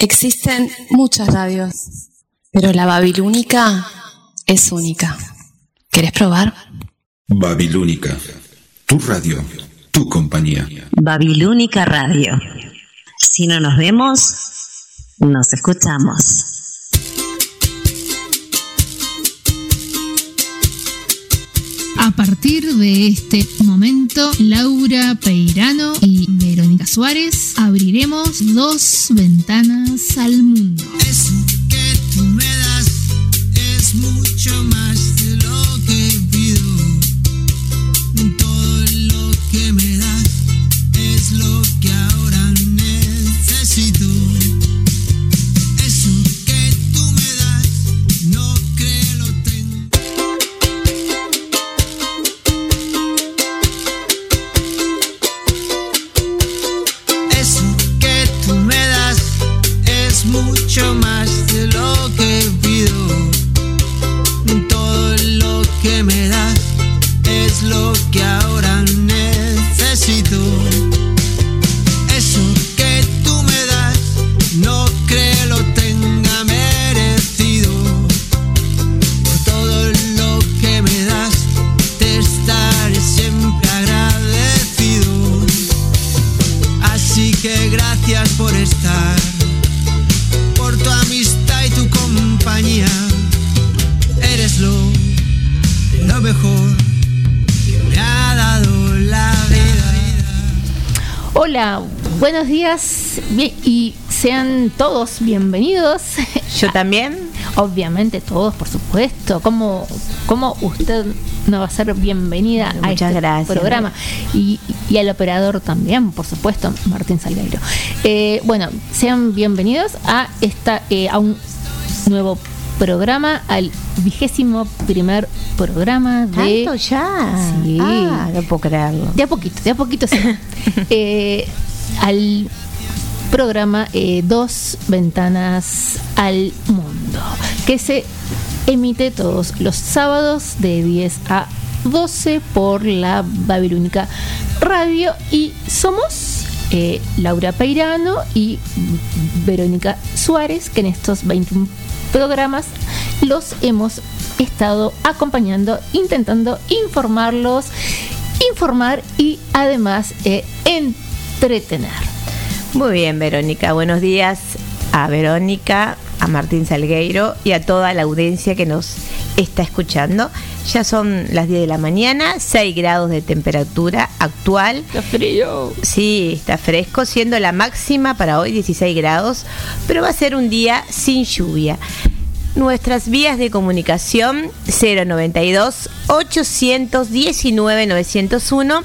Existen muchas radios, pero la babilónica es única. ¿Quieres probar? Babilónica, tu radio, tu compañía. Babilónica Radio. Si no nos vemos, nos escuchamos. Partir de este momento, Laura Peirano y Verónica Suárez abriremos dos ventanas al mundo. Buenos días bien- y sean todos bienvenidos. Yo también. Obviamente todos, por supuesto. ¿Cómo, cómo usted no va a ser bienvenida a Muchas este gracias. programa? Y, y al operador también, por supuesto, Martín Salgueiro. Eh, bueno, sean bienvenidos a, esta, eh, a un nuevo programa, al vigésimo primer programa de... ¿Tanto ya? Sí. Ah, no puedo creerlo. De a poquito, de a poquito sí. Eh, al programa eh, Dos Ventanas al Mundo, que se emite todos los sábados de 10 a 12 por la Babilónica Radio. Y somos eh, Laura Peirano y Verónica Suárez, que en estos 21 programas los hemos estado acompañando, intentando informarlos, informar y además eh, entretener. Muy bien, Verónica. Buenos días a Verónica, a Martín Salgueiro y a toda la audiencia que nos está escuchando. Ya son las 10 de la mañana, 6 grados de temperatura actual. ¡Qué frío! Sí, está fresco, siendo la máxima para hoy 16 grados, pero va a ser un día sin lluvia. Nuestras vías de comunicación 092 819 901,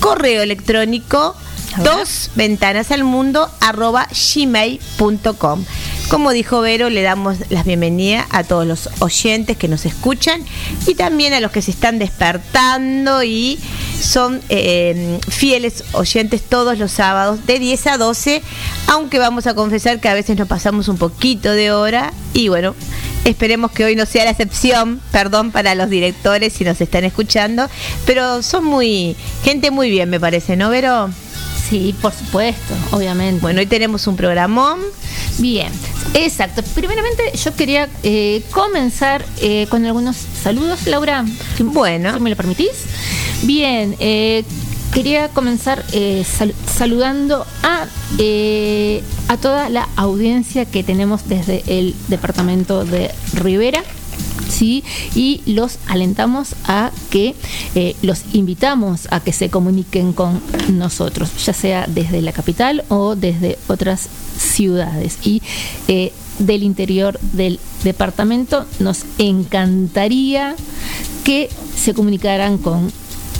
correo electrónico. Dos ventanas al mundo arroba gmail.com. Como dijo Vero, le damos las bienvenidas a todos los oyentes que nos escuchan y también a los que se están despertando y son eh, fieles oyentes todos los sábados de 10 a 12, aunque vamos a confesar que a veces nos pasamos un poquito de hora y bueno, esperemos que hoy no sea la excepción, perdón para los directores si nos están escuchando, pero son muy, gente muy bien me parece, ¿no, Vero? Sí, por supuesto, obviamente. Bueno, hoy tenemos un programón. Bien, exacto. Primeramente yo quería eh, comenzar eh, con algunos saludos, Laura. si- Bueno. si me lo permitís. Bien, eh, quería comenzar eh, sal- saludando a, eh, a toda la audiencia que tenemos desde el departamento de Rivera. ¿Sí? Y los alentamos a que, eh, los invitamos a que se comuniquen con nosotros, ya sea desde la capital o desde otras ciudades. Y eh, del interior del departamento nos encantaría que se comunicaran con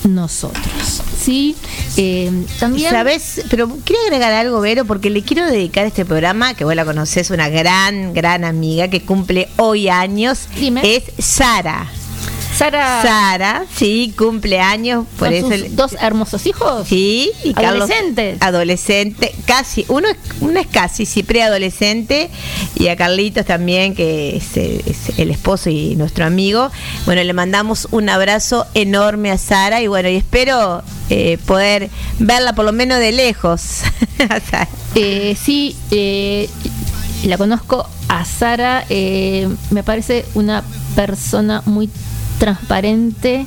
nosotros. ¿Sí? Eh, también... ¿Sabes? Pero quiero agregar algo, Vero, porque le quiero dedicar este programa, que vos la conocés, una gran, gran amiga que cumple hoy años. Dime. Es Sara. Sara, Sara, sí, cumple años, por con eso. sus dos hermosos hijos. Sí, y Carlos. Adolescente, casi. Uno es, uno es casi, sí, preadolescente. Y a Carlitos también, que es, es el esposo y nuestro amigo. Bueno, le mandamos un abrazo enorme a Sara y bueno, y espero eh, poder verla por lo menos de lejos. Eh, sí, eh, la conozco a Sara, eh, me parece una persona muy transparente,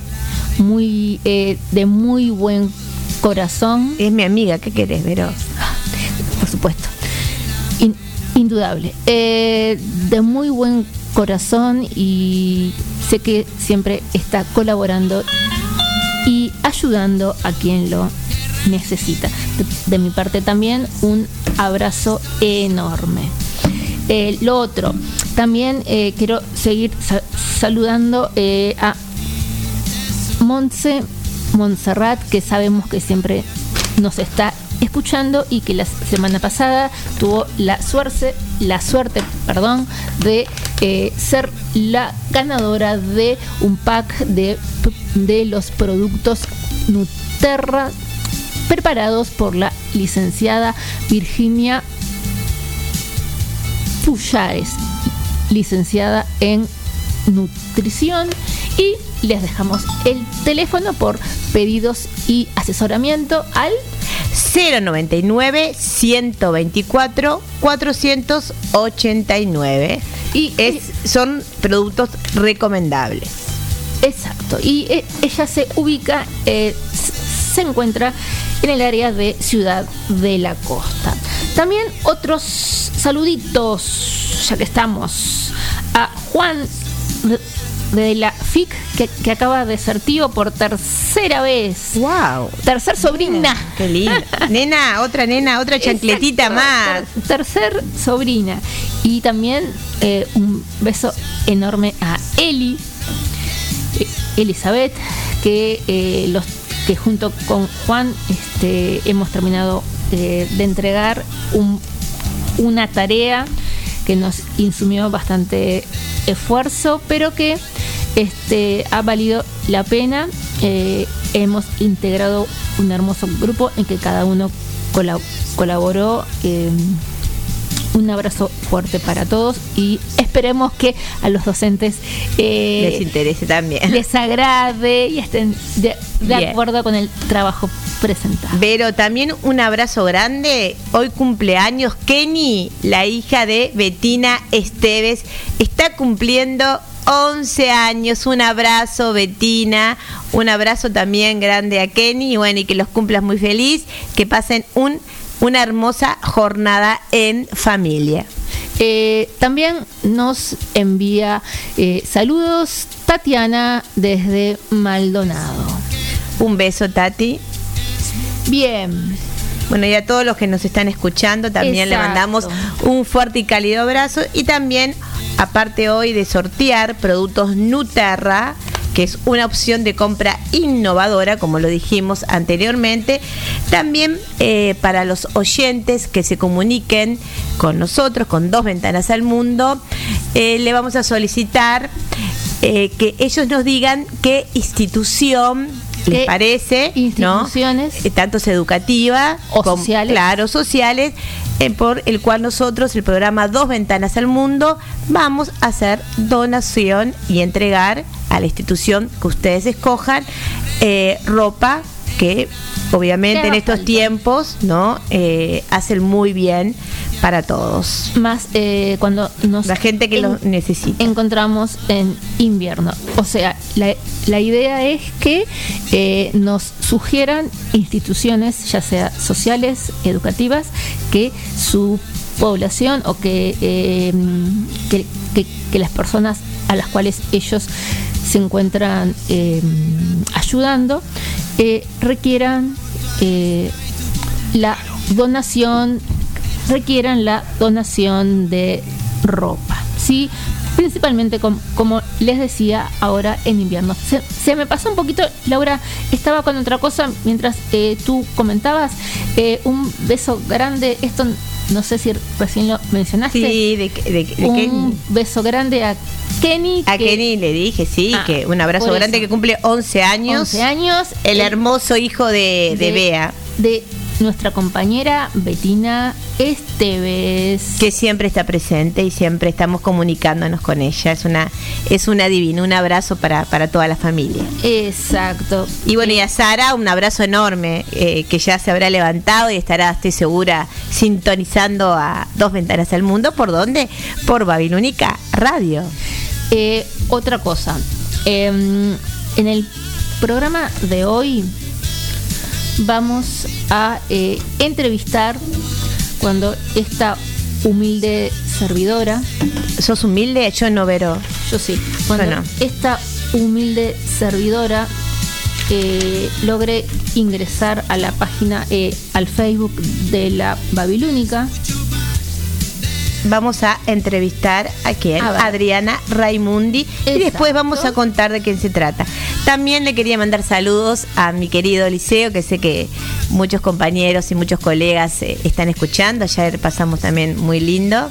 muy eh, de muy buen corazón. Es mi amiga, ¿qué querés, Vero? Por supuesto. In- indudable. Eh, de muy buen corazón y sé que siempre está colaborando y ayudando a quien lo necesita. De, de mi parte también un abrazo enorme. Eh, lo otro, también eh, quiero seguir sa- saludando eh, a Montse Montserrat, que sabemos que siempre nos está escuchando y que la semana pasada tuvo la suerte, la suerte, perdón, de ser la ganadora de un pack de, de los productos Nuterra preparados por la licenciada Virginia Pullares, licenciada en nutrición y les dejamos el teléfono por pedidos y asesoramiento al 099 124 489 y es, son productos recomendables. Exacto. Y eh, ella se ubica, eh, se encuentra en el área de Ciudad de la Costa. También otros saluditos, ya que estamos, a Juan de- la FIC, que, que acaba de ser tío por tercera vez. ¡Wow! Tercer sobrina. ¡Qué lindo! nena, otra nena, otra chancletita más. ter- tercer sobrina. Y también eh, un beso enorme a Eli, eh, Elizabeth, que eh, los que junto con Juan este, hemos terminado eh, de entregar un- una tarea que nos insumió bastante esfuerzo, pero que este, ha valido la pena. Eh, hemos integrado un hermoso grupo en que cada uno cola- colaboró. eh, un abrazo fuerte para todos y esperemos que a los docentes eh, Les interese también. les agrade y estén de, acuerdo con el trabajo presentado. Pero también un abrazo grande. Hoy cumpleaños Kenny, la hija de Betina Esteves. Está cumpliendo 11 años. Un abrazo, Betina. Un abrazo también grande a Kenny. Y bueno, y que los cumplas muy feliz. Que pasen un, una hermosa jornada en familia. Eh, también nos envía eh, saludos Tatiana desde Maldonado. Un beso, Tati. Bien, Bueno, y a todos los que nos están escuchando también le mandamos un fuerte y cálido abrazo. Y también, aparte hoy de sortear productos Nuterra, que es una opción de compra innovadora, como lo dijimos anteriormente, también eh, para los oyentes que se comuniquen con nosotros, con dos ventanas al mundo, eh, le vamos a solicitar eh, que ellos nos digan qué institución les ¿Qué parece, ¿no? instituciones? Eh, tanto educativa O como- sociales. claro, sociales, eh, por el cual nosotros, el programa Dos Ventanas al Mundo, vamos a hacer donación y entregar a la institución que ustedes escojan eh, ropa que obviamente en estos falta. tiempos no Eh, hacen muy bien para todos más eh, cuando nos la gente que en- lo necesita encontramos en invierno. O sea, la, la idea es que eh, nos sugieran instituciones, ya sea sociales, educativas, que su población o que, eh, que, que- que las personas a las cuales ellos se encuentran eh, ayudando eh, requieran eh, la donación requieran la donación de ropa, ¿sí? Principalmente, com- como les decía, ahora en invierno. Se, se me pasó un poquito, Laura, estaba con otra cosa mientras eh, tú comentabas. eh, un beso grande, esto no sé si recién lo mencionaste. sí de, de, de un beso grande a Kenny. a que- Kenny le dije sí Ah, que un abrazo grande que cumple 11 años 11 años. el hermoso hijo de, de Bea de nuestra compañera Betina Esteves. Que siempre está presente y siempre estamos comunicándonos con ella. Es una, es una divina. Un abrazo para, para toda la familia. Exacto. Y bueno, y a Sara, un abrazo enorme, eh, que ya se habrá levantado y estará, estoy segura, sintonizando a Dos Ventanas al Mundo. ¿Por dónde? Por Babilónica Radio. Eh, otra cosa. em, en el programa de hoy vamos a eh, entrevistar cuando esta humilde servidora, ¿Sos humilde? Yo no, Vero. yo sí, cuando Bueno. esta humilde servidora eh, logre ingresar a la página, eh, al Facebook de la Babilónica, Vamos a entrevistar a quién? A. Adriana Raimundi. Y después vamos a contar de quién se trata. También le quería mandar saludos a mi querido Liceo, que sé que muchos compañeros y muchos colegas eh, están escuchando. Ayer pasamos también muy lindo.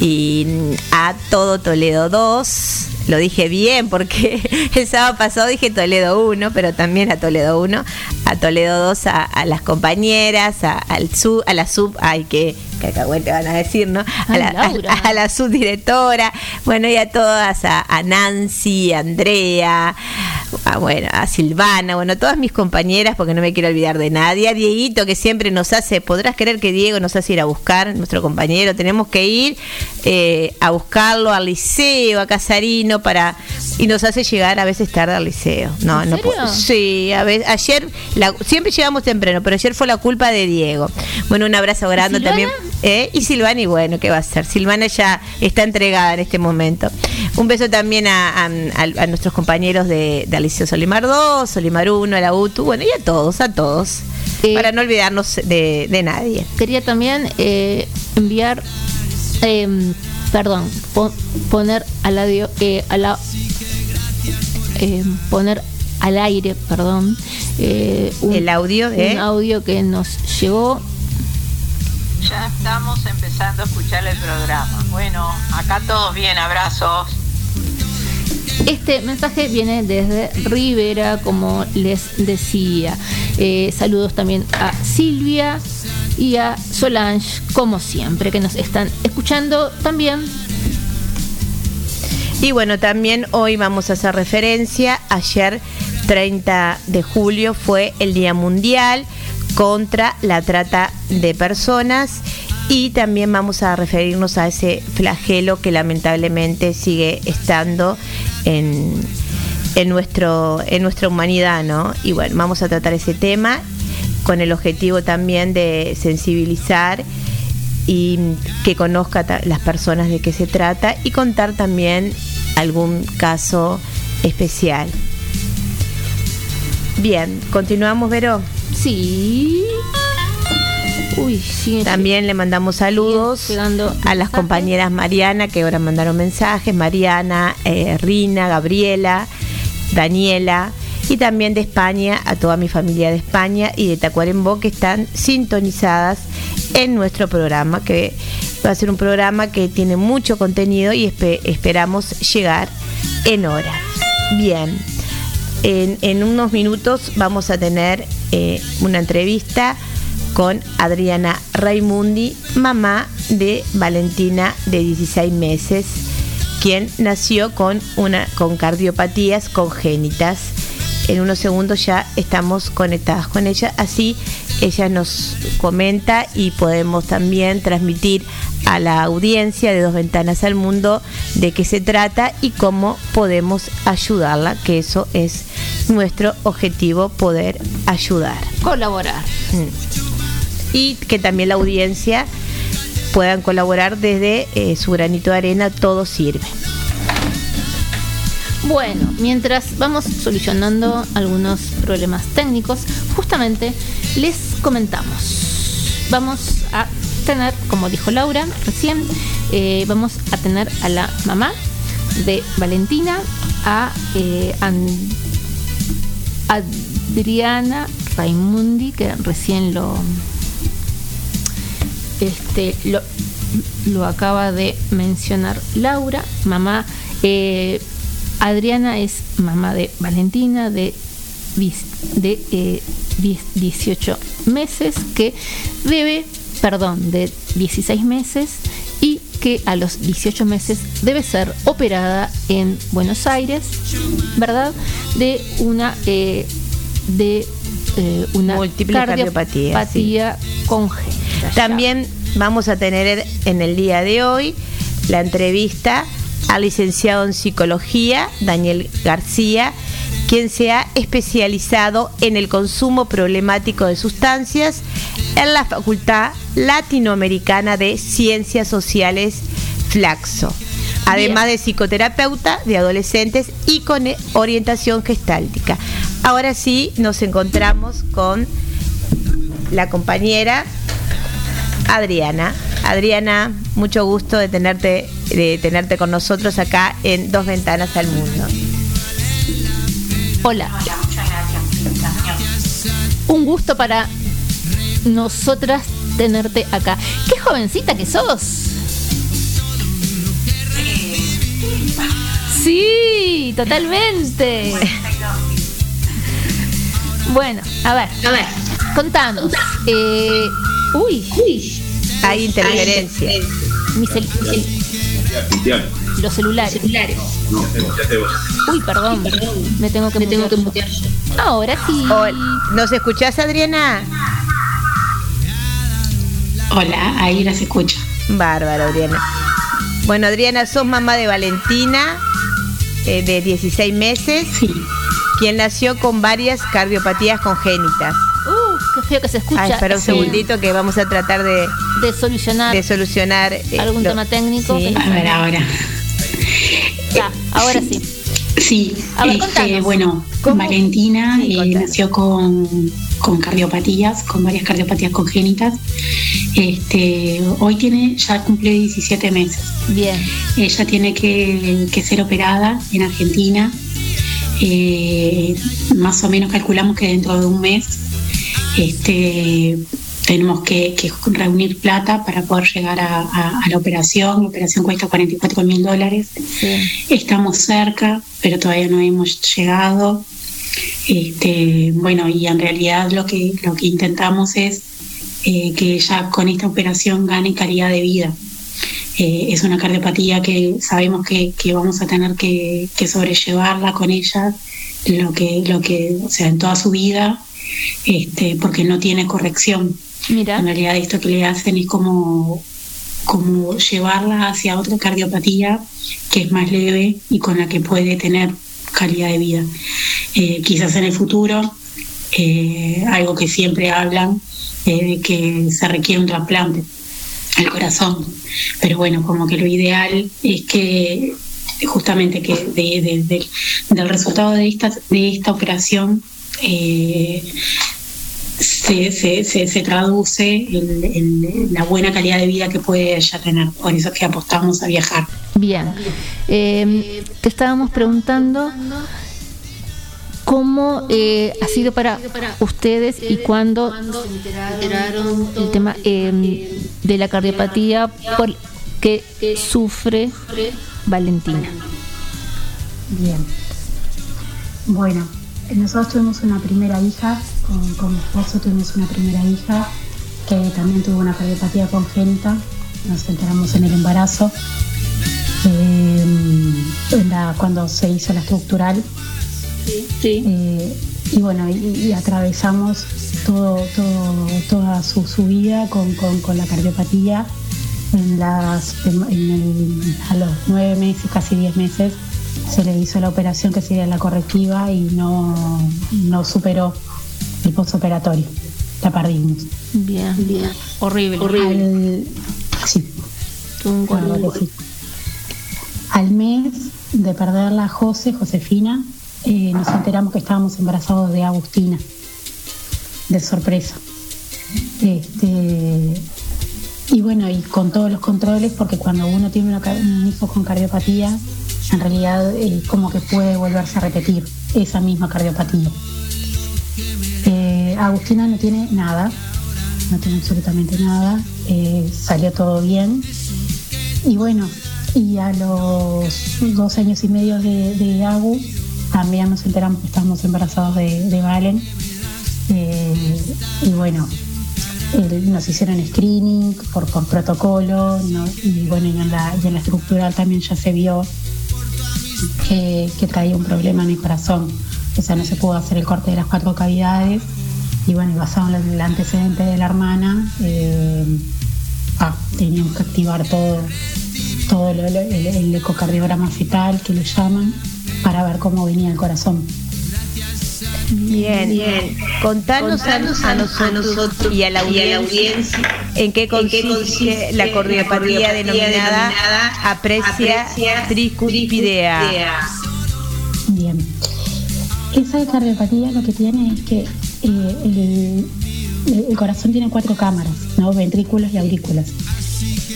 Y a todo Toledo 2. Lo dije bien porque el sábado pasado dije Toledo 1, pero también a Toledo 1, a Toledo 2, a, a las compañeras, a, al sub, a la sub, ay, que cacahuete van a decir, ¿no? A la, a- a la subdirectora, bueno, y a todas, a, a Nancy, a Andrea, a, bueno, a Silvana, bueno, todas mis compañeras, porque no me quiero olvidar de nadie, a Dieguito, que siempre nos hace, podrás creer que Diego nos hace ir a buscar, nuestro compañero, tenemos que ir eh, a buscarlo al liceo, a Casarino, para y nos hace llegar a veces tarde al liceo. No, ¿En no serio? puedo. Sí, a veces, ayer, la- siempre llegamos temprano, pero ayer fue la culpa de Diego. Bueno, un abrazo grande también. ¿eh? Y Silvana, y bueno, ¿qué va a hacer? Silvana ya está entregada en este momento. Un beso también a, a- a- a nuestros compañeros de, de Alicia Solimar 2, Solimar 1, a la UTU, bueno, y a todos, a todos. Eh, para no olvidarnos de, de nadie. quería también eh, enviar, em, perdón, po- poner al audio, eh, a la- em, poner al aire, perdón, eh, un, El audio de- un audio que nos llegó. Ya estamos empezando a escuchar el programa. Bueno, acá todos bien, abrazos. Este mensaje viene desde Rivera, como les decía. Eh, saludos también a Silvia y a Solange, como siempre, que nos están escuchando también. Y bueno, también hoy vamos a hacer referencia. Ayer, 30 de julio, fue el Día Mundial contra la Trata de Personas. Y también vamos a referirnos a ese flagelo que lamentablemente sigue estando en, en, nuestro, en nuestra humanidad, ¿no? Y bueno, vamos a tratar ese tema con el objetivo también de sensibilizar y que conozca las personas de qué se trata y contar también algún caso especial. Bien, continuamos, Vero. Sí. Uy. También le mandamos saludos a las compañeras Mariana, que ahora mandaron mensajes, Mariana, eh, Rina, Gabriela, Daniela, y también de España, a toda mi familia de España y de Tacuarembó, que están sintonizadas en nuestro programa, que va a ser un programa que tiene mucho contenido y espe- esperamos llegar en hora. Bien, en, en unos minutos vamos a tener eh, una entrevista con Adriana Raimundi, mamá de Valentina de 16 meses, quien nació con, una, con cardiopatías congénitas. En unos segundos ya estamos conectadas con ella, así ella nos comenta y podemos también transmitir a la audiencia de Dos Ventanas al Mundo de qué se trata y cómo podemos ayudarla, que eso es nuestro objetivo, poder ayudar. Colaborar. Y que también la audiencia puedan colaborar desde eh, su granito de arena, todo sirve. Bueno, mientras vamos solucionando algunos problemas técnicos, justamente les comentamos. Vamos a tener, como dijo Laura recién, eh, vamos a tener a la mamá de Valentina, a eh, An- Adriana Raimundi, que recién lo, este, lo, lo acaba de mencionar Laura, mamá. eh, Adriana es mamá de Valentina, de de 18 meses que debe, perdón, de 16 meses y que a los 18 meses debe ser operada en Buenos Aires, ¿verdad? De una de una múltiple cardiopatía, congénita. También vamos a tener en el día de hoy la entrevista al licenciado en psicología, Daniel García, quien se ha especializado en el consumo problemático de sustancias en la Facultad Latinoamericana de Ciencias Sociales Flaxo, además de psicoterapeuta de adolescentes y con orientación gestáltica. Ahora sí nos encontramos con la compañera Adriana. Adriana, mucho gusto de tenerte, de tenerte con nosotros acá en Dos Ventanas al Mundo. Hola. Un gusto para nosotras tenerte acá. Qué jovencita que sos. Sí, totalmente. Bueno, a ver, a ver, contanos. Eh, uy, uy, hay interferencia. Los celulares. Uy, perdón, me tengo que, me tengo que mutear. Ahora sí. ¿Nos escuchás, Adriana? Hola, ahí las escucho. Bárbaro, Adriana. Bueno, Adriana, sos mamá de Valentina, eh, de 16 meses. Sí. Quien nació con varias cardiopatías congénitas. Qué feo que se escucha. espera un segundito que vamos a tratar de, de solucionar, de solucionar eh, algún tema técnico. A ver, ahora. Ya, ahora sí. Sí, este, bueno, Valentina eh, nació con, con, cardiopatías, con varias cardiopatías congénitas. Este, hoy tiene, ya cumple 17 meses. Bien. Ella tiene que, que ser operada en Argentina. Eh, más o menos calculamos que dentro de un mes este, tenemos que, reunir plata para poder llegar a, la operación. La operación cuesta 44 mil dólares. Estamos cerca, pero todavía no hemos llegado. Este, bueno, y en realidad lo que, lo que intentamos es eh, que ella con esta operación gane calidad de vida. Eh, es una cardiopatía que sabemos que, vamos a tener que, sobrellevarla con ella, lo que, lo que, o sea, en toda su vida, este, porque no tiene corrección. Mira. En realidad esto que le hacen es como, como llevarla hacia otra cardiopatía que es más leve y con la que puede tener calidad de vida. Eh, quizás en el futuro, eh, algo que siempre hablan, de que se requiere un trasplante al corazón. Pero bueno, como que lo ideal es que justamente que del resultado de esta, de esta operación eh, se, se, traduce en, la buena calidad de vida que puede ella tener. Por eso es que apostamos a viajar. Bien. Eh, te estábamos preguntando cómo eh, ha sido para ustedes y cuándo enteraron el tema em, de la cardiopatía por que sufre Valentina. Bien. Bueno, nosotros tuvimos una primera hija, con, mi esposo tuvimos una primera hija que también tuvo una cardiopatía congénita, nos enteramos en el embarazo, em, cuando se hizo la estructural. Eh, y bueno, y, atravesamos todo, toda su, vida con, la cardiopatía. En las, a los nueve meses, casi diez meses, se le hizo la operación que sería la correctiva y no, no superó el postoperatorio. La perdimos. Bien, bien. Horrible. Horrible. sí. Al mes de perderla José, Josefina, eh, nos enteramos que estábamos embarazados de Agustina, de sorpresa. Este, y bueno, y con todos los controles, porque cuando uno tiene un hijo con cardiopatía, en realidad eh, como que puede volverse a repetir esa misma cardiopatía. Eh, Agustina no tiene nada, no tiene absolutamente nada, eh, salió todo bien. Y bueno, y a los dos años y medio de, de también nos enteramos que estamos embarazados de, Valen. Y bueno, nos hicieron screening por, por protocolo, y bueno, y en, la, y en la estructural también ya se vio que, traía un problema en el corazón. O sea, no se pudo hacer el corte de las cuatro cavidades. Y bueno, basado en el antecedente de la hermana, eh, ah, teníamos que activar todo, todo el, el ecocardiograma fetal que le llaman para ver cómo venía el corazón. Bien, bien. Contanos, a, nosotros, y a la audiencia, en qué consiste, la cardiopatía denominada, aprecia, tricuspidea. Bien. Esa cardiopatía lo que tiene es que eh, el, corazón tiene cuatro cámaras, ¿no? ventrículos y aurículas.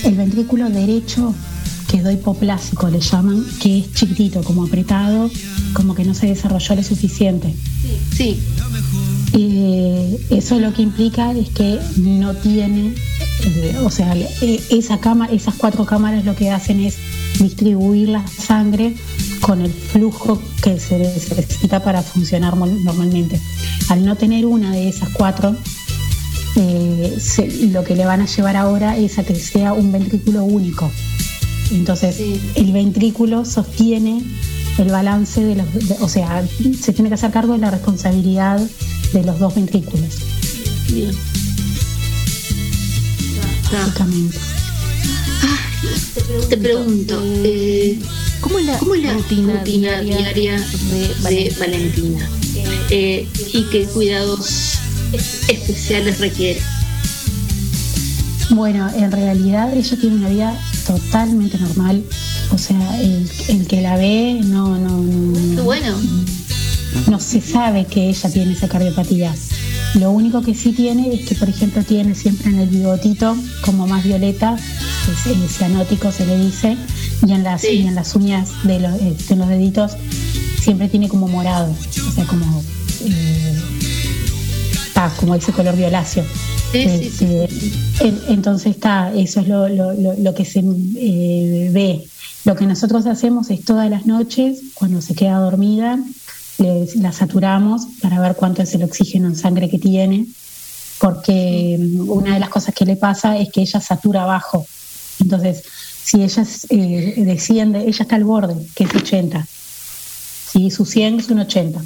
El ventrículo derecho quedó hipoplásico, le llaman, que es chiquitito, como apretado, como que no se desarrolló lo suficiente. Sí. Eh, eso lo que implica es que no tiene, eh, o sea, eh, esa cámara, esas cuatro cámaras lo que hacen es distribuir la sangre con el flujo que se necesita para funcionar normalmente. Al no tener una de esas cuatro, lo que le van a llevar ahora es a que sea un ventrículo único. Entonces, el ventrículo sostiene el balance de los, o sea, se tiene que hacer cargo de la responsabilidad de los dos ventrículos. Bien. Básicamente. Ah, te pregunto, eh, ¿cómo es la, rutina, diaria, de Valentina? Eh, ¿Y qué cuidados especiales requiere? Bueno, en realidad ella tiene una vida totalmente normal. O sea, el, que la ve no, no, no, bueno. no se sabe que ella tiene esa cardiopatía. Lo único que sí tiene es que, por ejemplo, tiene siempre en el bigotito como más violeta, es, cianótico se le dice, y en las, y en las uñas de los, eh, de los deditos siempre tiene como morado, o sea, como, eh, como ese color violáceo. Este, entonces está, eso es lo, que se eh, ve. Lo que nosotros hacemos es todas las noches, cuando se queda dormida, la saturamos para ver cuánto es el oxígeno en sangre que tiene, porque mm, una de las cosas que le pasa es que ella satura abajo. Entonces, si ella eh, desciende, ella está al borde, que es 80. Si su 100 es un 80.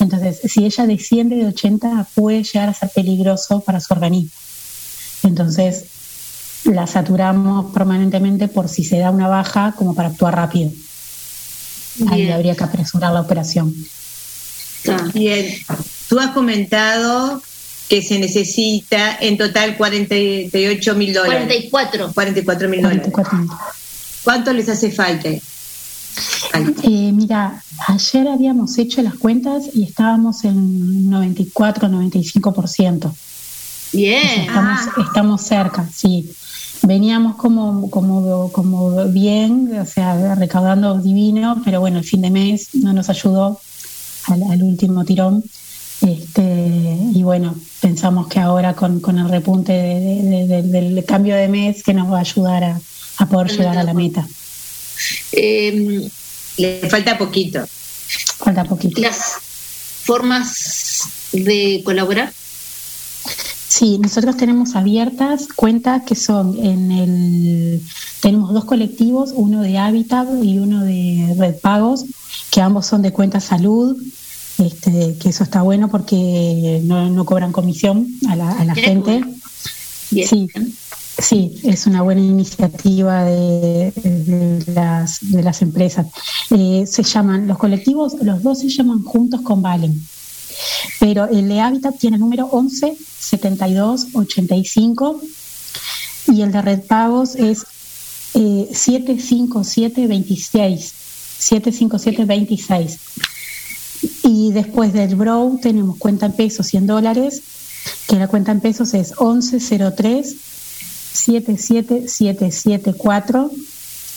Entonces, si ella desciende de 80, puede llegar a ser peligroso para su organismo. Entonces, la saturamos permanentemente por si se da una baja, como para actuar rápido. Ahí habría que apresurar la operación. Bien, tú has comentado que se necesita en total 48 mil dólares. 44. 44 mil dólares. ¿Cuánto les hace falta? Eh, mira, ayer habíamos hecho las cuentas y estábamos en 94, 95%. Bien. estamos, ah. estamos cerca, sí. Veníamos como, como, como bien, o sea, recaudando divino, pero bueno, el fin de mes no nos ayudó al, último tirón. Este, y bueno, pensamos que ahora con, con el repunte del cambio de mes que nos va a ayudar a, a poder llegar a la meta. Eh, le falta poquito. Falta poquito. Las formas de colaborar. Sí, nosotros tenemos abiertas cuentas que son en el tenemos dos colectivos, uno de Hábitat y uno de Red Pagos, que ambos son de cuenta salud, este, que eso está bueno porque no, cobran comisión a la, a la gente. Sí, Sí, es una buena iniciativa de, las, de las empresas. Eh, se llaman, los colectivos, los dos se llaman Juntos con Valen, pero el de Hábitat tiene el número 11 72 85 y el de Red Pagos es eh, 757 26. 757 26. Y después del Brow tenemos cuenta en pesos 100 dólares, que la cuenta en pesos es 1103 77774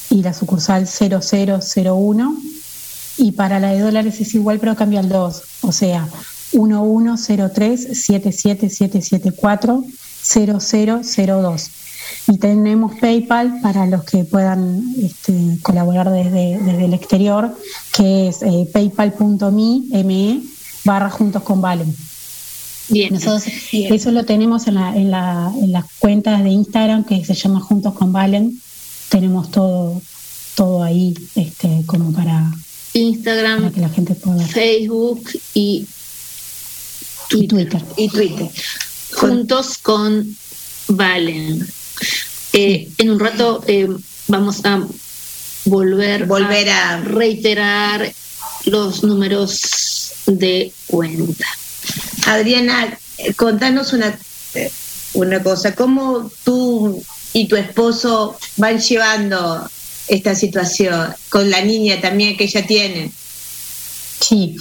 y la sucursal 0001. Y para la de dólares es igual, pero cambia el 2. O sea, 1103 77774 0002. Y tenemos PayPal para los que puedan este, colaborar desde, desde el exterior, que es eh, paypal.me me, barra juntos con Valen. Bien. Nosotros eso lo tenemos en, la, en, la, en las cuentas de Instagram que se llama Juntos con Valen. Tenemos todo, todo ahí este, como para, Instagram, para que la gente pueda. Facebook y Y Twitter. y Twitter. Juntos con Valen. Eh, en un rato eh, vamos a volver, Volver a- reiterar los números de cuenta. Adriana, eh, contanos una, eh, una cosa, ¿cómo tú y tu esposo van llevando esta situación con la niña también que ella tiene? Sí.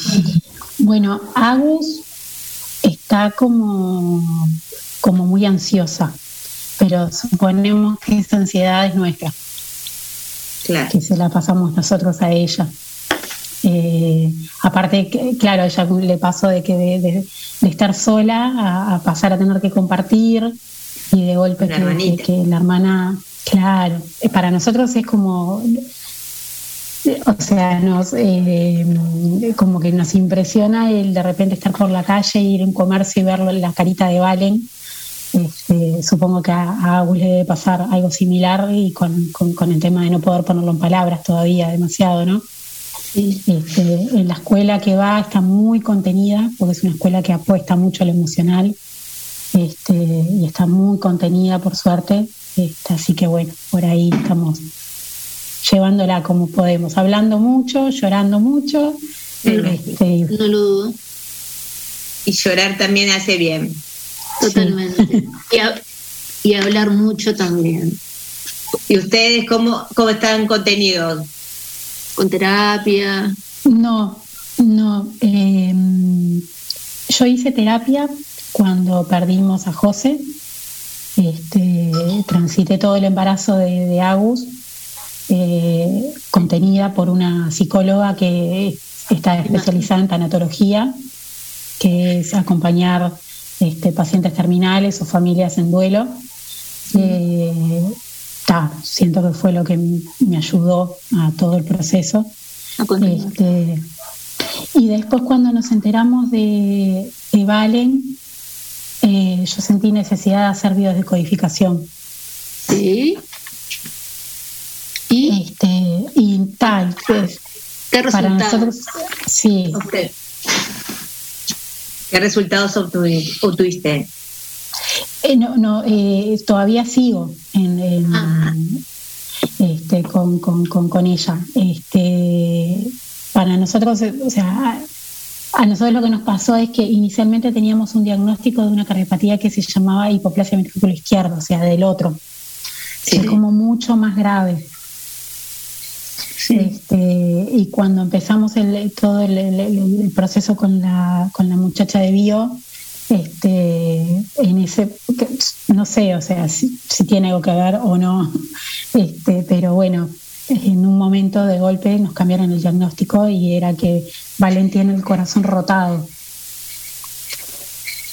Bueno, Agus está como, como muy ansiosa, pero suponemos que esa ansiedad es nuestra, Claro. que se la pasamos nosotros a ella. Eh, aparte, claro, ella le pasó de que de, de- de estar sola a, a pasar a tener que compartir y de golpe que, la hermana, claro, eh, para nosotros es como, o sea, nos eh, como que nos impresiona el de repente estar por la calle, ir a un comercio y ver la carita de Valen. Este, supongo que a, a Agus le debe pasar algo similar y con, con- con el tema de no poder ponerlo en palabras todavía demasiado, ¿no? Este, en la escuela que va está muy contenida, porque es una escuela que apuesta mucho a lo emocional este, y está muy contenida, por suerte. Este, así que bueno, por ahí estamos llevándola como podemos, hablando mucho, llorando mucho. este, No lo dudo, Y llorar también hace bien. totalmente. Y, a- y hablar mucho también, ¿Y ustedes cómo, cómo están contenidos? Con terapia. No, no. eh, yo hice terapia cuando perdimos a José. Este, transité todo el embarazo de, de Agus, eh, contenida por una psicóloga que está especializada en tanatología, que es acompañar este, pacientes terminales o familias en duelo. Eh, siento que fue lo que me ayudó a todo el proceso. Este, y después cuando nos enteramos de, de Valen, eh, yo sentí necesidad de hacer biodescodificación. Sí. ¿Y Este, y tal, pues, qué para nosotros, sí, ¿Qué resultados obtuvi- obtuviste? Eh, no, no, eh, todavía sigo en, en- Ah. este, con, con, con, con ella. Este, para nosotros, eh, o sea, a nosotros lo que nos pasó es que inicialmente teníamos un diagnóstico de una cardiopatía que se llamaba hipoplasia ventrículo izquierdo, o sea, del otro. Sí. Es como mucho más grave. Este, y cuando empezamos el, todo el- el proceso con la, con la muchacha de bio, este, en ese, no sé, o sea, si, si tiene algo que ver o no, este, pero bueno, en un momento de golpe nos cambiaron el diagnóstico y era que Valen tiene el corazón rotado.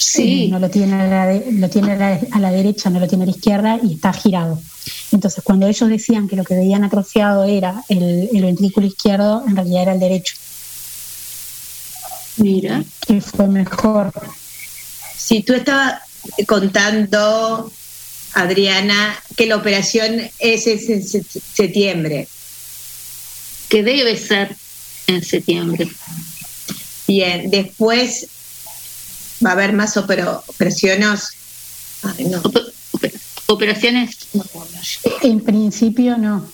Sí. Eh, no lo tiene, a la, de- lo tiene a la, a la derecha, no lo tiene a la izquierda y está girado. Entonces, cuando ellos decían que lo que veían atrofiado era el, el ventrículo izquierdo, en realidad era el derecho, Mira, que fue mejor. Si tú estabas contando, Adriana, que la operación es en se- se- septiembre. que debe ser en septiembre. Bien, después va a haber más operaciones. Ay, no. Op- op- operaciones. En principio no.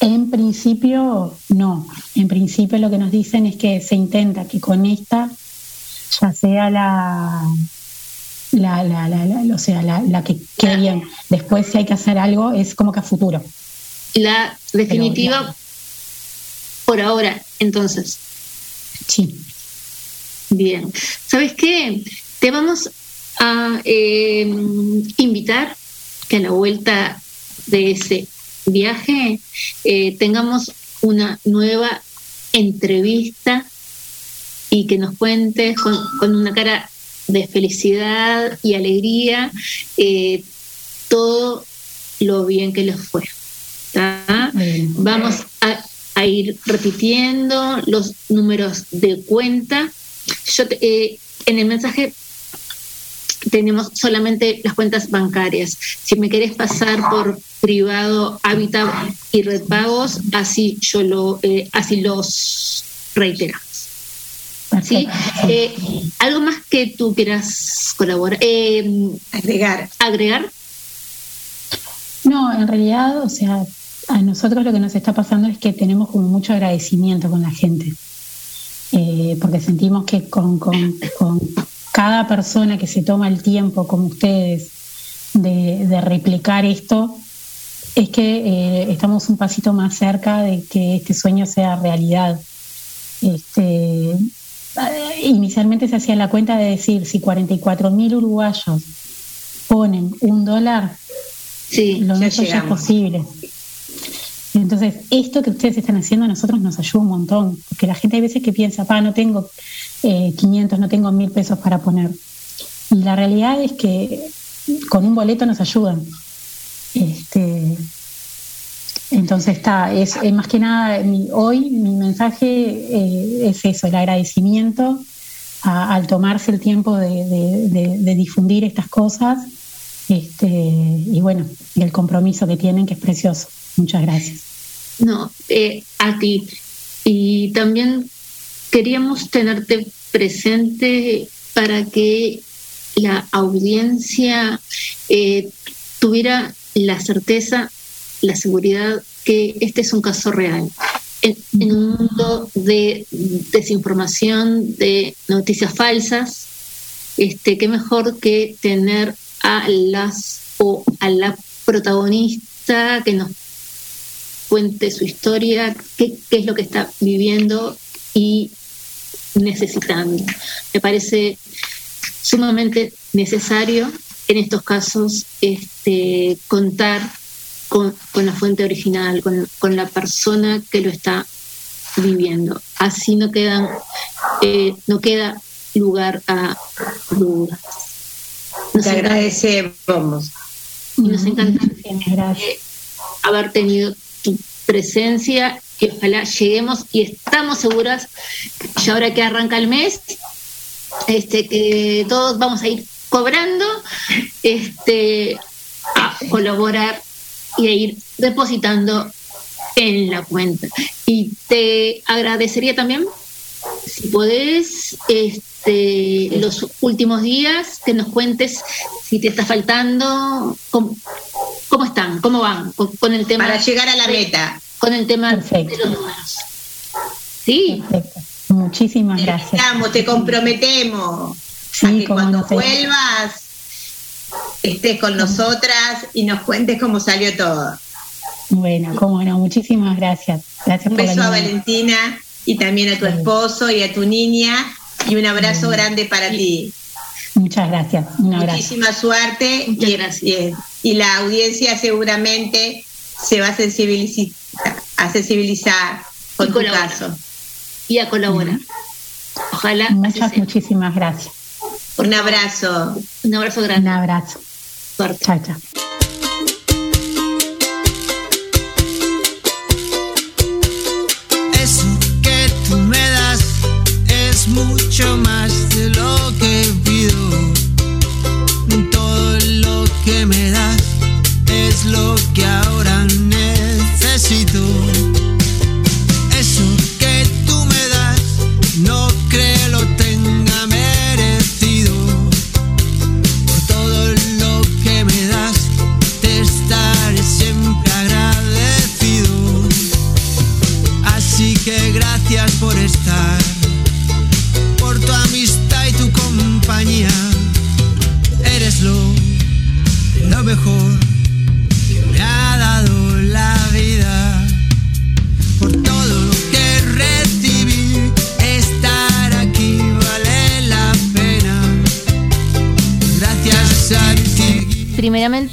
En principio no. En principio lo que nos dicen es que se intenta que con esta ya sea la la, la, la, la- o sea, la, la que quede bien. Después si hay que hacer algo es como que a futuro. La definitiva Pero, por ahora, entonces. Sí. Bien. ¿Sabes qué? Te vamos a eh, invitar que a la vuelta de ese viaje eh, tengamos una nueva entrevista y que nos cuentes con, con una cara de felicidad y alegría eh, todo lo bien que les fue. Vamos a, ir repitiendo los números de cuenta. Yo eh, en el mensaje tenemos solamente las cuentas bancarias. Si me querés pasar por privado, hábitat y red pagos, así yo lo, eh, así los reiteramos. ¿Sí? Eh, ¿Algo más que tú quieras colaborar? Eh, agregar. ¿Agregar? No, en realidad, o sea, a nosotros lo que nos está pasando es que tenemos como mucho agradecimiento con la gente. porque sentimos que con, con, con cada persona que se toma el tiempo, como ustedes, de, replicar esto, es que eh, estamos un pasito más cerca de que este sueño sea realidad. Este, eh, inicialmente se hacía la cuenta de decir, si 44 mil uruguayos ponen un dólar, sí, lo nuestro ya es posible. Entonces, esto que ustedes están haciendo a nosotros nos ayuda un montón, porque la gente hay veces que piensa, pa, no tengo 500, eh, no tengo mil pesos para poner. Y la realidad es que con un boleto nos ayudan. Este, entonces está, es, más que nada, hoy mi mensaje eh, es eso, el agradecimiento al tomarse el tiempo de, difundir estas cosas este, y bueno, y el compromiso que tienen, que es precioso. Muchas gracias. No, eh, a ti. Y también queríamos tenerte presente para que la audiencia eh, tuviera la certeza, la seguridad que este es un caso real. En, un mundo de desinformación, de noticias falsas, este, qué mejor que tener a las o a la protagonista que nos cuente su historia, qué, es lo que está viviendo y necesitando. Me parece sumamente necesario en estos casos este, contar con, la fuente original, con, la persona que lo está viviendo. Así no quedan, eh, no queda lugar a dudas. Nos Te agradecemos. Y nos encanta haber tenido tu presencia y ojalá lleguemos y estamos seguras que ahora que arranca el mes, este, que todos vamos a ir cobrando, este, a colaborar y a ir depositando en la cuenta. Y te agradecería también, si podés, este, los últimos días, que nos cuentes si te está faltando, cómo, ¿Cómo están? ¿Cómo van con, el tema? Para llegar a la meta. Con el tema de los números. Sí. Perfecto. Muchísimas gracias. Estamos, te comprometemos a que cuando vuelvas estés con nosotras y nos cuentes cómo salió todo. Bueno, cómo no, muchísimas gracias. Gracias un beso a Valentina y también a tu esposo y a tu niña y un abrazo grande para ti. Muchas gracias. Muchísima suerte y, la audiencia seguramente se va a sensibilizar, a sensibilizar con tu caso. Y a colaborar. Ojalá. Muchas, muchísimas gracias. Un abrazo. Un abrazo grande. Un abrazo. Chao, chao. Eso que tú me das es mucho más de lo que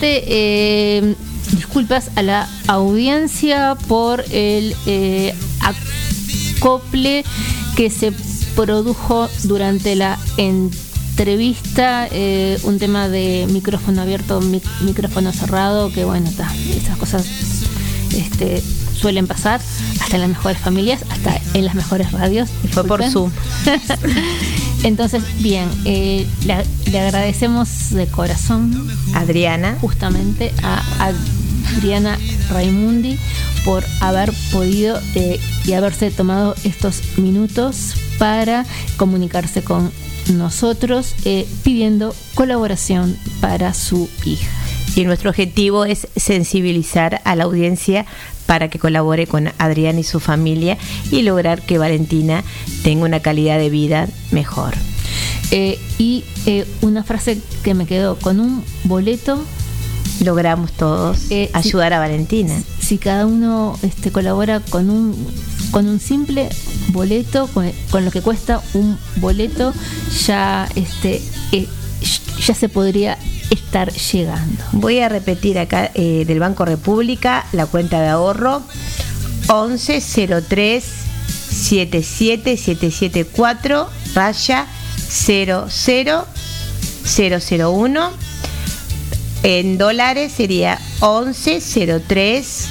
Eh, disculpas a la audiencia por el eh, acople que se produjo durante la entrevista eh, un tema de micrófono abierto, mic- micrófono cerrado, que bueno, ta, esas cosas este, suelen pasar hasta en las mejores familias, hasta en las mejores radios. Y fue por disculpen. Entonces, bien, eh, le, le agradecemos de corazón Adriana. justamente a Adriana Raimundi por haber podido eh, y haberse tomado estos minutos para comunicarse con nosotros eh, pidiendo colaboración para su hija. Y nuestro objetivo es sensibilizar a la audiencia para que colabore con Adriana y su familia y lograr que Valentina tenga una calidad de vida mejor. Eh, y eh, una frase que me quedó con un boleto. Logramos todos Eh, si- ayudar a Valentina. Si cada uno este, colabora con un con un simple boleto, con, con lo que cuesta un boleto, ya este eh, ya se podría estar llegando. Voy a repetir acá eh, del Banco República la cuenta de ahorro 1103 77774 raya 00001 en dólares sería 1103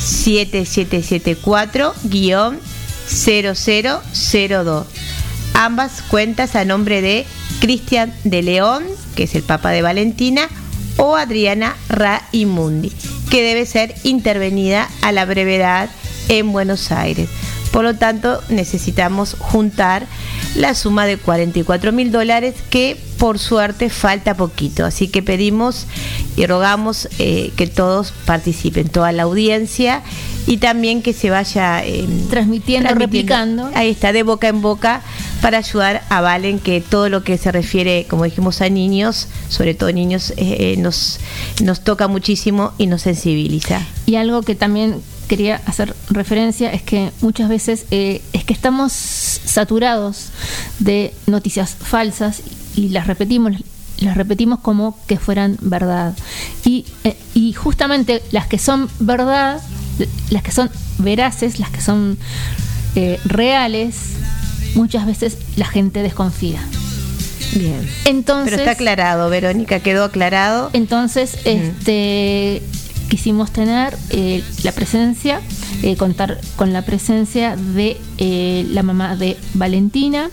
7774 guion 0002 ambas cuentas a nombre de Cristian de León, que es el Papa de Valentina, o Adriana Raimundi, que debe ser intervenida a la brevedad en Buenos Aires. Por lo tanto, necesitamos juntar la suma de 44 mil dólares que por suerte falta poquito. Así que pedimos y rogamos eh, que todos participen, toda la audiencia y también que se vaya eh, Transmitiendo, replicando. Ahí está, de boca en boca para ayudar a Valen que todo lo que se refiere, como dijimos, a niños, sobre todo niños, eh, eh, nos, nos toca muchísimo y nos sensibiliza. Y algo que también quería hacer referencia es que muchas veces eh, es que estamos saturados de noticias falsas y las repetimos las repetimos como que fueran verdad y, eh, y justamente las que son verdad las que son veraces las que son eh, reales muchas veces la gente desconfía Bien. entonces Pero está aclarado, Verónica, quedó aclarado. entonces, este, quisimos tener eh, la presencia, eh, contar con la presencia de eh, la mamá de Valentina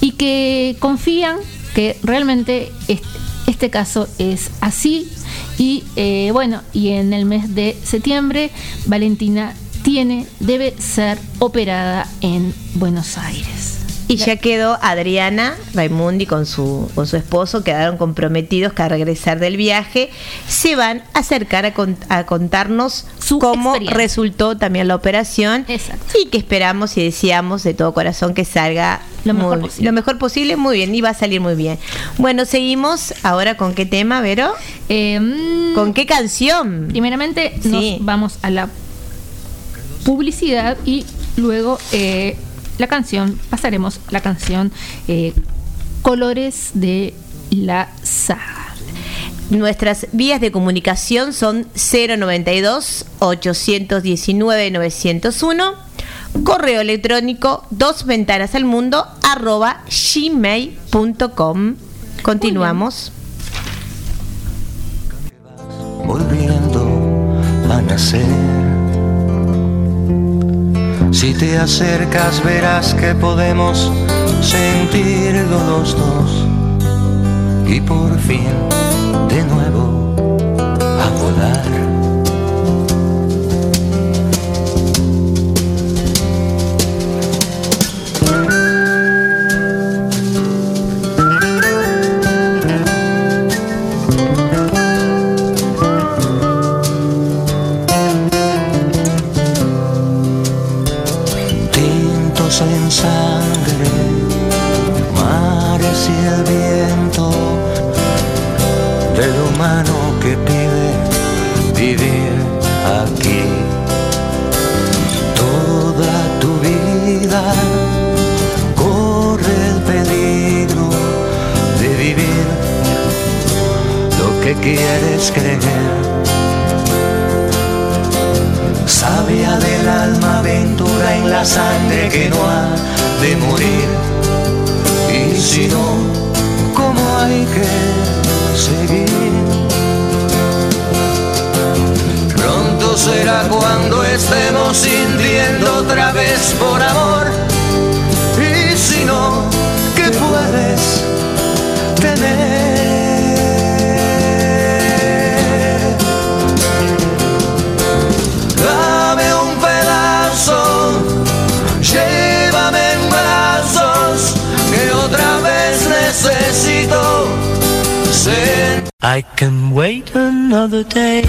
y que confían que realmente est- este caso es así y bueno, y en el mes de septiembre Valentina tiene, debe ser operada en Buenos Aires. Y ya quedó Adriana Raimundi con su, con su esposo, quedaron comprometidos que al regresar del viaje se van a acercar a, con- a contarnos cómo experiencia. resultó también la operación y que esperamos y deseamos de todo corazón que salga Lo mejor muy- lo mejor posible, muy bien, y va a salir muy bien. Bueno, seguimos ahora con qué tema, Vero? ¿Con qué canción? Primeramente Sí. nos vamos a la publicidad y luego eh, la canción, pasaremos la canción eh, Colores de la Saga. Nuestras vías de comunicación son 092 819 901 correo electrónico dos ventanas al mundo arroba gmail.com continuamos volviendo a nacer. Si te acercas verás que podemos sentirlo los dos y por fin de nuevo a volar. quieres creer. Sabia del alma, aventura en la sangre que no ha de morir. Y si no, ¿cómo hay que seguir? Pronto será cuando estemos sintiendo otra vez por amor. Y si no, ¿qué puedes tener? I can wait another day.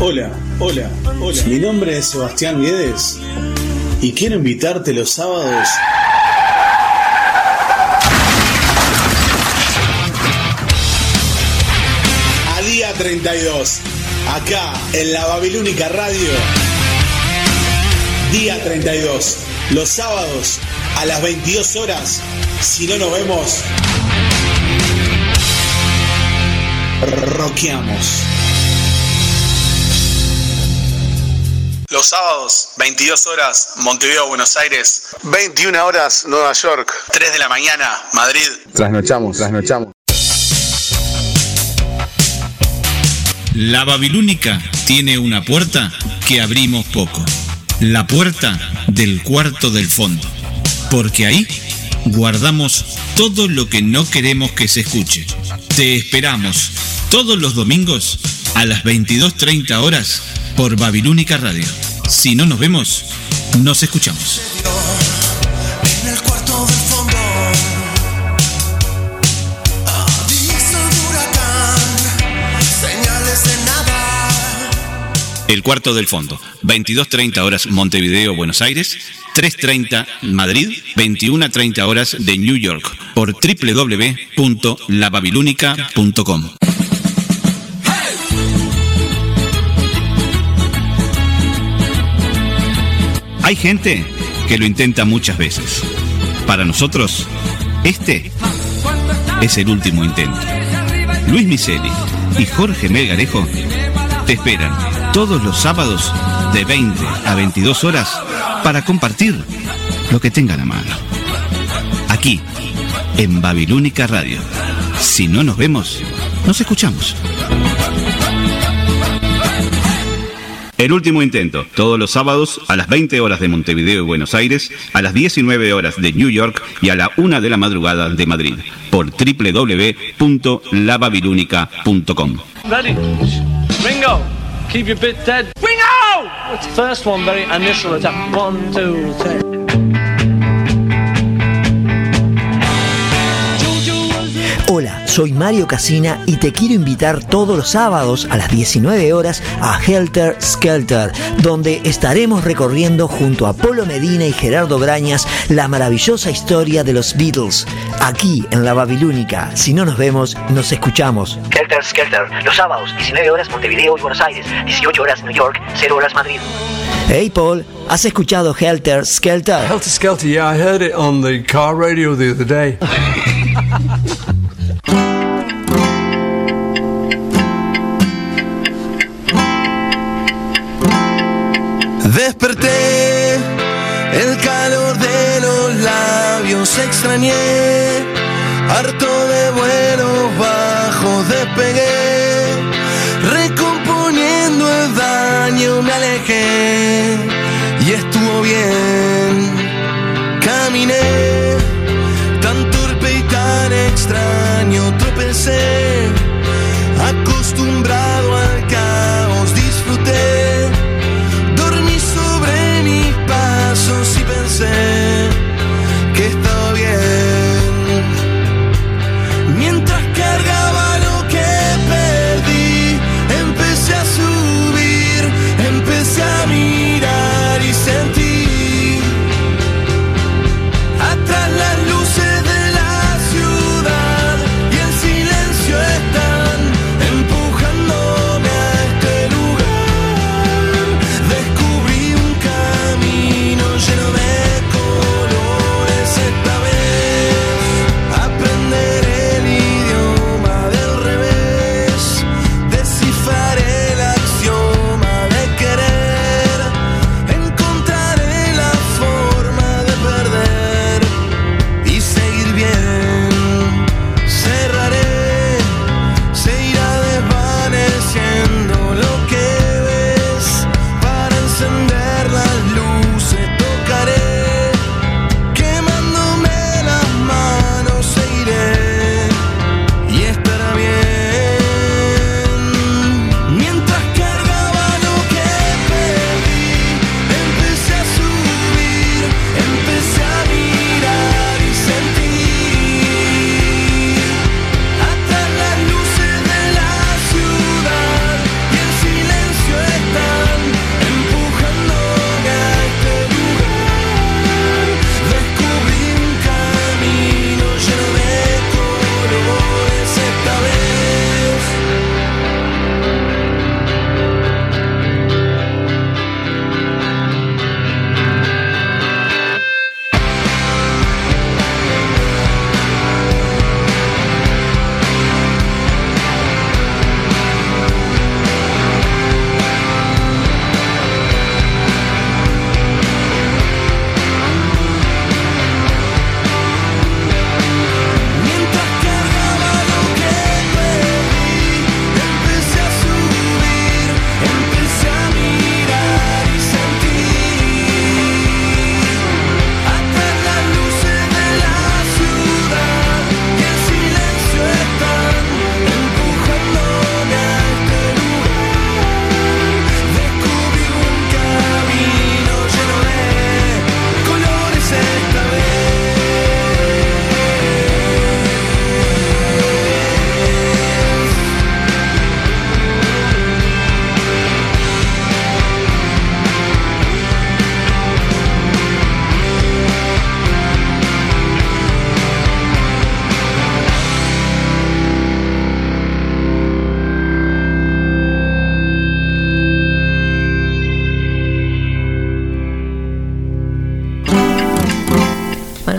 Hola, hola, hola. Mi nombre es Sebastián Guedes y quiero invitarte los sábados a día 32, acá en la Babilónica Radio. Día 32, los sábados a las 22 horas. Si no nos vemos, roqueamos. Los sábados, 22 horas, Montevideo, Buenos Aires. 21 horas, Nueva York. 3 de la mañana, Madrid. Trasnochamos, trasnochamos. La Babilónica tiene una puerta que abrimos poco. La puerta del cuarto del fondo. Porque ahí guardamos todo lo que no queremos que se escuche. Te esperamos todos los domingos a las 22.30 horas por Babilónica Radio. Si no nos vemos, nos escuchamos. El cuarto del fondo. 22.30 horas Montevideo, Buenos Aires. 3.30 Madrid. 21.30 horas de New York. Por www.lababilónica.com. Hay gente que lo intenta muchas veces. Para nosotros, este es el último intento. Luis Miseli y Jorge Melgarejo te esperan todos los sábados de 20 a 22 horas para compartir lo que tengan a mano. Aquí, en Babilónica Radio. Si no nos vemos, nos escuchamos. El último intento, todos los sábados a las 20 horas de Montevideo y Buenos Aires, a las 19 horas de New York y a la 1 de la madrugada de Madrid, por www.lababilónica.com. Ready? Ringo, keep your bit dead. Ringo! First one, very initial attack. One, two, three. Hola, soy Mario Casina y te quiero invitar todos los sábados a las 19 horas a Helter Skelter, donde estaremos recorriendo junto a Polo Medina y Gerardo Brañas la maravillosa historia de los Beatles. Aquí en la Babilónica, si no nos vemos, nos escuchamos. Helter Skelter, los sábados, 19 horas Montevideo y Buenos Aires, 18 horas New York, 0 horas Madrid. Hey Paul, ¿has escuchado Helter Skelter? Helter Skelter, yeah, I heard it on the car radio the other day. Desperté, el calor de los labios extrañé, harto de vuelos bajos despegué, recomponiendo el daño me alejé. Y estuvo bien. Caminé. Tan torpe y tan extraño, tropecé,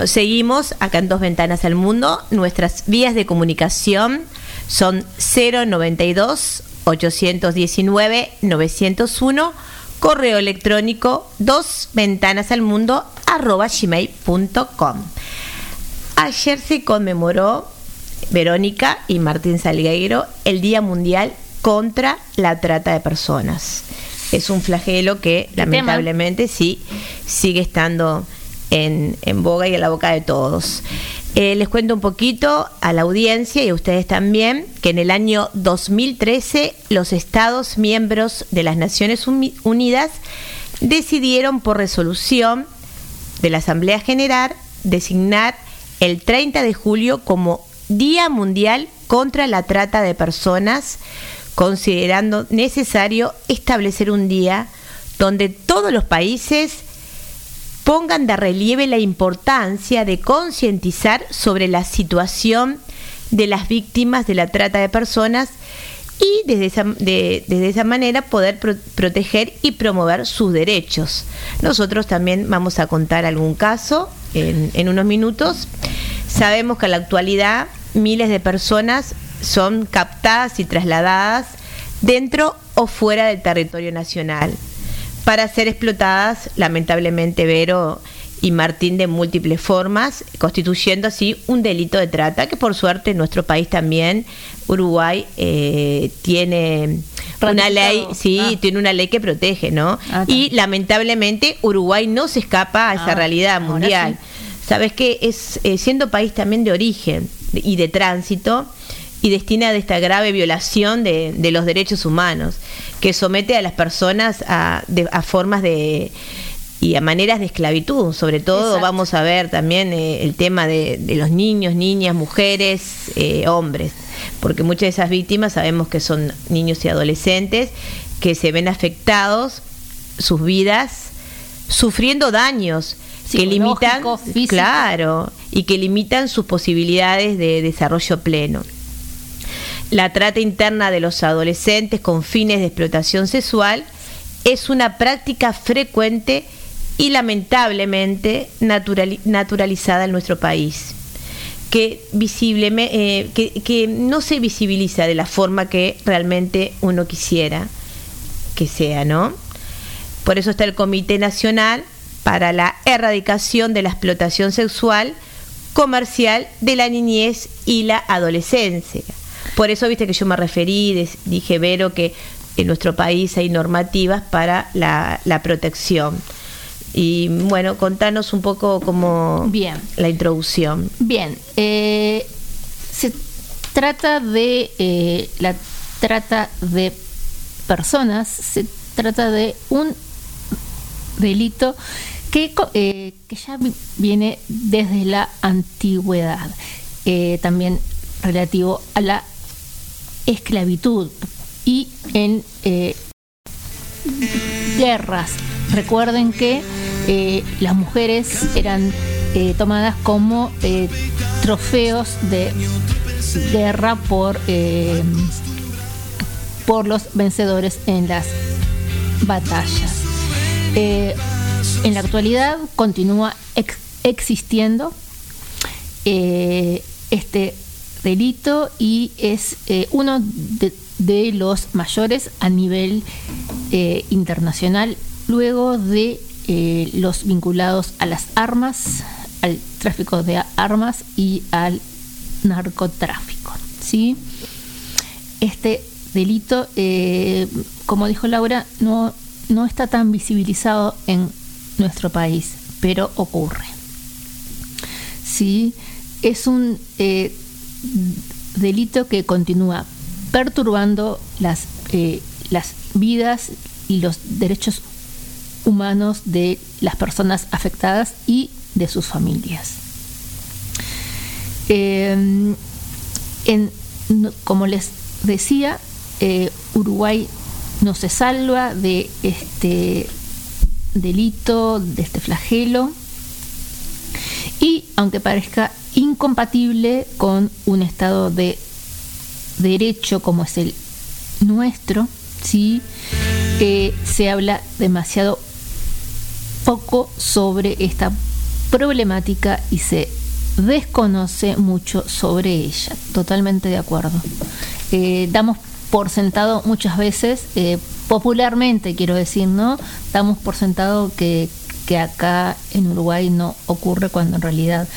seguimos acá en Dos Ventanas al Mundo. Nuestras vías de comunicación son 092 819 901 correo electrónico dos ventanas al mundo arroba gmail.com. Ayer se conmemoró Verónica y Martín Salgueiro el Día Mundial contra la trata de personas. Es un flagelo que lamentablemente sí sigue estando en, boga y en la boca de todos. Eh, les cuento un poquito a la audiencia y a ustedes también que en el año 2013 los Estados miembros de las Naciones Uni- Unidas decidieron por resolución de la Asamblea General designar el 30 de julio como Día Mundial contra la Trata de Personas, considerando necesario establecer un día donde todos los países pongan de relieve la importancia de concientizar sobre la situación de las víctimas de la trata de personas y desde esa, de- desde esa manera poder pro- proteger y promover sus derechos. Nosotros también vamos a contar algún caso en unos minutos. Sabemos que en la actualidad miles de personas son captadas y trasladadas dentro o fuera del territorio nacional para ser explotadas, lamentablemente, Vero y Martín de múltiples formas, constituyendo así un delito de trata, que por suerte en nuestro país también, Uruguay, eh, tiene una ley, sí, tiene una ley que protege, ¿no? y lamentablemente Uruguay no se escapa a esa Ah, realidad mundial. Sabes que es eh, siendo país también de origen y de tránsito y destina de esta grave violación de, de los derechos humanos, que somete a las personas a, de- a formas de y a maneras de esclavitud. Sobre todo Exacto. vamos a ver también eh, el tema de, de los niños, niñas, mujeres, eh, hombres, porque muchas de esas víctimas sabemos que son niños y adolescentes que se ven afectados sus vidas sufriendo daños que limitan físico. claro y que limitan sus posibilidades de desarrollo pleno. La trata interna de los adolescentes con fines de explotación sexual es una práctica frecuente y lamentablemente naturali- naturalizada en nuestro país, eh, que, que no se visibiliza de la forma que realmente uno quisiera que sea, ¿no? Por eso está el Comité Nacional para la Erradicación de la Explotación Sexual Comercial de la Niñez y la Adolescencia. Por eso, viste que yo me referí, dije, Vero, que en nuestro país hay normativas para la, la protección. Y bueno, contanos un poco como Bien. la introducción. Bien, eh, se trata de eh, la trata de personas, se trata de un delito que, eh, que ya vi- viene desde la antigüedad, también relativo a la esclavitud y en eh, guerras. Recuerden que eh, las mujeres eran eh, tomadas como eh, trofeos de guerra por, por los vencedores en las batallas. En la actualidad continúa ex- existiendo este delito y es eh, uno de, los mayores a nivel eh, internacional luego de eh, los vinculados a las armas, al tráfico de armas y al narcotráfico. ¿sí? Este delito, como dijo Laura, no, no está tan visibilizado en nuestro país, pero ocurre. Sí, es un delito que continúa perturbando las, eh, las vidas y los derechos humanos de las personas afectadas y de sus familias. Eh, en- como les decía, eh, Uruguay no se salva de este delito, de este flagelo, y aunque parezca incompatible con un estado de derecho como es el nuestro, sí, Eh, se habla demasiado poco sobre esta problemática y se desconoce mucho sobre ella. Totalmente de acuerdo. Eh, damos por sentado muchas veces, eh, popularmente quiero decir, ¿no? Damos por sentado que, que acá en Uruguay no ocurre cuando en realidad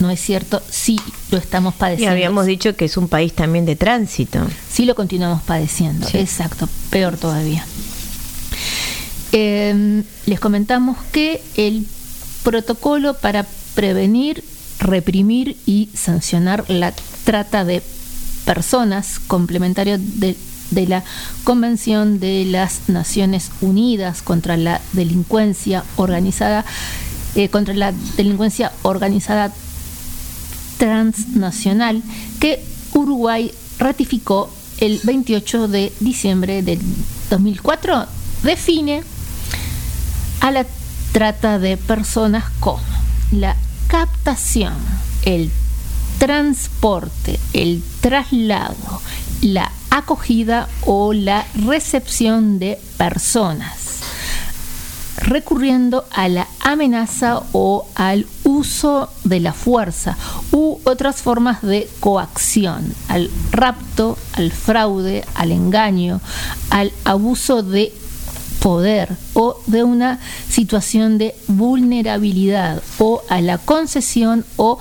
no es cierto, sí lo estamos Y padeciendo. habíamos dicho que es un país también de tránsito. Sí lo continuamos padeciendo, exacto, peor todavía. Eh, les comentamos que el protocolo para prevenir, reprimir y sancionar la trata de personas, complementario de, de la Convención de las Naciones Unidas contra la delincuencia organizada, eh, contra la delincuencia organizada transnacional que Uruguay ratificó el 28 de diciembre del 2004 define a la trata de personas como la captación, el transporte, el traslado, la acogida o la recepción de personas recurriendo a la amenaza o al uso de la fuerza u otras formas de coacción, al rapto, al fraude, al engaño, al abuso de poder o de una situación de vulnerabilidad o a la concesión o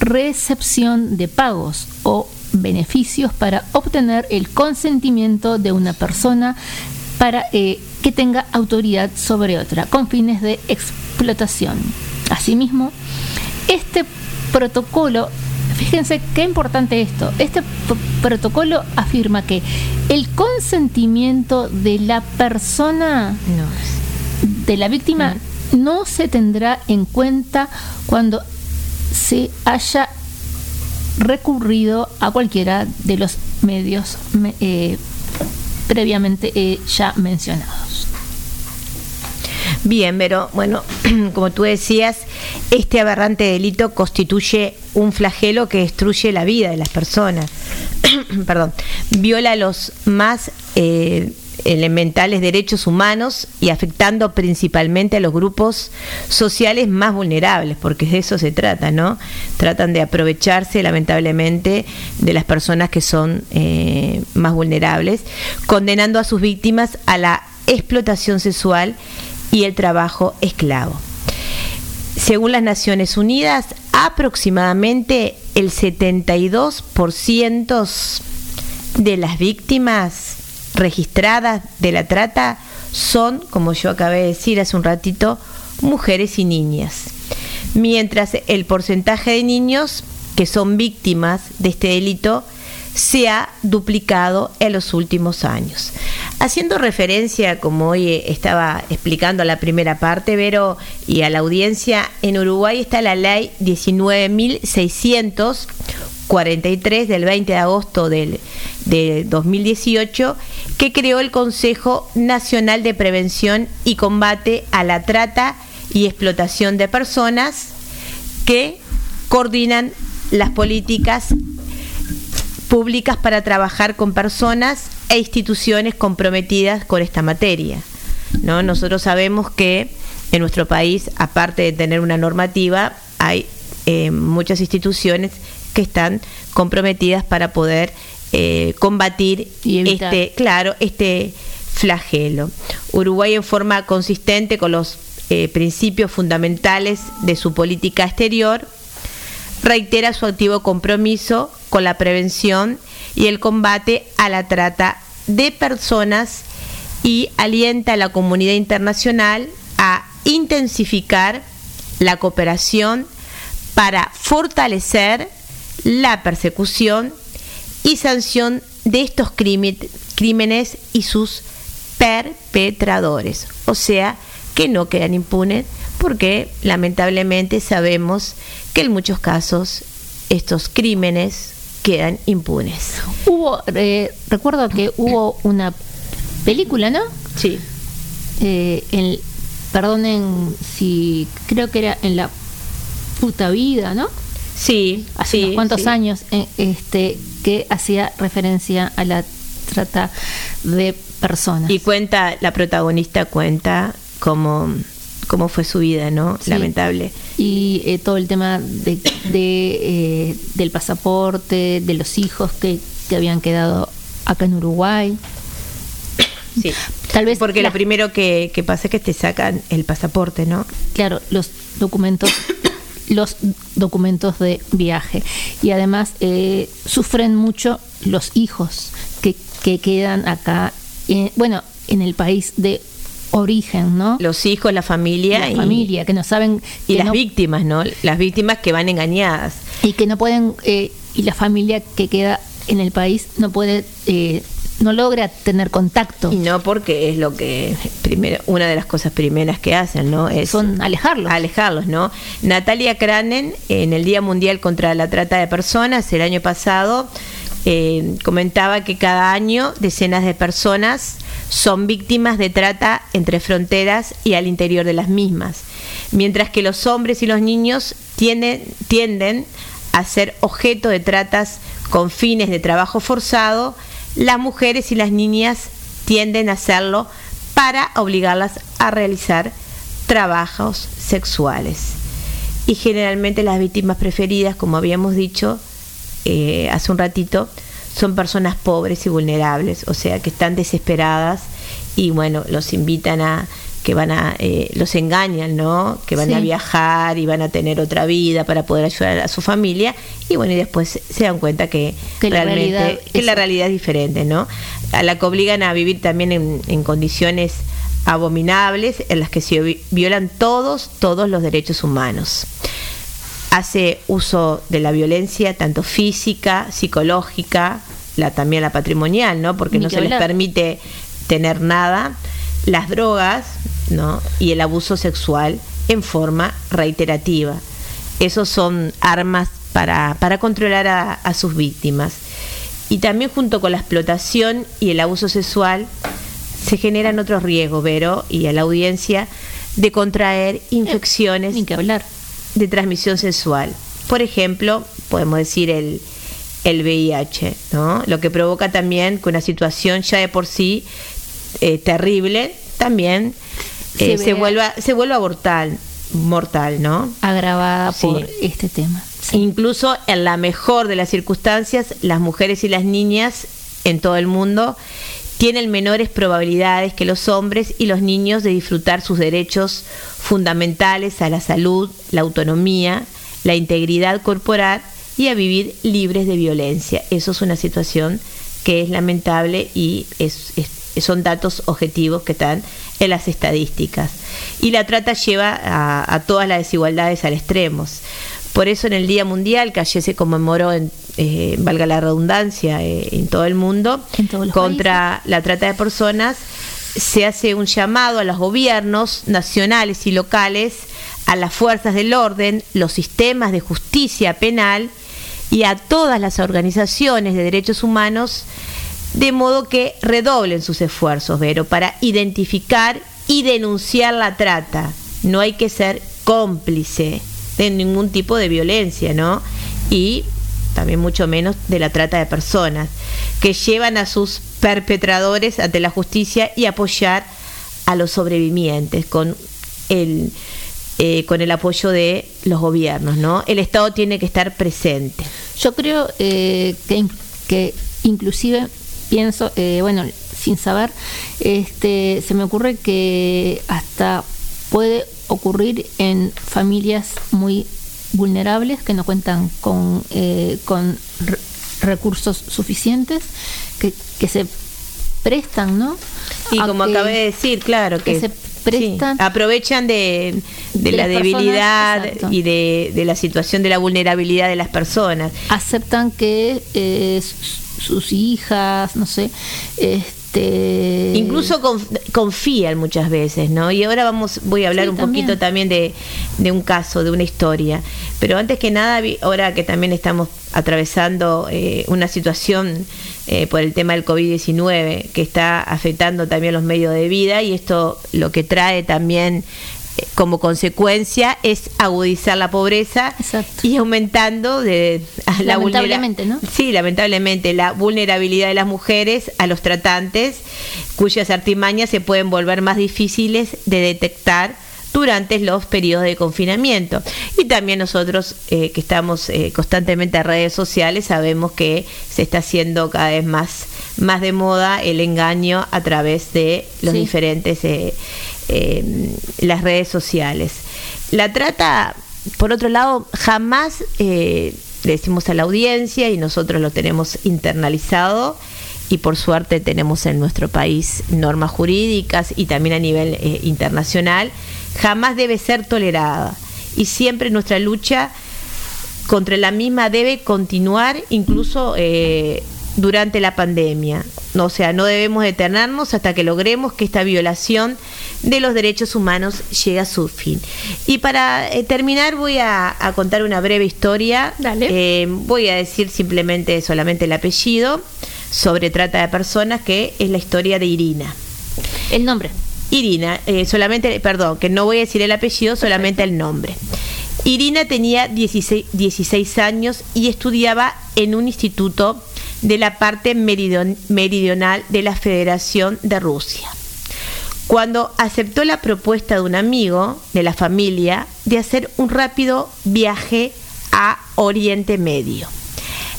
recepción de pagos o beneficios para obtener el consentimiento de una persona para eh, que tenga autoridad sobre otra con fines de explotación. Asimismo, este protocolo, fíjense qué importante esto, este protocolo afirma que el consentimiento de la persona, de la víctima, no se tendrá en cuenta cuando se haya recurrido a cualquiera de los medios me- eh, previamente ya mencionados. Bien, pero bueno, como tú decías, este aberrante delito constituye un flagelo que destruye la vida de las personas. Perdón, viola los más eh, elementales derechos humanos y afectando principalmente a los grupos sociales más vulnerables, porque de eso se trata, ¿no? Tratan de aprovecharse lamentablemente de las personas que son eh, más vulnerables, condenando a sus víctimas a la explotación sexual y el trabajo esclavo. Según las Naciones Unidas, aproximadamente el 72% de las víctimas registradas de la trata son, como yo acabé de decir hace un ratito, mujeres y niñas. Mientras el porcentaje de niños que son víctimas de este delito se ha duplicado en los últimos años. Haciendo referencia, como hoy eh, estaba explicando la primera parte, Vero, y a la audiencia, en Uruguay está la ley 19.643 del 20 de agosto del, de 2018, que creó el Consejo Nacional de Prevención y Combate a la Trata y Explotación de Personas, que coordinan las políticas públicas para trabajar con personas e instituciones comprometidas con esta materia. ¿no? Nosotros sabemos que en nuestro país, aparte de tener una normativa, hay eh, muchas instituciones que están comprometidas para poder eh, combatir este, claro, este flagelo. Uruguay en forma consistente con los eh, principios fundamentales de su política exterior reitera su activo compromiso con la prevención y el combate a la trata de personas y alienta a la comunidad internacional a intensificar la cooperación para fortalecer la persecución y sanción de estos crímenes y sus perpetradores. O sea, que no quedan impunes porque lamentablemente sabemos que en muchos casos estos crímenes quedan impunes. Hubo, eh, recuerdo que hubo una película, ¿no? Sí. Eh, en, perdonen si creo que era en la puta vida, ¿no? Sí, hace sí, unos cuantos sí. años, eh, este, que hacía referencia a la trata de personas. Y cuenta, la protagonista cuenta cómo, cómo fue su vida, ¿no? Sí. Lamentable. Y eh, todo el tema de, de, eh, del pasaporte, de los hijos que, que habían quedado acá en Uruguay. Sí. Tal vez Porque la- lo primero que, que pasa es que te sacan el pasaporte, ¿no? claro, los documentos los documentos de viaje y además eh, sufren mucho los hijos que, que quedan acá en- bueno en el país de origen no Los hijos, la familia la y, familia que no saben y las no- víctimas, ¿no? Las víctimas que van engañadas. y que no pueden eh, y la familia que queda en el país no puede eh, no logra tener contacto Y no porque es lo que primero, una de las cosas primeras que hacen, ¿no? Es son alejarlos alejarlos, ¿no? Natalia Cranen, en el Día Mundial contra la Trata de Personas, el año pasado, eh, comentaba que cada año decenas de personas son víctimas de trata entre fronteras y al interior de las mismas, mientras que los hombres y los niños tienden, tienden a ser objeto de tratas con fines de trabajo forzado, las mujeres y las niñas tienden a hacerlo para obligarlas a realizar trabajos sexuales. Y generalmente las víctimas preferidas, como habíamos dicho eh, hace un ratito, son personas pobres y vulnerables, o sea, que están desesperadas y bueno, los invitan a que van a, eh, los engañan, ¿no? Que van a viajar y van a tener otra vida para poder ayudar a su familia y bueno, y después se dan cuenta que, Que la realmente, realidad que es la realidad es diferente, ¿no? A la que obligan a vivir también en, en condiciones abominables en las que se vi- violan todos, todos los derechos humanos. Hace uso de la violencia tanto física, psicológica, la, también la patrimonial, ¿no? Porque Ni no se les permite tener nada, las drogas, ¿no? Y el abuso sexual en forma reiterativa. Esos son armas para, para controlar a, a sus víctimas. Y también junto con la explotación y el abuso sexual se generan otros riesgos, Vero, y a la audiencia de contraer infecciones ni que hablar de transmisión sexual. Por ejemplo, podemos decir el, el VIH, ¿no? Lo que provoca también que una situación ya de por sí eh, terrible también eh, Se se, vea- vuelva se vuelva mortal, mortal, ¿no? agravada Sí. por este tema Incluso en la mejor de las circunstancias, las mujeres y las niñas en todo el mundo tienen menores probabilidades que los hombres y los niños de disfrutar sus derechos fundamentales a la salud, la autonomía, la integridad corporal y a vivir libres de violencia. Eso es una situación que es lamentable y es- es- son datos objetivos que están en las estadísticas. Y la trata lleva a, a todas las desigualdades al extremo. Por eso en el Día Mundial, que ayer se conmemoró, en, eh, valga la redundancia, eh, en todo el mundo, contra la trata de personas, se hace un llamado a los gobiernos nacionales y locales, a las fuerzas del orden, los sistemas de justicia penal y a todas las organizaciones de derechos humanos, de modo que redoblen sus esfuerzos, Vero, para identificar y denunciar la trata. No hay que ser cómplice de ningún tipo de violencia, ¿no? Y también mucho menos de la trata de personas, que llevan a sus perpetradores ante la justicia y apoyar a los sobrevivientes con el, eh, con el apoyo de los gobiernos, ¿no? El Estado tiene que estar presente. Yo creo eh, que, que inclusive pienso, eh, bueno, sin saber, este, se me ocurre que hasta puede ocurrir en familias muy vulnerables que no cuentan con, eh, con re- recursos suficientes, que, que se prestan, ¿no? Y A como que- acabé de decir, claro, que, que se prestan sí, aprovechan de, de de la personas, debilidad y de, de la situación de la vulnerabilidad de las personas. aceptan que eh, sus- hijas, no sé, este Incluso conf- confían muchas veces, ¿no? Y ahora vamos, voy a hablar Sí, un también. poquito también de, de un caso, de una historia. Pero antes que nada, ahora que también estamos atravesando eh, una situación eh, por el tema del COVID-19 que está afectando también los medios de vida y esto lo que trae también como consecuencia es agudizar la pobreza y aumentando de la Lamentablemente, ¿no? Sí, lamentablemente, la vulnerabilidad de las mujeres a los tratantes, cuyas artimañas se pueden volver más difíciles de detectar durante los periodos de confinamiento. Y también nosotros eh, que estamos eh, constantemente en redes sociales sabemos que se está haciendo cada vez más, más de moda el engaño a través de los Sí. diferentes eh, eh, las redes sociales. La trata, por otro lado, jamás eh, le decimos a la audiencia y nosotros lo tenemos internalizado y por suerte tenemos en nuestro país normas jurídicas y también a nivel eh, internacional, jamás debe ser tolerada. Y siempre nuestra lucha contra la misma debe continuar incluso durante la pandemia. O sea, no debemos detenernos hasta que logremos que esta violación de los derechos humanos llegue a su fin. Y para eh, terminar voy a, a contar una breve historia. Eh, voy a decir simplemente solamente el apellido sobre trata de personas, que es la historia de Irina. El nombre. Irina, eh, solamente, perdón, que no voy a decir el apellido, solamente el nombre. Irina tenía 16, 16 años y estudiaba en un instituto de la parte meridion- meridional de la Federación de Rusia. Cuando aceptó la propuesta de un amigo de la familia de hacer un rápido viaje a Oriente Medio.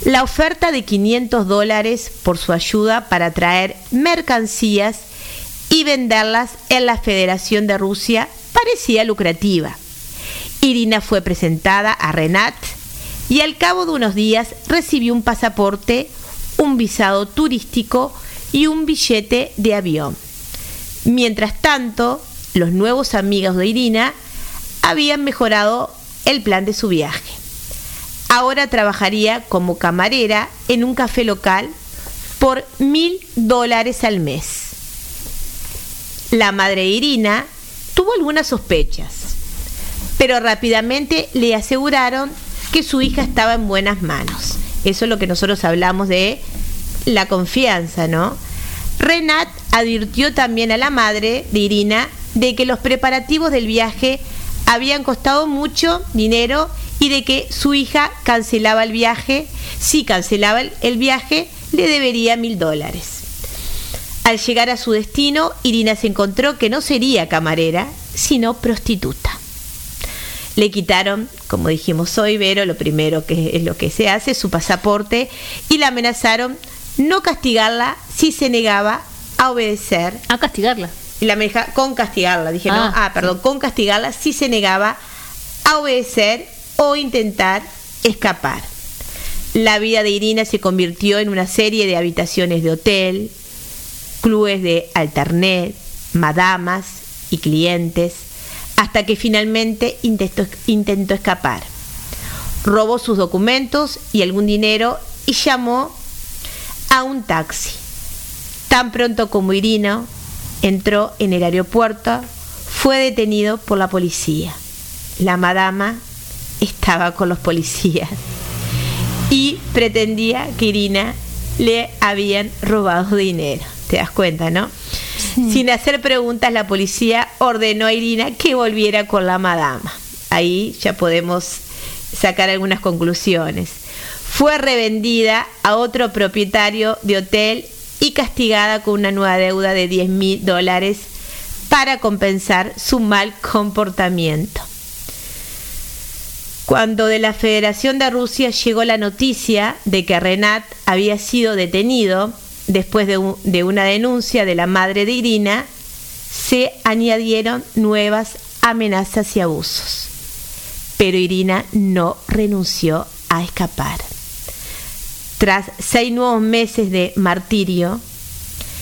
La oferta de 500 dólares por su ayuda para traer mercancías y venderlas en la Federación de Rusia parecía lucrativa. Irina fue presentada a Renat y al cabo de unos días recibió un pasaporte, un visado turístico y un billete de avión. Mientras tanto, los nuevos amigos de Irina habían mejorado el plan de su viaje. Ahora trabajaría como camarera en un café local por mil dólares al mes. La madre Irina tuvo algunas sospechas, pero rápidamente le aseguraron que su hija estaba en buenas manos. Eso es lo que nosotros hablamos de la confianza, ¿no? Renat advirtió también a la madre de Irina de que los preparativos del viaje habían costado mucho dinero y de que su hija cancelaba el viaje. Si cancelaba el- viaje, le debería mil dólares. Al llegar a su destino, Irina se encontró que no sería camarera, sino prostituta. Le quitaron, como dijimos hoy, Vero, lo primero que es lo que se hace, su pasaporte y la amenazaron no castigarla si se negaba a obedecer. A castigarla. Y la amenaza con castigarla, dije, no, Ah, ah, perdón, con castigarla si se negaba a obedecer o intentar escapar. La vida de Irina se convirtió en una serie de habitaciones de hotel, clubes de alternet, madamas y clientes, hasta que finalmente intentó, intentó escapar. Robó sus documentos y algún dinero y llamó a un taxi. Tan pronto como Irina entró en el aeropuerto, fue detenido por la policía. La madama estaba con los policías y pretendía que Irina le habían robado dinero. ¿Te das cuenta, no? Sin hacer preguntas, la policía ordenó a Irina que volviera con la madama. Ahí ya podemos sacar algunas conclusiones. Fue revendida a otro propietario de hotel y castigada con una nueva deuda de 10 mil dólares para compensar su mal comportamiento. Cuando de la Federación de Rusia llegó la noticia de que Renat había sido detenido después de, un- de una denuncia de la madre de Irina, se añadieron nuevas amenazas y abusos. Pero Irina no renunció a escapar. Tras seis nuevos meses de martirio,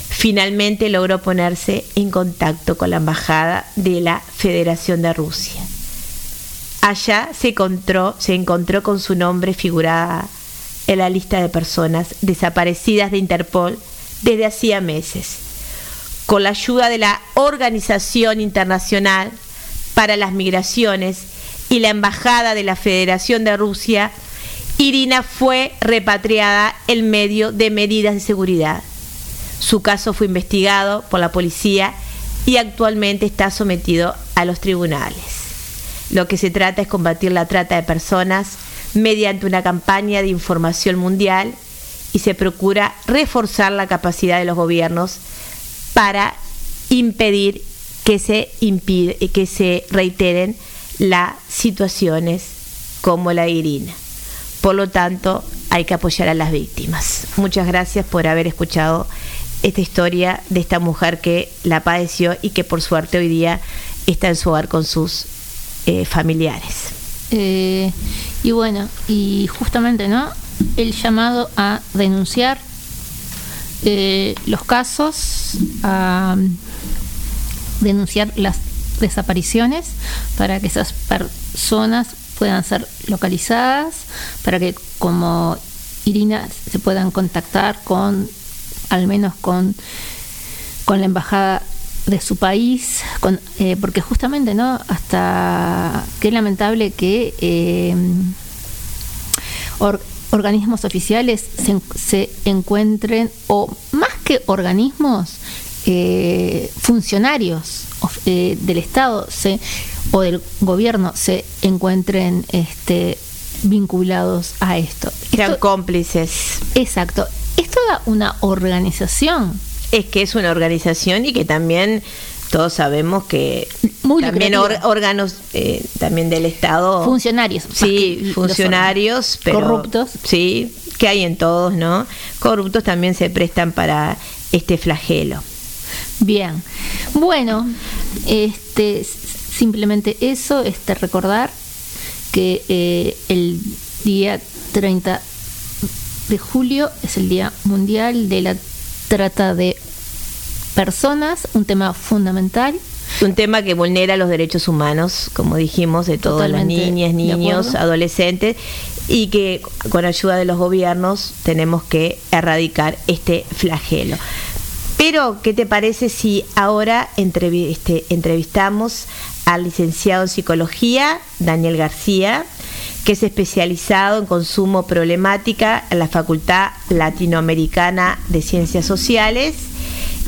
finalmente logró ponerse en contacto con la embajada de la Federación de Rusia. Allá se encontró, se encontró con su nombre figurada en la lista de personas desaparecidas de Interpol desde hacía meses. Con la ayuda de la Organización Internacional para las Migraciones y la Embajada de la Federación de Rusia, Irina fue repatriada en medio de medidas de seguridad. Su caso fue investigado por la policía y actualmente está sometido a los tribunales. Lo que se trata es combatir la trata de personas mediante una campaña de información mundial y se procura reforzar la capacidad de los gobiernos para impedir que se impide, que se reiteren las situaciones como la Irina. Por lo tanto, hay que apoyar a las víctimas. Muchas gracias por haber escuchado esta historia de esta mujer que la padeció y que por suerte hoy día está en su hogar con sus eh, familiares. Eh, y bueno, y justamente, ¿no? El llamado a denunciar eh, los casos, a denunciar las desapariciones para que esas personas puedan ser localizadas, para que como Irina se puedan contactar con, al menos con, con la embajada de su país, con, eh, porque justamente, ¿no? Hasta qué lamentable que eh, or- organismos oficiales se, se encuentren, o más que organismos, eh, funcionarios of- eh, del Estado se, o del gobierno se encuentren este, vinculados a esto. Sean Esto- cómplices. Exacto. Es toda una organización. Es que es una organización y que también todos sabemos que Muy también or- órganos eh, también del Estado. Funcionarios. Sí, funcionarios, pero Corruptos. Sí, que hay en todos, ¿no? Corruptos también se prestan para este flagelo. Bien. Bueno, este simplemente eso, este recordar que eh, el día 30 de julio es el Día Mundial de la Trata de Personas, un tema fundamental. Un tema que vulnera los derechos humanos, como dijimos, de todas las niñas, niños, adolescentes, y que con ayuda de los gobiernos tenemos que erradicar este flagelo. Pero, ¿qué te parece si ahora este, entrevistamos al licenciado en psicología, Daniel García, que es especializado en consumo problemática en la Facultad Latinoamericana de Ciencias Sociales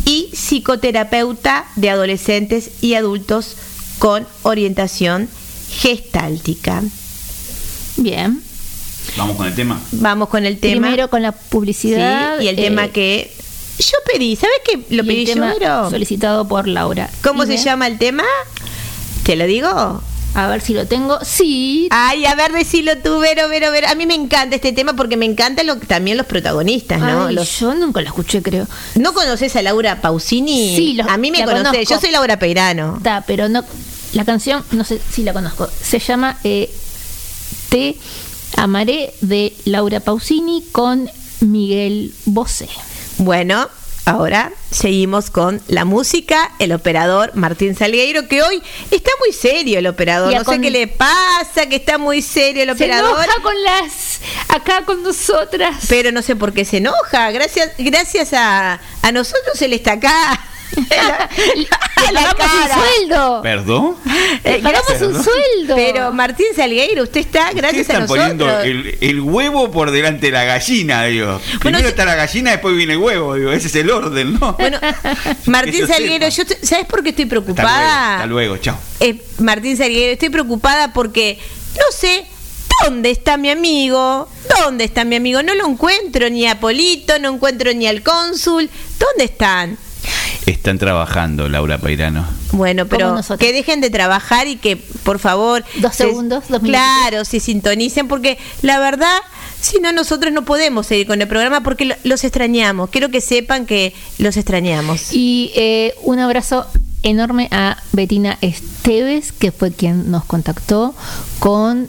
y psicoterapeuta de adolescentes y adultos con orientación gestáltica. Bien. Vamos con el tema. Vamos con el tema. Primero con la publicidad. Sí, y el eh, tema que yo pedí, ¿sabes qué? Lo pedí yo, solicitado por Laura. ¿Cómo Dime. se llama el tema? ¿Te lo digo? A ver si lo tengo. Sí. Ay, a ver, decilo tú, Vero, Vero, Vero. A mí me encanta este tema porque me encantan lo, también los protagonistas, ¿no? Ay, Los- Yo nunca lo escuché, creo. ¿No conoces a Laura Pausini? Sí, los- a mí me conoces. Yo soy Laura Peirano. Está, pero no. La canción, no sé si la conozco. Se llama eh, Te amaré de Laura Pausini con Miguel Bosé. Bueno, ahora seguimos con la música, el operador Martín Salgueiro, que hoy está muy serio el operador. No sé qué le pasa, que está muy serio el Se operador. enoja con las. acá con nosotras. Pero no sé por qué se enoja. Gracias, gracias a, a nosotros él está acá. Le la pagamos un cara. sueldo. ¿Perdón? Eh, Le pagamos gracias- un sueldo. Pero Martín Salgueiro, usted está gracias a Están poniendo nosotros. el, el huevo por delante de la gallina, digo. Primero yo- está la gallina, después viene el huevo, digo. Ese es el orden, ¿no? Bueno, Martín Que yo Salguero, yo te- ¿sabes por qué estoy Hasta luego, preocupada? hasta luego, chao. Eh, Martín Salguero, estoy preocupada porque no sé dónde está mi amigo, dónde está mi amigo, no lo encuentro ni a Polito, no encuentro ni al cónsul, ¿dónde están? Están trabajando, Laura Peirano. Bueno, pero que dejen de trabajar y que, por favor, Dos se- segundos, dos minutos. claro, se sintonicen, porque la verdad, si no, nosotros no podemos seguir con el programa porque lo- los extrañamos. Quiero que sepan que los extrañamos. Y eh, un abrazo enorme a Betina Esteves, que fue quien nos contactó con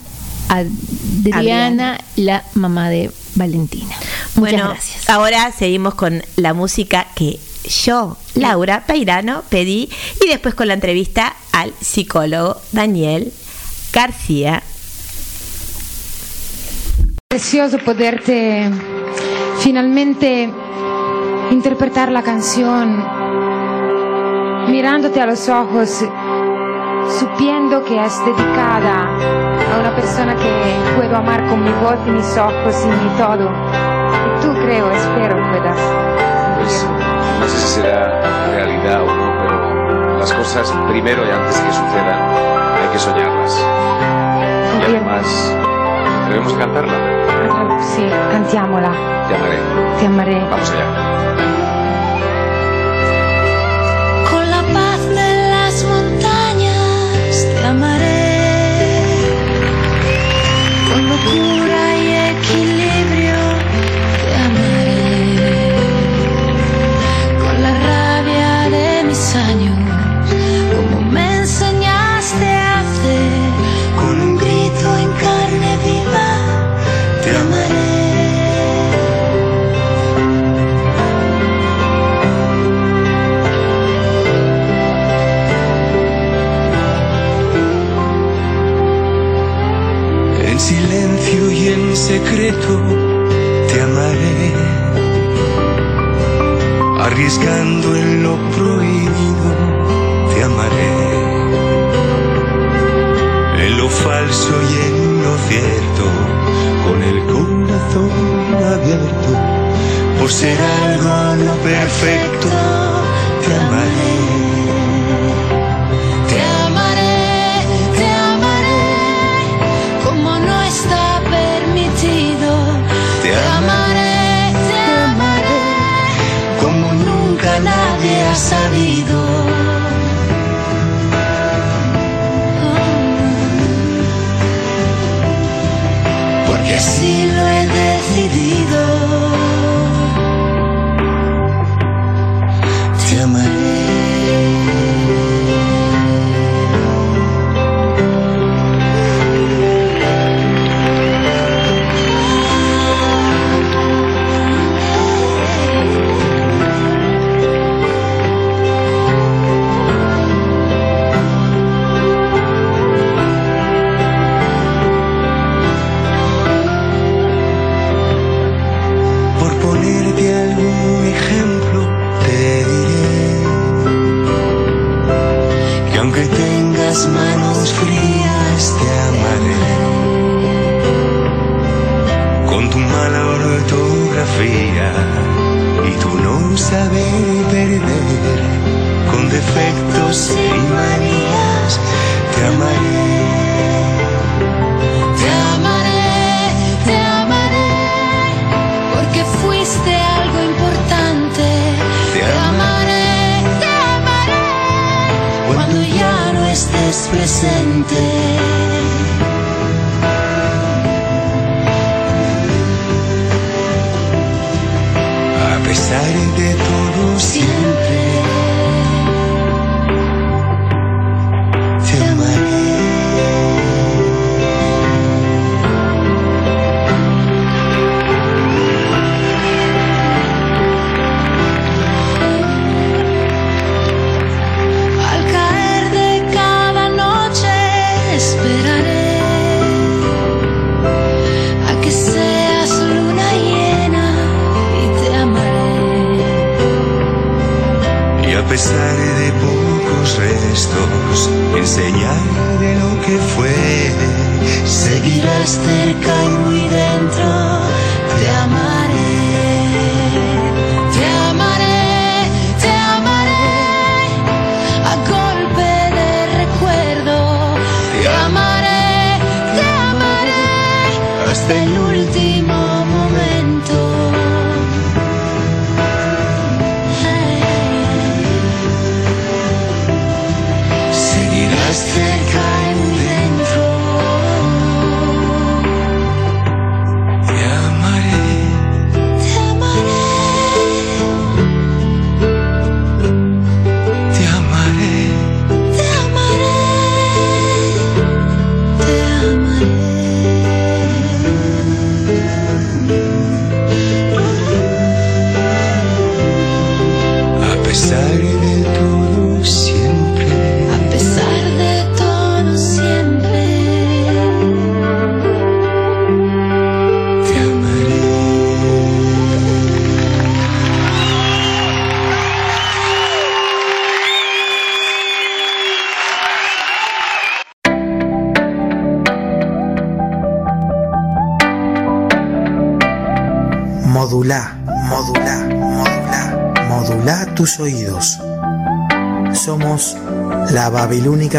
Adriana, Adriana. la mamá de Valentina. Muchas Bueno, gracias. ahora seguimos con la música que yo, Laura Peirano, pedí y después con la entrevista al psicólogo Daniel García. precioso poderte finalmente interpretar la canción mirándote a los ojos, supiendo que es dedicada a una persona que puedo amar con mi voz y mis ojos y mi todo. Y tú creo, espero puedas será realidad o no, pero las cosas primero y antes que sucedan hay que soñarlas. Y además debemos cantarla. Sí, cantiamola. Te amaré. Te amaré. Vamos allá. Con la paz de las montañas te amaré. Con locura.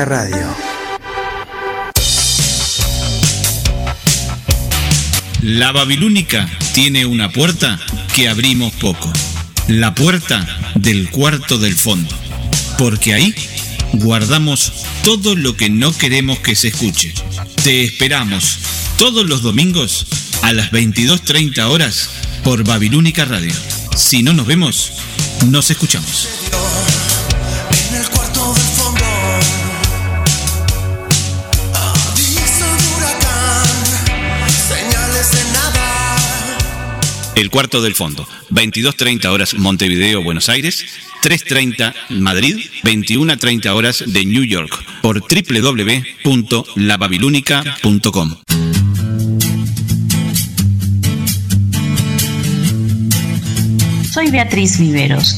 Radio. La Babilónica tiene una puerta que abrimos poco. La puerta del cuarto del fondo. Porque ahí guardamos todo lo que no queremos que se escuche. Te esperamos todos los domingos a las 22.30 horas por Babilónica Radio. Si no nos vemos, nos escuchamos. El cuarto del fondo, 22.30 horas Montevideo, Buenos Aires, 3.30 Madrid, 21.30 horas de New York, por www.lababilúnica.com. Soy Beatriz Viveros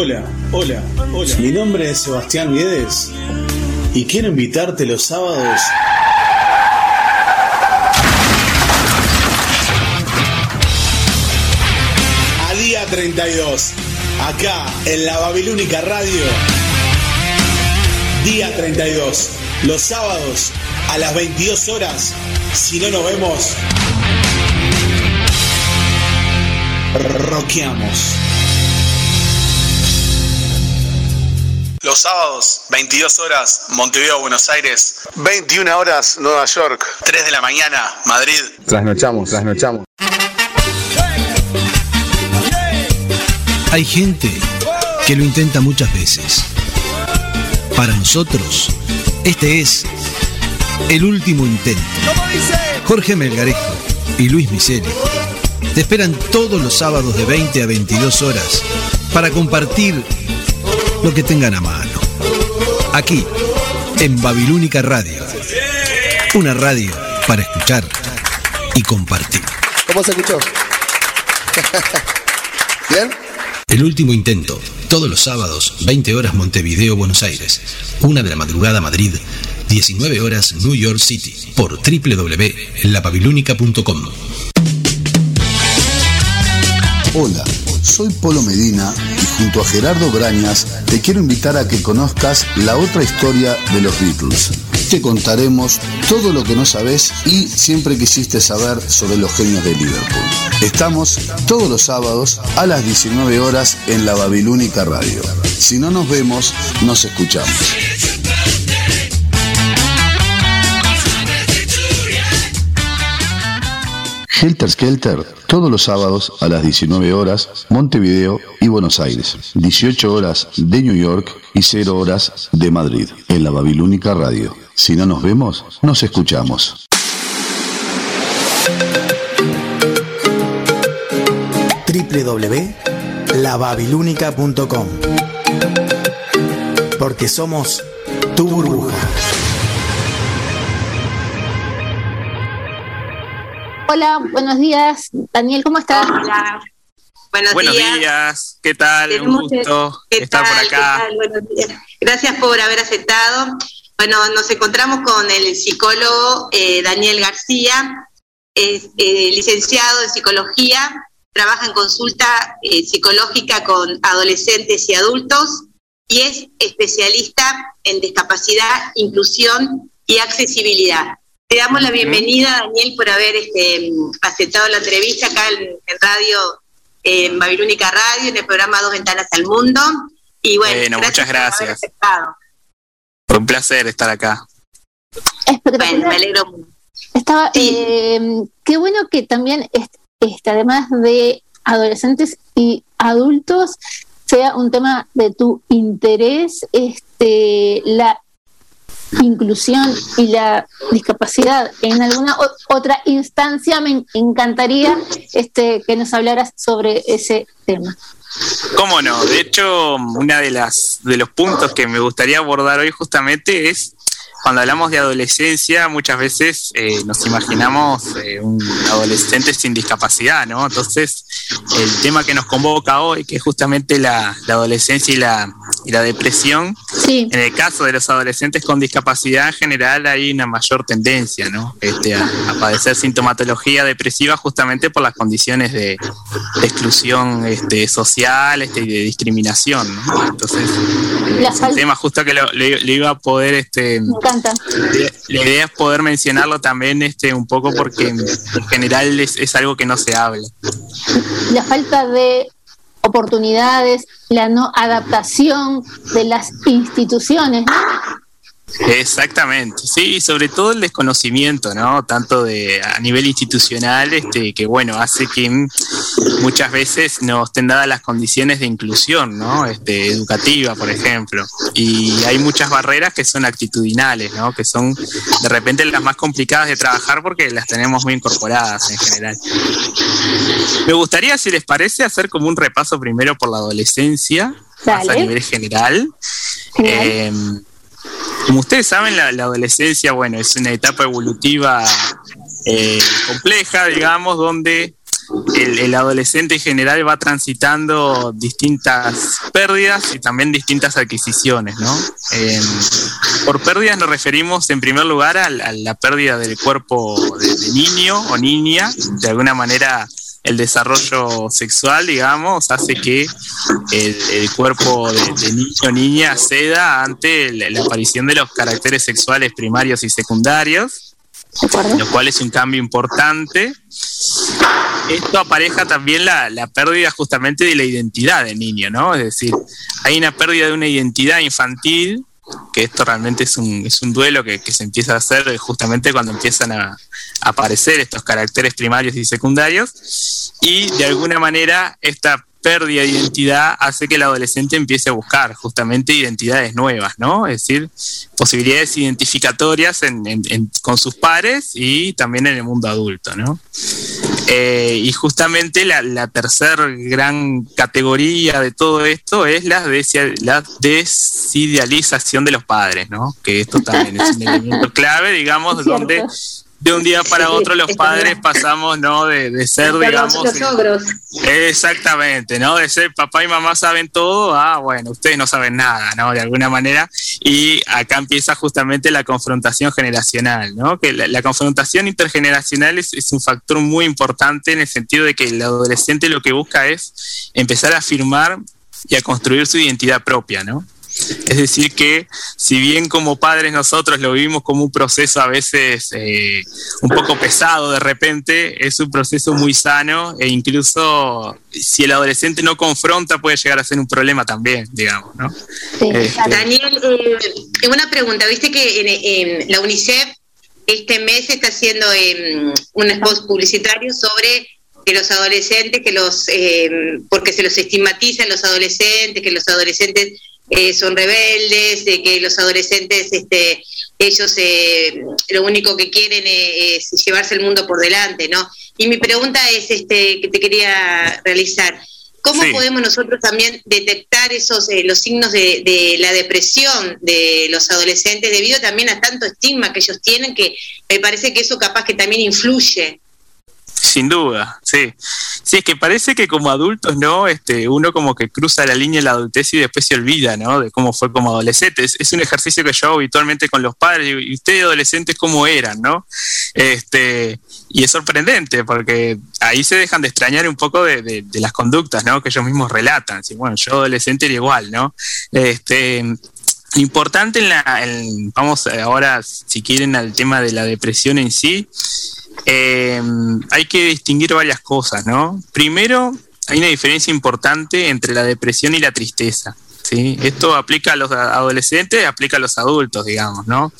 Hola, hola, hola. Mi nombre es Sebastián Guedes y quiero invitarte los sábados a día 32, acá en la Babilónica Radio. Día 32, los sábados a las 22 horas. Si no nos vemos, roqueamos. Los sábados, 22 horas, Montevideo, Buenos Aires. 21 horas, Nueva York. 3 de la mañana, Madrid. Trasnochamos, trasnochamos. Hay gente que lo intenta muchas veces. Para nosotros, este es el último intento. Jorge Melgarejo y Luis Miseri te esperan todos los sábados de 20 a 22 horas para compartir lo que tengan a mano. Aquí, en Babilónica Radio. Una radio para escuchar y compartir. ¿Cómo se escuchó? ¿Bien? El último intento, todos los sábados, 20 horas Montevideo, Buenos Aires, 1 de la madrugada Madrid, 19 horas New York City, por www.lababilónica.com. Hola, soy Polo Medina y junto a Gerardo Brañas te quiero invitar a que conozcas la otra historia de los Beatles. Te contaremos todo lo que no sabes y siempre quisiste saber sobre los genios de Liverpool. Estamos todos los sábados a las 19 horas en la Babilónica Radio. Si no nos vemos, nos escuchamos. Helter Skelter, todos los sábados a las 19 horas, Montevideo y Buenos Aires. 18 horas de New York y 0 horas de Madrid, en la Babilónica Radio. Si no nos vemos, nos escuchamos. www.lababilúnica.com Porque somos tu burbuja. Hola, buenos días. Daniel, ¿cómo estás? Hola. Buenos, Buenos días. ¿qué tal? Un gusto ¿Qué estar tal? por ¿Qué acá. tal? Buenos días. Gracias por haber aceptado. Bueno, nos encontramos con el psicólogo eh, Daniel García, es eh, licenciado en psicología, trabaja en consulta eh, psicológica con adolescentes y adultos y es especialista en discapacidad, inclusión y accesibilidad. Te damos la bienvenida, Daniel, por haber este, aceptado la entrevista acá en, en radio, en Babilónica Radio, en el programa Dos Ventanas al Mundo. Y bueno, Bueno, muchas por haber gracias. Fue un placer estar acá. Bueno, me alegro mucho. Estaba, eh, qué bueno que también, est- este, además de adolescentes y adultos, sea un tema de tu interés, este, la inclusión y la discapacidad. En alguna otra instancia me en- encantaría este, que nos hablaras sobre ese tema. ¿Cómo no? De hecho, una de las de los puntos que me gustaría abordar hoy justamente es cuando hablamos de adolescencia, muchas veces eh, nos imaginamos eh, un adolescente sin discapacidad, ¿no? Entonces, el tema que nos convoca hoy, que es justamente la, la adolescencia y la, y la depresión, en el caso de los adolescentes con discapacidad en general hay una mayor tendencia, ¿no? Este, a, a padecer sintomatología depresiva justamente por las condiciones de, de exclusión este, social este, y de discriminación, ¿no? Entonces, La es un tema justo que lo, iba a poder, este, encanta. la idea es poder mencionarlo también este, un poco porque en general es, es algo que no se habla. la falta de oportunidades, la no adaptación de las instituciones. ¿no? Exactamente, sí, sobre todo el desconocimiento, ¿no? Tanto de a nivel institucional, este, que bueno, hace que muchas veces no estén dadas las condiciones de inclusión, ¿no? Este, educativa, por ejemplo. Y hay muchas barreras que son actitudinales, ¿no? Que son de repente las más complicadas de trabajar porque las tenemos muy incorporadas en general. Me gustaría, si les parece, hacer como un repaso primero por la adolescencia, más a nivel general. Eh, como ustedes saben, la, adolescencia, bueno, es una etapa evolutiva eh, compleja, digamos, donde el, adolescente en general va transitando distintas pérdidas y también distintas adquisiciones, ¿no? por pérdidas nos referimos en primer lugar a, la pérdida del cuerpo de, niño o niña, de alguna manera el desarrollo sexual, digamos, hace que el, cuerpo de, niño o niña ceda ante la, aparición de los caracteres sexuales primarios y secundarios, lo cual es un cambio importante. Esto apareja también la, la, pérdida justamente de la identidad del niño, ¿no? Es decir, hay una pérdida de una identidad infantil que esto realmente es un, es un duelo que, se empieza a hacer justamente cuando empiezan a, aparecer estos caracteres primarios y secundarios y de alguna manera esta pérdida de identidad hace que el adolescente empiece a buscar justamente identidades nuevas, ¿no? Es decir, posibilidades identificatorias con sus pares y también en el mundo adulto, ¿no? Eh, y justamente la, la tercera gran categoría de todo esto es la, la desidealización de los padres, ¿no? Que esto también es un elemento clave, digamos, donde de un día para otro los padres pasamos, ¿no? De, ser, digamos... exactamente, ¿no? De ser papá y mamá saben todo, ah, bueno, ustedes no saben nada, ¿no? De alguna manera. Y acá empieza justamente la confrontación generacional, ¿no? Que la, confrontación intergeneracional es, es, un factor muy importante en el sentido de que el adolescente lo que busca es empezar a afirmar y a construir su identidad propia, ¿no? Es decir, que si bien como padres nosotros lo vivimos como un proceso a veces eh, un poco pesado de repente, es un proceso muy sano e incluso si el adolescente no confronta puede llegar a ser un problema también, digamos, ¿no? Este, Daniel, eh, una pregunta, viste que en, la UNICEF este mes está haciendo em, un spot publicitario sobre que los adolescentes, que los, em, porque se los estigmatizan los adolescentes, que los adolescentes eh, son rebeldes, de que los adolescentes, este, ellos eh, lo único que quieren es, llevarse el mundo por delante, ¿no? Y mi pregunta es, este, que te quería realizar, ¿cómo podemos nosotros también detectar esos, eh, los signos de, de, la depresión de los adolescentes debido también a tanto estigma que ellos tienen que me parece que eso capaz que también influye sin duda, sí. Sí, es que parece que como adultos, ¿no? Este, uno como que cruza la línea de la adultez y después se olvida, ¿no? De cómo fue como adolescente. Es, un ejercicio que yo hago habitualmente con los padres. Y ustedes adolescentes, ¿cómo eran, no? Este, y es sorprendente porque ahí se dejan de extrañar un poco de, las conductas, ¿no? Que ellos mismos relatan. Sí, bueno, yo adolescente era igual, ¿no? Este, importante en la, vamos ahora, si quieren, al tema de la depresión en sí eh, hay que distinguir varias cosas, ¿no? Primero, hay una diferencia importante entre la depresión y la tristeza. ¿sí? Esto aplica a los adolescentes, aplica a los adultos, digamos, ¿no?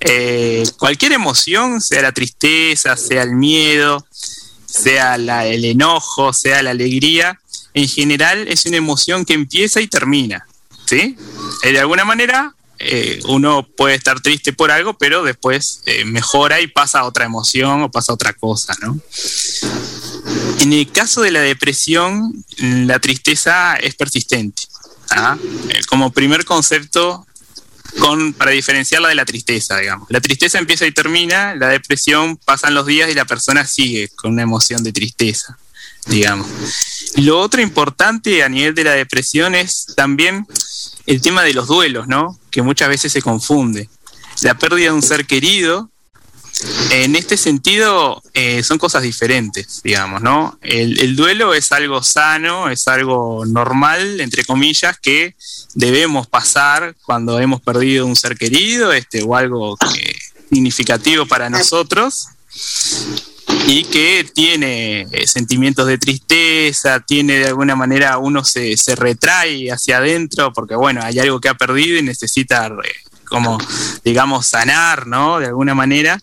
Eh, cualquier emoción, sea la tristeza, sea el miedo, sea el enojo, sea la alegría, en general es una emoción que empieza y termina, ¿sí? Eh, de alguna manera eh, uno puede estar triste por algo, pero después eh, mejora y pasa otra emoción o pasa otra cosa, ¿no? En el caso de la depresión, la tristeza es persistente. ¿ah? Como primer concepto con, para diferenciarla de la tristeza, digamos. La tristeza empieza y termina, la depresión pasan los días y la persona sigue con una emoción de tristeza, digamos. Lo otro importante a nivel de la depresión es también el tema de los duelos, ¿no? Que muchas veces se confunde. La pérdida de un ser querido, en este sentido, eh, son cosas diferentes, digamos, ¿no? El, duelo es algo sano, es algo normal, entre comillas, que debemos pasar cuando hemos perdido un ser querido, este, o algo significativo para nosotros y que tiene eh, sentimientos de tristeza, tiene de alguna manera uno se, se, retrae hacia adentro porque bueno, hay algo que ha perdido y necesita como, digamos, sanar, ¿no? De alguna manera.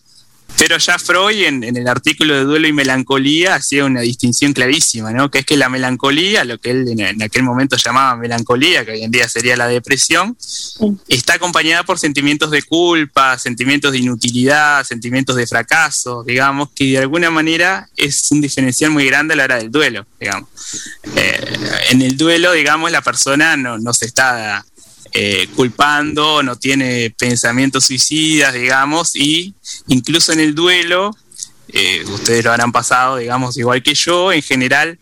Pero ya Freud en, el artículo de duelo y melancolía hacía una distinción clarísima, ¿no? Que es que la melancolía, lo que él en, aquel momento llamaba melancolía, que hoy en día sería la depresión, está acompañada por sentimientos de culpa, sentimientos de inutilidad, sentimientos de fracaso, digamos, que de alguna manera es un diferencial muy grande a la hora del duelo, digamos. Eh, en el duelo, digamos, la persona no, no se está eh, culpando, no tiene pensamientos suicidas, digamos, y incluso en el duelo, eh, ustedes lo habrán pasado, digamos, igual que yo, en general,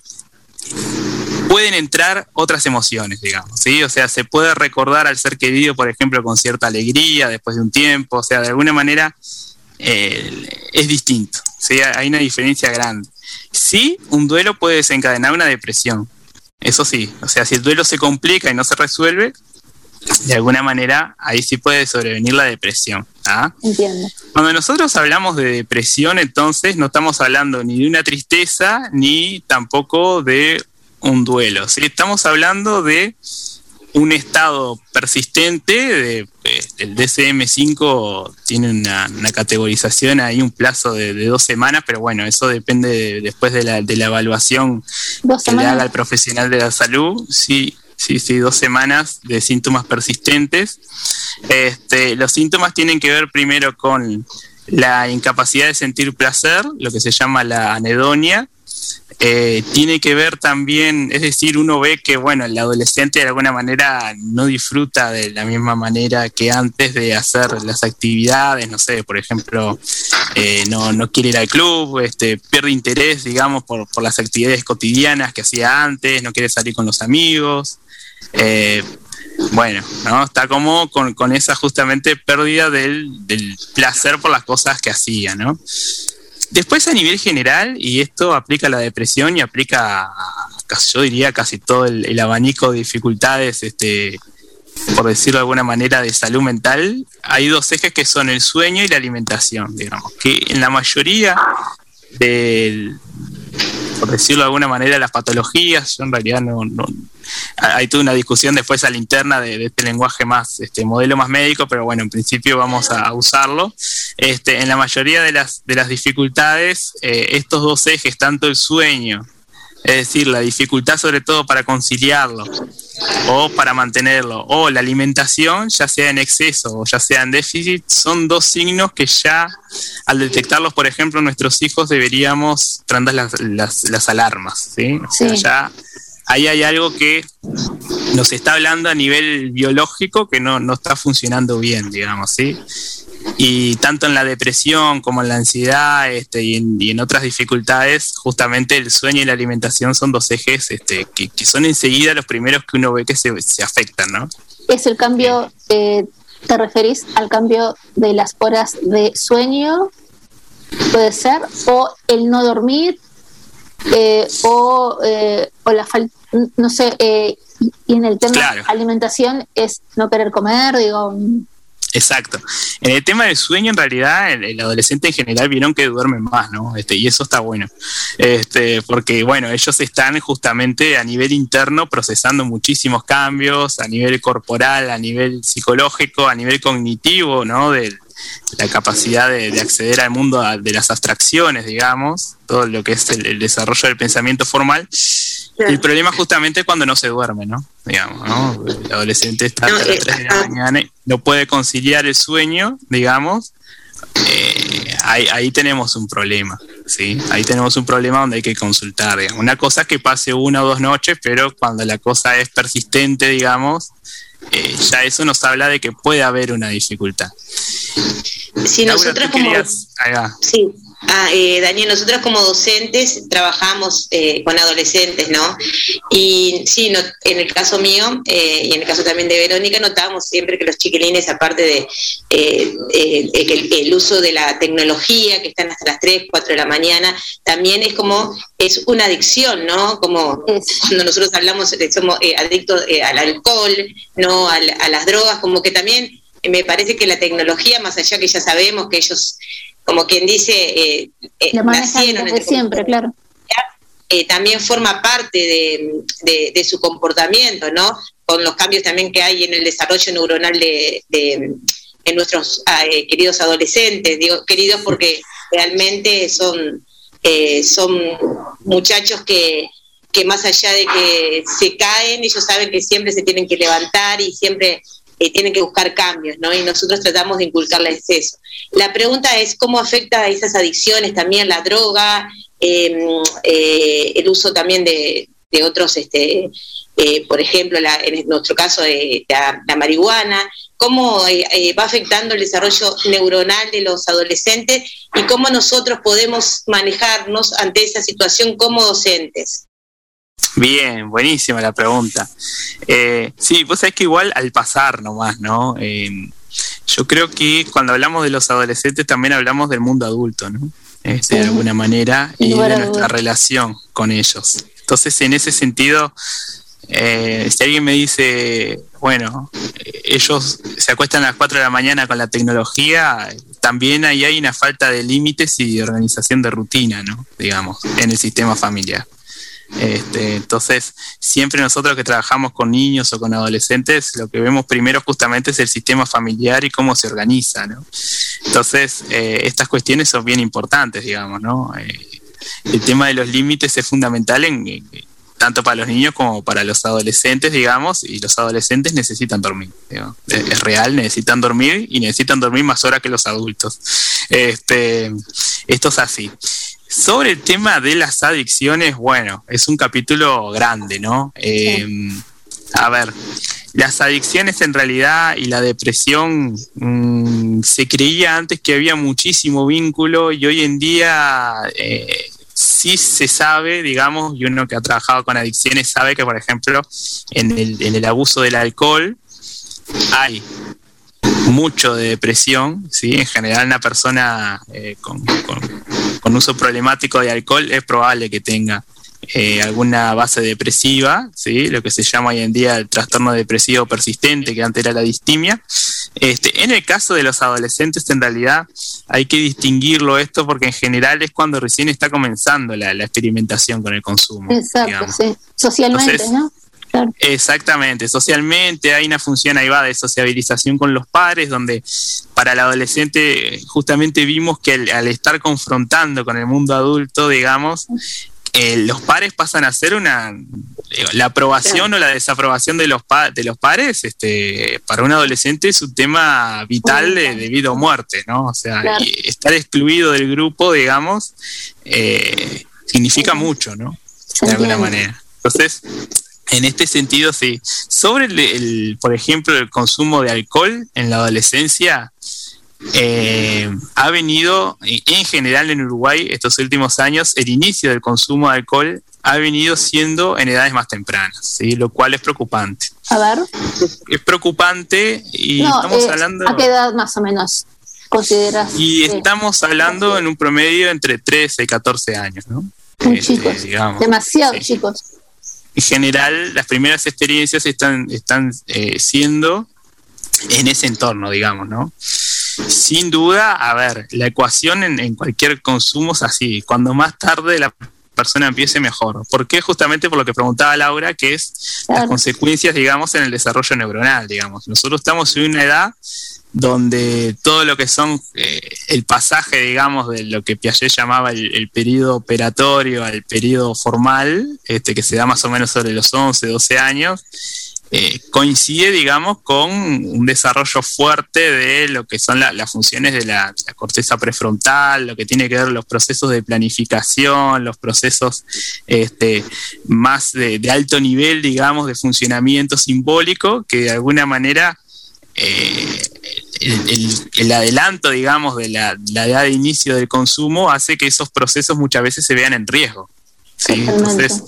pueden entrar otras emociones, digamos, ¿sí? O sea, se puede recordar al ser querido, por ejemplo, con cierta alegría después de un tiempo, o sea, de alguna manera eh, es distinto, ¿sí? Hay una diferencia grande. Sí, un duelo puede desencadenar una depresión, eso sí, o sea, si el duelo se complica y no se resuelve, de alguna manera ahí sí puede sobrevenir la depresión. ¿ah? Entiendo. Cuando nosotros hablamos de depresión, entonces no estamos hablando ni de una tristeza ni tampoco de un duelo. ¿sí? Estamos hablando de un estado persistente, de, el DCM5 tiene una, categorización ahí, un plazo de, dos semanas, pero bueno, eso depende después de la, de la evaluación que le haga el profesional de la salud. Sí, sí, sí, dos semanas de síntomas persistentes. Este, los síntomas tienen que ver primero con la incapacidad de sentir placer, lo que se llama la anedonia. Eh, tiene que ver también, es decir, uno ve que, bueno, el adolescente de alguna manera no disfruta de la misma manera que antes de hacer las actividades, no sé, por ejemplo, eh, no, no quiere ir al club, este, pierde interés, digamos, por, por las actividades cotidianas que hacía antes, no quiere salir con los amigos. Eh, bueno, ¿no? Está como con, esa justamente pérdida del, placer por las cosas que hacía, ¿no? Después a nivel general, y esto aplica a la depresión y aplica, yo diría, casi todo el, abanico de dificultades, este, por decirlo de alguna manera, de salud mental, hay dos ejes que son el sueño y la alimentación, digamos, que en la mayoría del, por decirlo de alguna manera, las patologías. Yo en realidad no, hay toda una discusión después a la interna de, este lenguaje más, este modelo más médico, pero bueno, en principio vamos a usarlo. Este, en la mayoría de las, de las dificultades, eh, estos dos ejes, tanto el sueño, es decir, la dificultad sobre todo para conciliarlo o para mantenerlo, o la alimentación, ya sea en exceso o ya sea en déficit, son dos signos que ya al detectarlos, por ejemplo, nuestros hijos deberíamos prender las, las, alarmas. ¿sí? O sea, ya ahí hay algo que nos está hablando a nivel biológico que no, no está funcionando bien, digamos, ¿sí? y tanto en la depresión como en la ansiedad este, y, en, otras dificultades, justamente el sueño y la alimentación son dos ejes este, que, son enseguida los primeros que uno ve que se, se afectan, ¿no? Es el cambio, ¿te referís al cambio de las horas de sueño? Puede ser, o el no dormir, eh, o, eh, o la falta, no sé, y en el tema de alimentación es no querer comer, digo Exacto. En el tema del sueño, en realidad, el, adolescente en general vieron que duermen más, ¿no? Este, y eso está bueno. Este, porque, bueno, ellos están justamente a nivel interno procesando muchísimos cambios, a nivel corporal, a nivel psicológico, a nivel cognitivo, ¿no? De la capacidad de, acceder al mundo de las abstracciones, digamos, todo lo que es el desarrollo del pensamiento formal el problema justamente es cuando no se duerme, ¿no? Digamos, ¿no? El adolescente está a las 3 de la eh, mañana y no puede conciliar el sueño, digamos. Eh, ahí, tenemos un problema, ¿sí? Ahí tenemos un problema donde hay que consultar. Una cosa es que pase una o dos noches, pero cuando la cosa es persistente, digamos, eh, ya eso nos habla de que puede haber una dificultad. Si nosotros como... Sí. Ah, eh, Daniel, nosotros como docentes trabajamos eh, con adolescentes, ¿no? Y sí, no, en el caso mío eh, y en el caso también de Verónica, notamos siempre que los chiquilines, aparte de el, uso de la tecnología, que están hasta las 3, 4 de la mañana, también es como, es una adicción, ¿no? Como cuando nosotros hablamos, somos adictos al alcohol, ¿no? A, a las drogas, como que también me parece que la tecnología, más allá que ya sabemos que ellos como quien dice, eh, eh nacieron desde siempre, claro. Eh, también forma parte de, su comportamiento, ¿no? Con los cambios también que hay en el desarrollo neuronal de, en nuestros eh, queridos adolescentes, digo queridos porque realmente son, eh, son muchachos que, que más allá de que se caen, ellos saben que siempre se tienen que levantar y siempre eh, tienen que buscar cambios, ¿no? Y nosotros tratamos de inculcarles eso. La pregunta es cómo afecta a esas adicciones también la droga, em, eh, el uso también de, otros, este, eh, por ejemplo, la- en nuestro caso la, la marihuana, cómo va afectando el desarrollo neuronal de los adolescentes y cómo nosotros podemos manejarnos ante esa situación como docentes. Bien, buenísima la pregunta. Eh, sí, vos sabés que igual al pasar nomás, ¿no? Eh, yo creo que cuando hablamos de los adolescentes también hablamos del mundo adulto, ¿no? Este, de alguna manera, y de nuestra relación con ellos. Entonces, en ese sentido, eh, si alguien me dice, bueno, ellos se acuestan a las 4 de la mañana con la tecnología, también ahí hay una falta de límites y de organización de rutina, ¿no? Digamos, en el sistema familiar. Este, entonces, siempre nosotros que trabajamos con niños o con adolescentes, lo que vemos primero justamente es el sistema familiar y cómo se organiza, ¿no? Entonces, eh, estas cuestiones son bien importantes, digamos, ¿no? Eh, el tema de los límites es fundamental en, tanto para los niños como para los adolescentes, digamos, y los adolescentes necesitan dormir. es real, necesitan dormir y necesitan dormir más horas que los adultos. Este, esto es así. Sobre el tema de las adicciones, bueno, es un capítulo grande, ¿no? Eh, a ver, las adicciones en realidad y la depresión mm, se creía antes que había muchísimo vínculo y hoy en día eh, sí se sabe, digamos, y uno que ha trabajado con adicciones sabe que, por ejemplo, en el, en el abuso del alcohol hay mucho de depresión, ¿sí? En general una persona eh, con, con- con uso problemático de alcohol es probable que tenga eh, alguna base depresiva, ¿sí? Lo que se llama hoy en día el trastorno depresivo persistente, que antes era la distimia. Este, en el caso de los adolescentes, en realidad hay que distinguirlo esto porque en general es cuando recién está comenzando la, la experimentación con el consumo. Exacto, digamos. sí. Socialmente, Entonces, ¿no? Claro. Exactamente, socialmente hay una función ahí va de sociabilización con los padres, donde para el adolescente justamente vimos que al, al estar confrontando con el mundo adulto, digamos, eh, los pares pasan a ser una digo, la aprobación o la desaprobación de los pa- de los pares, este, para un adolescente es un tema vital de, de vida o muerte, ¿no? O sea, Claro. estar excluido del grupo, digamos, eh, significa mucho, ¿no? De alguna manera. Entonces, en este sentido, sí. Sobre, el, el, por ejemplo, el consumo de alcohol en la adolescencia, eh, ha venido, eh, en general en Uruguay, estos últimos años, el inicio del consumo de alcohol ha venido siendo en edades más tempranas, ¿sí? lo cual es preocupante. A ver. Es preocupante y No, estamos eh, hablando... ¿A qué edad más o menos consideras? Y estamos hablando en un promedio entre 13 y 14 años, ¿no? Este, chicos. digamos. Demasiado Sí. chicos. En general las primeras experiencias están, están eh, siendo en ese entorno, digamos, ¿no? Sin duda, a ver, la ecuación en, en cualquier consumo es así, cuando más tarde la persona empiece mejor. ¿Por qué? Justamente por lo que preguntaba Laura, que es las consecuencias, digamos, en el desarrollo neuronal, digamos. Nosotros estamos en una edad donde todo lo que son eh, el pasaje, digamos, de lo que Piaget llamaba el, el periodo operatorio al periodo formal, este, que se da más o menos sobre los 11, 12 años, eh, coincide, digamos, con un desarrollo fuerte de lo que son la- las funciones de la, la corteza prefrontal, lo que tiene que ver los procesos de planificación, los procesos este, más de, de alto nivel, digamos, de funcionamiento simbólico, que de alguna manera eh, el, el- el adelanto, digamos, de la, la edad de inicio del consumo hace que esos procesos muchas veces se vean en riesgo. ¿sí? Entonces,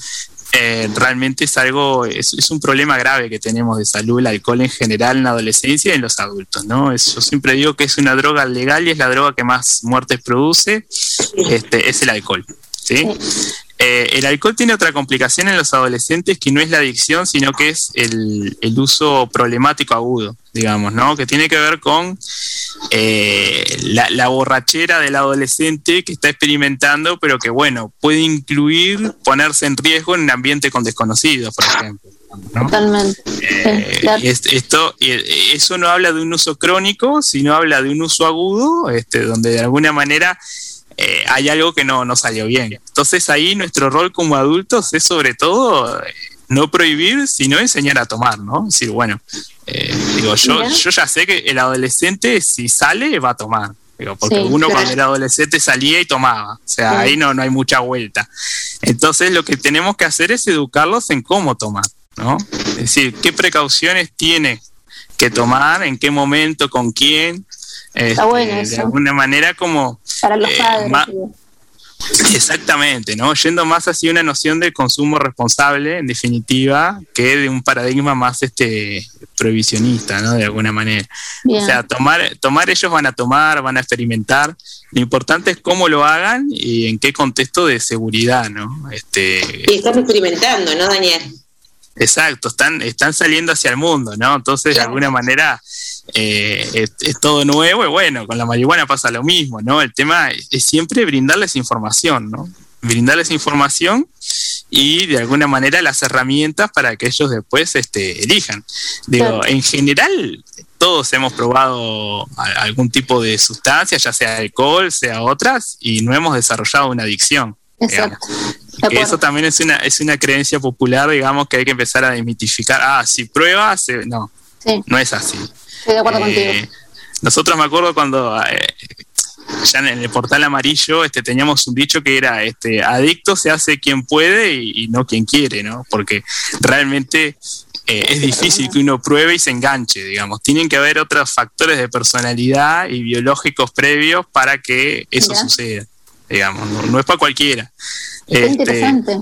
eh, realmente es algo, es, es un problema grave que tenemos de salud, el alcohol en general en la adolescencia y en los adultos, ¿no? Es- yo siempre digo que es una droga legal y es la droga que más muertes produce, este, es el alcohol, ¿sí? Eh, el alcohol tiene otra complicación en los adolescentes que no es la adicción, sino que es el, el uso problemático agudo, digamos, ¿no? Que tiene que ver con eh, la, la borrachera del adolescente que está experimentando, pero que, bueno, puede incluir ponerse en riesgo en un ambiente con desconocidos, por ejemplo. ¿no? Totalmente. Eh, Sí, claro. es- esto, eh, eso no habla de un uso crónico, sino habla de un uso agudo, este, donde de alguna manera eh, hay algo que no, no salió bien. Entonces ahí nuestro rol como adultos es sobre todo eh, no prohibir, sino enseñar a tomar, ¿no? Es decir, bueno, eh, digo, yo, yo ya sé que el adolescente si sale va a tomar. Digo, porque Sí, uno claro. cuando era adolescente salía y tomaba. O sea, Sí. ahí no, no hay mucha vuelta. Entonces lo que tenemos que hacer es educarlos en cómo tomar, ¿no? Es decir, qué precauciones tiene que tomar, en qué momento, con quién. Este, bueno de eso. alguna manera como Para los eh, padres. ma-. Exactamente, ¿no? Yendo más hacia una noción de consumo responsable, en definitiva, que de un paradigma más este prohibicionista, ¿no? De alguna manera. Bien. O sea, tomar, tomar ellos van a tomar, van a experimentar. Lo importante es cómo lo hagan y en qué contexto de seguridad, ¿no? Este, Y estás experimentando, ¿no, Daniel? Exacto, están, están saliendo hacia el mundo, ¿no? Entonces, de alguna manera, eh, es, es todo nuevo y bueno, con la marihuana pasa lo mismo, ¿no? El tema es, es siempre brindarles información, ¿no? Brindarles información y de alguna manera las herramientas para que ellos después este, elijan. Digo, en general, todos hemos probado algún tipo de sustancia, ya sea alcohol, sea otras, y no hemos desarrollado una adicción. Exacto. Que eso también es una, es una creencia popular, digamos, que hay que empezar a desmitificar. Ah, si pruebas, eh, no, Sí, no es así. Estoy de acuerdo Eh, contigo. Nosotros me acuerdo cuando eh, ya en el portal amarillo este, teníamos un dicho que era este, adicto se hace quien puede y, y no quien quiere, ¿no? Porque realmente eh, es difícil que uno pruebe y se enganche, digamos. Tienen que haber otros factores de personalidad y biológicos previos para que eso Mira. suceda, digamos. No, no es para cualquiera. Este, interesante.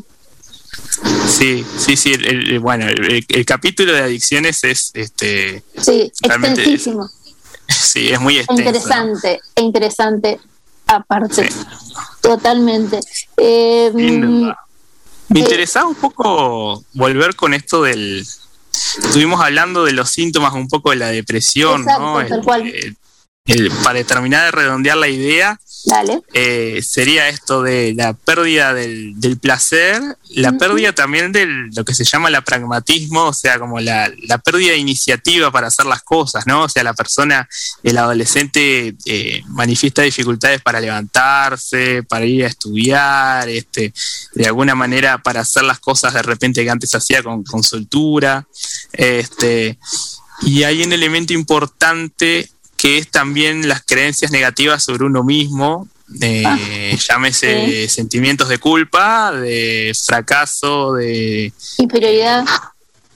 Sí, sí, sí. el- el- bueno, el, el capítulo de adicciones es, este, Sí, extensísimo. sí, es muy extenso. interesante, interesante aparte. Totalmente. Eh, duda. Me eh, interesaba un poco volver con esto del. Estuvimos hablando de los síntomas un poco de la depresión, Exacto, ¿no? tal El- cual. el- el- para terminar de redondear la idea, Dale. eh, sería esto de la pérdida del, del placer, la pérdida también de lo que se llama la pragmatismo, o sea, como la, la pérdida de iniciativa para hacer las cosas, ¿no? O sea, la persona, el adolescente eh, manifiesta dificultades para levantarse, para ir a estudiar, este, de alguna manera para hacer las cosas de repente que antes hacía con, con soltura, este, y hay un elemento importante que es también las creencias negativas sobre uno mismo, eh, llámese sentimientos de culpa, de fracaso, de Inferioridad.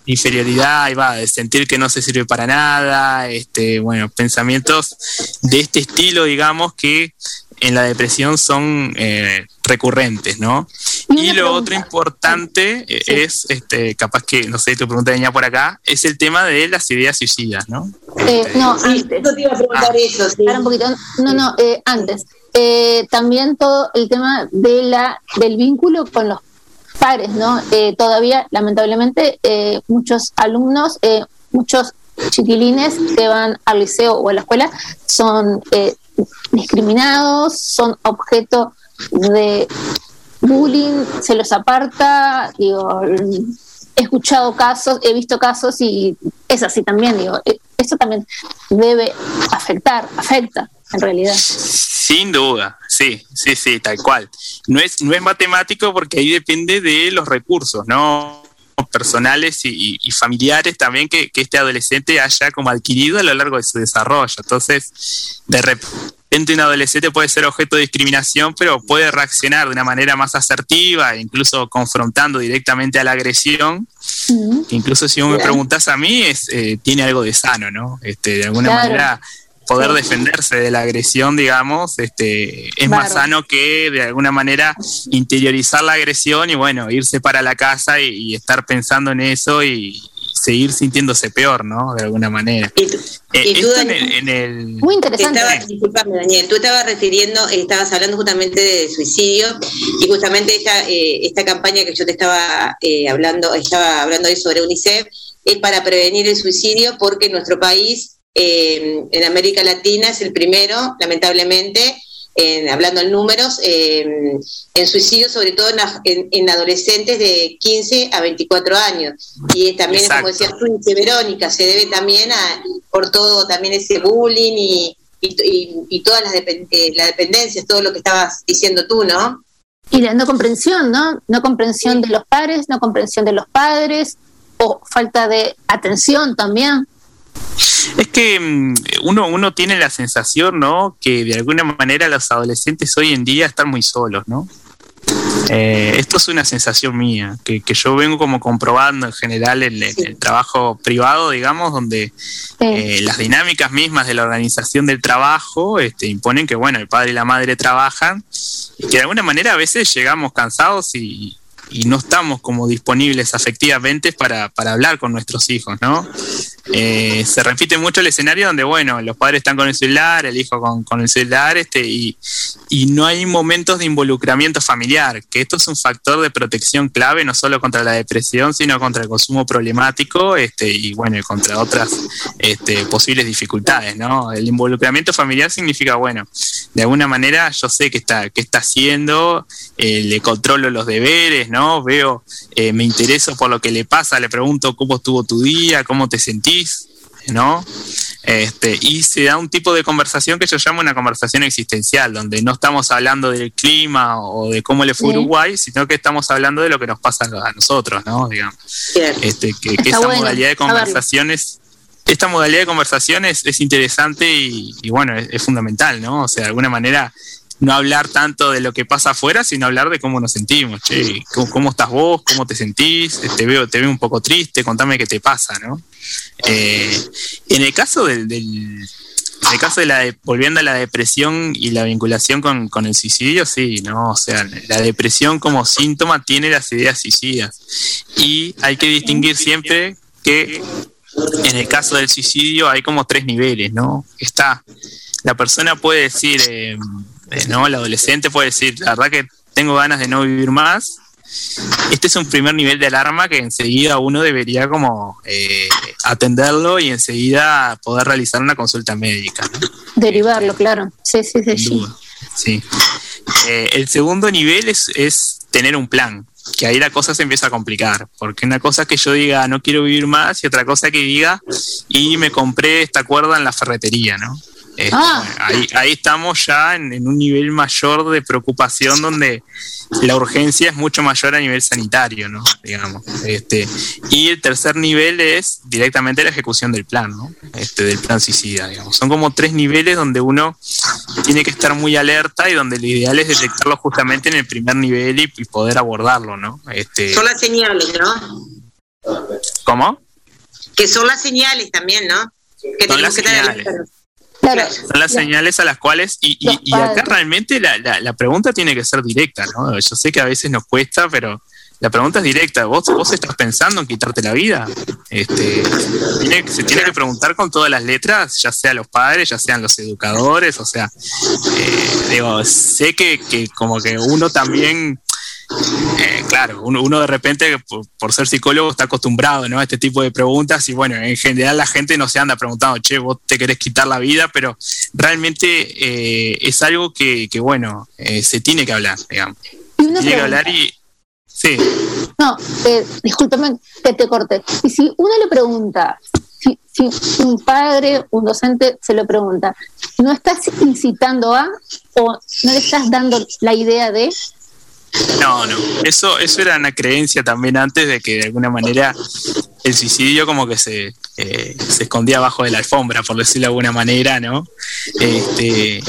inferioridad, ahí va, de sentir que no se sirve para nada, este, bueno, pensamientos de este estilo, digamos, que en la depresión son eh, recurrentes, ¿no? Y lo otro importante eh, es, este, capaz que, no sé, tu pregunta venía por acá, es el tema de las ideas suicidas, ¿no? Eh, no, antes. te iba a preguntar eso, sí. Para un poquito. No, no, eh, antes. Eh, también todo el tema de la del vínculo con los pares, ¿no? Eh, todavía, lamentablemente, eh, muchos alumnos, eh, muchos chiquilines que van al liceo o a la escuela son eh, discriminados, son objeto de bullying, se los aparta, digo, he escuchado casos, he visto casos y es así también, digo, eh, eso también debe afectar, afecta en realidad. Sin duda, sí, sí, sí, tal cual. No es, no es matemático porque ahí depende de los recursos, ¿no? Personales y, familiares también que, que este adolescente haya como adquirido a lo largo de su desarrollo. Entonces, de repente un adolescente puede ser objeto de discriminación, pero puede reaccionar de una manera más asertiva, incluso confrontando directamente a la agresión. que Incluso si vos me preguntás a mí, es, eh, tiene algo de sano, ¿no? Este, de alguna Claro. manera poder Sí. defenderse de la agresión, digamos, este, es más sano que de alguna manera interiorizar la agresión y bueno, irse para la casa y, y estar pensando en eso y, seguir sintiéndose peor, ¿no? De alguna manera. Y tú, Eh, y tú, esto en Daniel, el- en el, Muy interesante. Estaba, disculpame, Daniel, tú estabas refiriendo, estabas hablando justamente de suicidio y justamente esta, eh, esta campaña que yo te estaba eh, hablando, estaba hablando hoy sobre UNICEF, es para prevenir el suicidio porque nuestro país eh, en América Latina es el primero, lamentablemente, en- hablando en números, eh, en suicidio, sobre todo en, la- en- en adolescentes de 15 a 24 años. Y también, Exacto. como decías tú, dice Verónica, se debe también a, por todo también ese bullying y, y, y- y todas las, depen- eh, las dependencias, todo lo que estabas diciendo tú, ¿no? Y la no comprensión, ¿no? No comprensión de los padres, no comprensión de los padres, o falta de atención también. Es que mm, uno, uno tiene la sensación, ¿no? Que de alguna manera los adolescentes hoy en día están muy solos, ¿no? Eh, esto es una sensación mía, que, que yo vengo como comprobando en general en, en el trabajo privado, digamos, donde eh, las dinámicas mismas de la organización del trabajo este, imponen que, bueno, el padre y la madre trabajan y que de alguna manera a veces llegamos cansados y, y no estamos como disponibles afectivamente para, para hablar con nuestros hijos, ¿no? Eh, se repite mucho el escenario donde, bueno, los padres están con el celular, el hijo con, con el celular, este, y, y no hay momentos de involucramiento familiar, que esto es un factor de protección clave, no solo contra la depresión, sino contra el consumo problemático, este, y bueno, y contra otras este, posibles dificultades, ¿no? El involucramiento familiar significa, bueno, de alguna manera yo sé qué está, qué está haciendo, eh, le controlo los deberes, ¿no? Veo, eh, me intereso por lo que le pasa, le pregunto cómo estuvo tu día, cómo te sentís, ¿no? Este, y se da un tipo de conversación que yo llamo una conversación existencial, donde no estamos hablando del clima o de cómo le fue. Uruguay, sino que estamos hablando de lo que nos pasa a nosotros, ¿no? Digamos. Este, que, que Está esa bueno modalidad de conversaciones, esta modalidad de conversación es, es interesante y, y bueno, es, es fundamental, ¿no? O sea, de alguna manera no hablar tanto de lo que pasa afuera, sino hablar de cómo nos sentimos, che, ¿cómo, estás vos? ¿Cómo te sentís? Te veo, te veo un poco triste, contame qué te pasa, ¿no? Eh, en el caso del, en el caso de la de- volviendo a la depresión y la vinculación con, con el suicidio, sí, ¿no? O sea, la depresión como síntoma tiene las ideas suicidas. Y hay que distinguir siempre que en el caso del suicidio hay como tres niveles, ¿no? Está, la persona puede decir, eh, ¿no? El adolescente puede decir, la verdad que tengo ganas de no vivir más. Este es un primer nivel de alarma que enseguida uno debería como eh, atenderlo y enseguida poder realizar una consulta médica, ¿no? Derivarlo, claro. Sí, sí, sí. Sí. sí. Eh, el segundo nivel es, es tener un plan, que ahí la cosa se empieza a complicar, porque una cosa es que yo diga no quiero vivir más y otra cosa que diga y me compré esta cuerda en la ferretería, ¿no? Este, Ah. bueno, ahí, ahí estamos ya en, en un nivel mayor de preocupación donde la urgencia es mucho mayor a nivel sanitario, ¿no? Digamos. Este, y el tercer nivel es directamente la ejecución del plan, ¿no? Este, del plan suicida, digamos. Son como tres niveles donde uno tiene que estar muy alerta y donde lo ideal es detectarlo justamente en el primer nivel y, y poder abordarlo, ¿no? Este, Son las señales, ¿no? ¿Cómo? Que son las señales también, ¿no? Que Son tenemos las que alertas. Claro. Son las señales a las cuales, y, y- y acá realmente la, la- la pregunta tiene que ser directa, ¿no? Yo sé que a veces nos cuesta, pero la pregunta es directa. ¿Vos, vos estás pensando en quitarte la vida? Este, tiene- se tiene que preguntar con todas las letras, ya sea los padres, ya sean los educadores, o sea, eh, digo, sé que, que como que uno también eh, claro, uno, uno de repente, por, por ser psicólogo, está acostumbrado ¿no? a este tipo de preguntas y bueno, en general la gente no se anda preguntando, che, vos te querés quitar la vida, pero realmente eh, es algo que, que, bueno, eh, se tiene que hablar, digamos. Y tiene que hablar y... Sí, No, eh, discúlpame que te corte. Y si uno le pregunta, si, si un padre, un docente se lo pregunta, ¿no estás incitando a o no le estás dando la idea de? No, no, eso, eso era una creencia también antes de que de alguna manera el suicidio como que se, eh, se escondía abajo de la alfombra, por decirlo de alguna manera, ¿no? Este,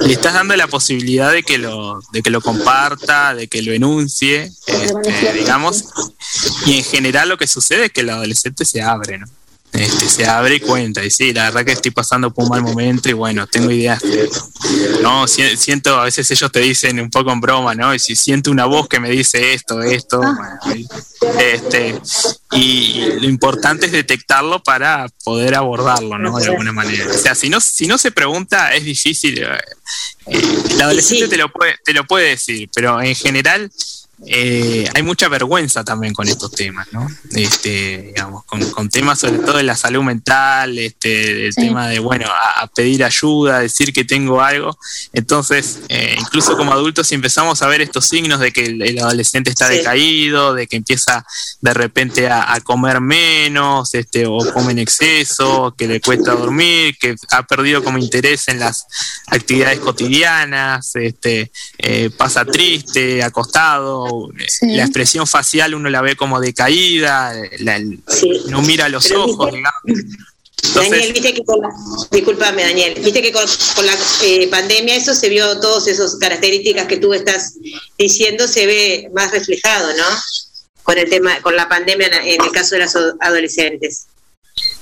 le estás dando la posibilidad de que lo, de que lo comparta, de que lo enuncie, este, digamos, y en general lo que sucede es que el adolescente se abre, ¿no? Este, se abre y cuenta, y sí, la verdad que estoy pasando por un mal momento y bueno, tengo ideas. no, siento, a veces ellos te dicen un poco en broma, ¿no? Y si siento una voz que me dice esto, esto, Ah. este, y lo importante es detectarlo para poder abordarlo, ¿no? De alguna manera. O sea, si no, si no se pregunta, es difícil. eh, eh, el adolescente te, lo puede, te lo puede decir, pero en general eh, hay mucha vergüenza también con estos temas, ¿no? Este, digamos, con, con temas sobre todo de la salud mental, este, el Sí. tema de, bueno, a, a pedir ayuda, a decir que tengo algo. Entonces, eh, incluso como adultos, si empezamos a ver estos signos de que el, el adolescente está Sí. decaído, de que empieza de repente a, a comer menos, este, o come en exceso, que le cuesta dormir, que ha perdido como interés en las actividades cotidianas, este, eh, pasa triste, acostado, Sí. la expresión facial uno la ve como decaída, la- el- no mira los Pero ojos, viste- digamos. Daniel, viste que con la, discúlpame Daniel, viste que con, con la eh, pandemia eso se vio, todas esas características que tú estás diciendo se ve más reflejado, ¿no? Con el tema, con la pandemia en el caso de los adolescentes.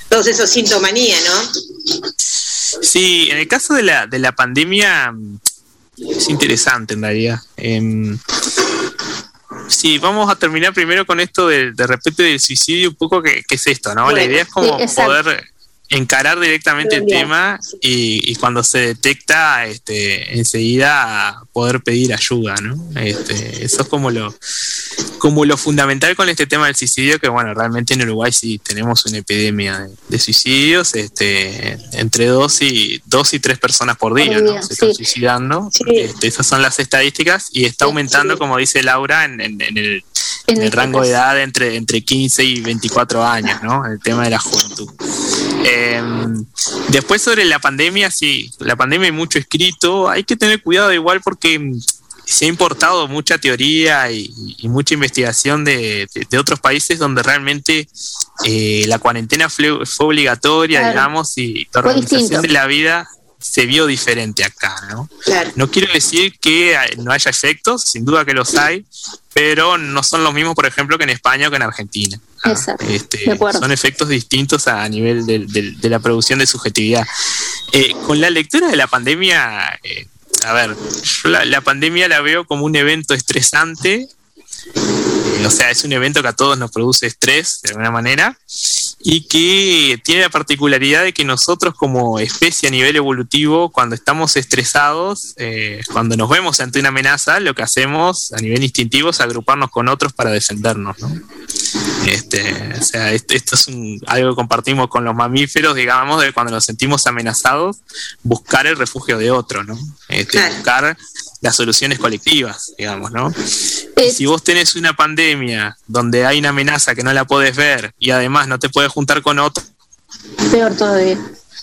Todos esos sintomanía, ¿no? Sí, en el caso de la, de la pandemia mm, es interesante en realidad. Em, sí, vamos a terminar primero con esto de, de repente del suicidio, un poco que, que es esto, ¿no? la idea es como sí, poder encarar directamente el tema y, y cuando se detecta, este, enseguida poder pedir ayuda, ¿no? Este, eso es como lo, como lo fundamental con este tema del suicidio, que bueno, realmente en Uruguay sí tenemos una epidemia de, de suicidios, este, entre dos y dos y tres personas por día, Por ¿no? Se están sí. suicidando. Este, esas son las estadísticas y está aumentando, como dice Laura, en, en- en el, en el rango de edad entre, entre 15 y 24 años, ¿no? El tema de la juventud. Eh, después sobre la pandemia, sí, la pandemia hay mucho escrito, hay que tener cuidado igual porque mm, se ha importado mucha teoría y, y mucha investigación de, de- de otros países donde realmente eh, la cuarentena fue, fue obligatoria, Claro. digamos, y la organización de la vida se vio diferente acá, ¿no? Claro. No quiero decir que eh, no haya efectos, sin duda que los hay, pero no son los mismos, por ejemplo, que en España o que en Argentina. Ah, Exacto. este, De acuerdo. son efectos distintos a nivel de la producción de subjetividad. Eh, con la lectura de la pandemia, eh, a ver, yo la, la pandemia la veo como un evento estresante, eh, o sea, es un evento que a todos nos produce estrés de alguna manera y que tiene la particularidad de que nosotros como especie a nivel evolutivo, cuando estamos estresados, eh, cuando nos vemos ante una amenaza, lo que hacemos a nivel instintivo es agruparnos con otros para defendernos, ¿no? Este, o sea, est- esto es un- algo que compartimos con los mamíferos, digamos, de cuando nos sentimos amenazados, buscar el refugio de otro, ¿no? Este, Buscar las soluciones colectivas, digamos, ¿no? Si vos tenés una pandemia donde hay una amenaza que no la podés ver y además no te puedes juntar con otro, Peor todavía.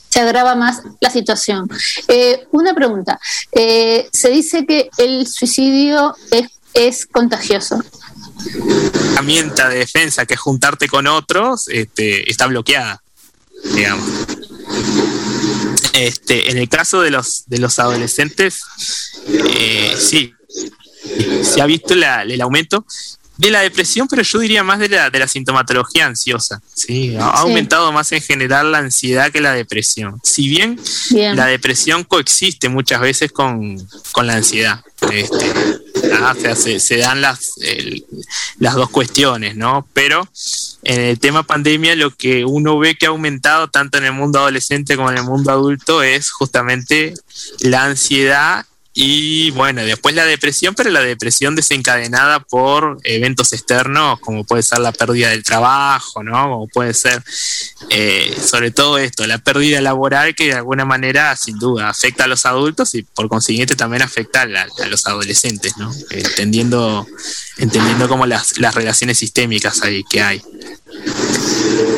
Se agrava más la situación. Eh, una pregunta. Eh, se dice que el suicidio es, es contagioso. herramienta de defensa que es juntarte con otros, este, está bloqueada, digamos. Este, en el caso de los, de los adolescentes, eh, sí, se ha visto la- el aumento de la depresión, pero yo diría más de la, de la sintomatología ansiosa. ¿sí? Ha ha Sí. aumentado más en general la ansiedad que la depresión. Si bien, Bien. la depresión coexiste muchas veces con, con la ansiedad. Este, ah, o sea, se, se dan las, el- las dos cuestiones, ¿no? Pero en el tema pandemia lo que uno ve que ha aumentado tanto en el mundo adolescente como en el mundo adulto es justamente la ansiedad y bueno, después la depresión, pero la depresión desencadenada por eventos externos, como puede ser la pérdida del trabajo, ¿no? Como puede ser, eh, sobre todo esto, la pérdida laboral que de alguna manera, sin duda, afecta a los adultos y por consiguiente también afecta a, la- a los adolescentes, ¿no? Entendiendo, entendiendo como las, las relaciones sistémicas ahí que hay.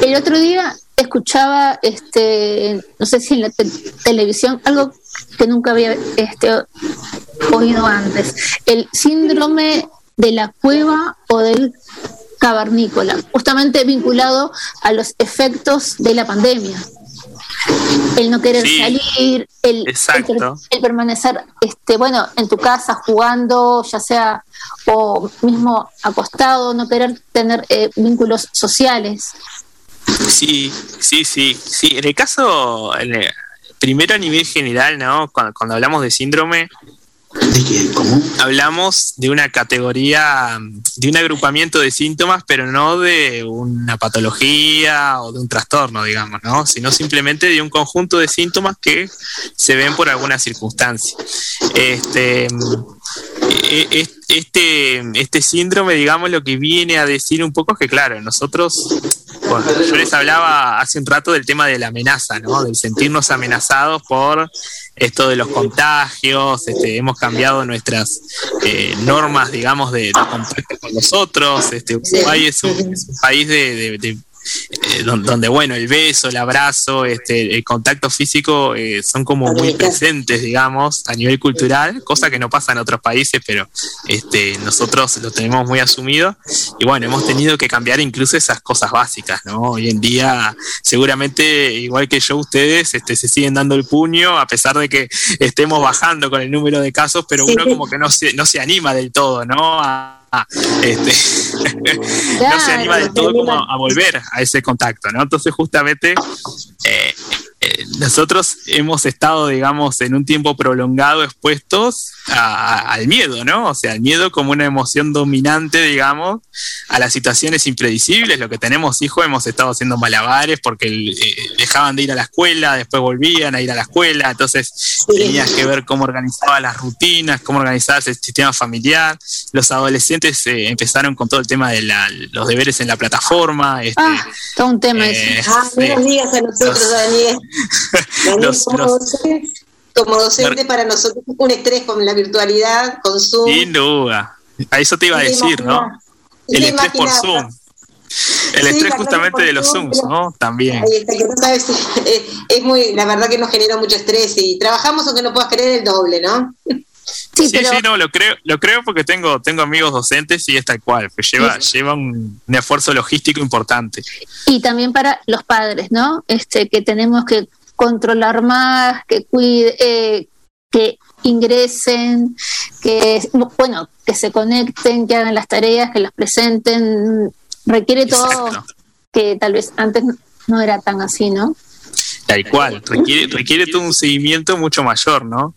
El otro día escuchaba, este, no sé si en la te- televisión, algo que nunca había este, oído antes, el síndrome de la cueva o del cavernícola, justamente vinculado a los efectos de la pandemia. El no querer Sí. salir, el, permanecer, este, bueno, en tu casa jugando, ya sea o mismo acostado, no querer tener eh, vínculos sociales. Sí, sí, sí, sí. En el caso, en el- primero a nivel general, ¿no? Cuando, cuando hablamos de síndrome, hablamos de una categoría, de un agrupamiento de síntomas, pero no de una patología o de un trastorno, digamos, ¿no? Sino simplemente de un conjunto de síntomas que se ven por alguna circunstancia. Este, e- e- este, este síndrome, digamos, lo que viene a decir un poco es que, claro, nosotros, bueno, yo les hablaba hace un rato del tema de la amenaza, ¿no? Del sentirnos amenazados por esto de los contagios, este, hemos cambiado nuestras eh, normas, digamos, de, de contacto con los otros, este, Uruguay es un, es un país de, de- de, eh, don- donde, bueno, el beso, el abrazo, este, el contacto físico eh, son como muy presentes, digamos, a nivel cultural, cosa que no pasa en otros países, pero este, nosotros lo tenemos muy asumido. Y bueno, hemos tenido que cambiar incluso esas cosas básicas, ¿no? Hoy en día, seguramente, igual que yo, ustedes este, se siguen dando el puño, a pesar de que estemos bajando con el número de casos, pero uno como que no se, no se anima del todo, ¿no? A- este, no se anima del todo como a, a volver a ese contacto, ¿no? Entonces, justamente, eh, nosotros hemos estado, digamos, en un tiempo prolongado expuestos a- a- al miedo, ¿no? O sea, el miedo como una emoción dominante, digamos, a las situaciones impredecibles. Lo que tenemos hijos, hemos estado haciendo malabares porque eh, dejaban de ir a la escuela, después volvían a ir a la escuela, entonces tenías que ver cómo organizaba las rutinas, cómo organizaba el sistema familiar. Los adolescentes eh, empezaron con todo el tema de la- los deberes en la plataforma. Este, Ah, todo un tema. Eh. Ah, no digas a nosotros, Daniel. Daniel, Los- como, los- docente, como docente para nosotros un estrés con la virtualidad, con Zoom. Sin duda. A eso te iba a decir, ¿no? El estrés por. Zoom. El Sí, estrés justamente de los Zoom, Zooms, ¿no? También. Ahí está, que no sabes, es, es muy, la verdad que nos genera mucho estrés y trabajamos aunque no puedas creer el doble, ¿no? Sí, sí, no, lo creo, lo creo porque tengo, tengo amigos docentes y es tal cual, pues lleva, lleva un, un esfuerzo logístico importante. Y también para los padres, ¿no? Este, que tenemos que controlar más, que cuide, eh, que ingresen, que bueno, que se conecten, que hagan las tareas, que las presenten, requiere todo que tal vez antes no era tan así, ¿no? Tal cual, requiere, requiere todo un seguimiento mucho mayor, ¿no?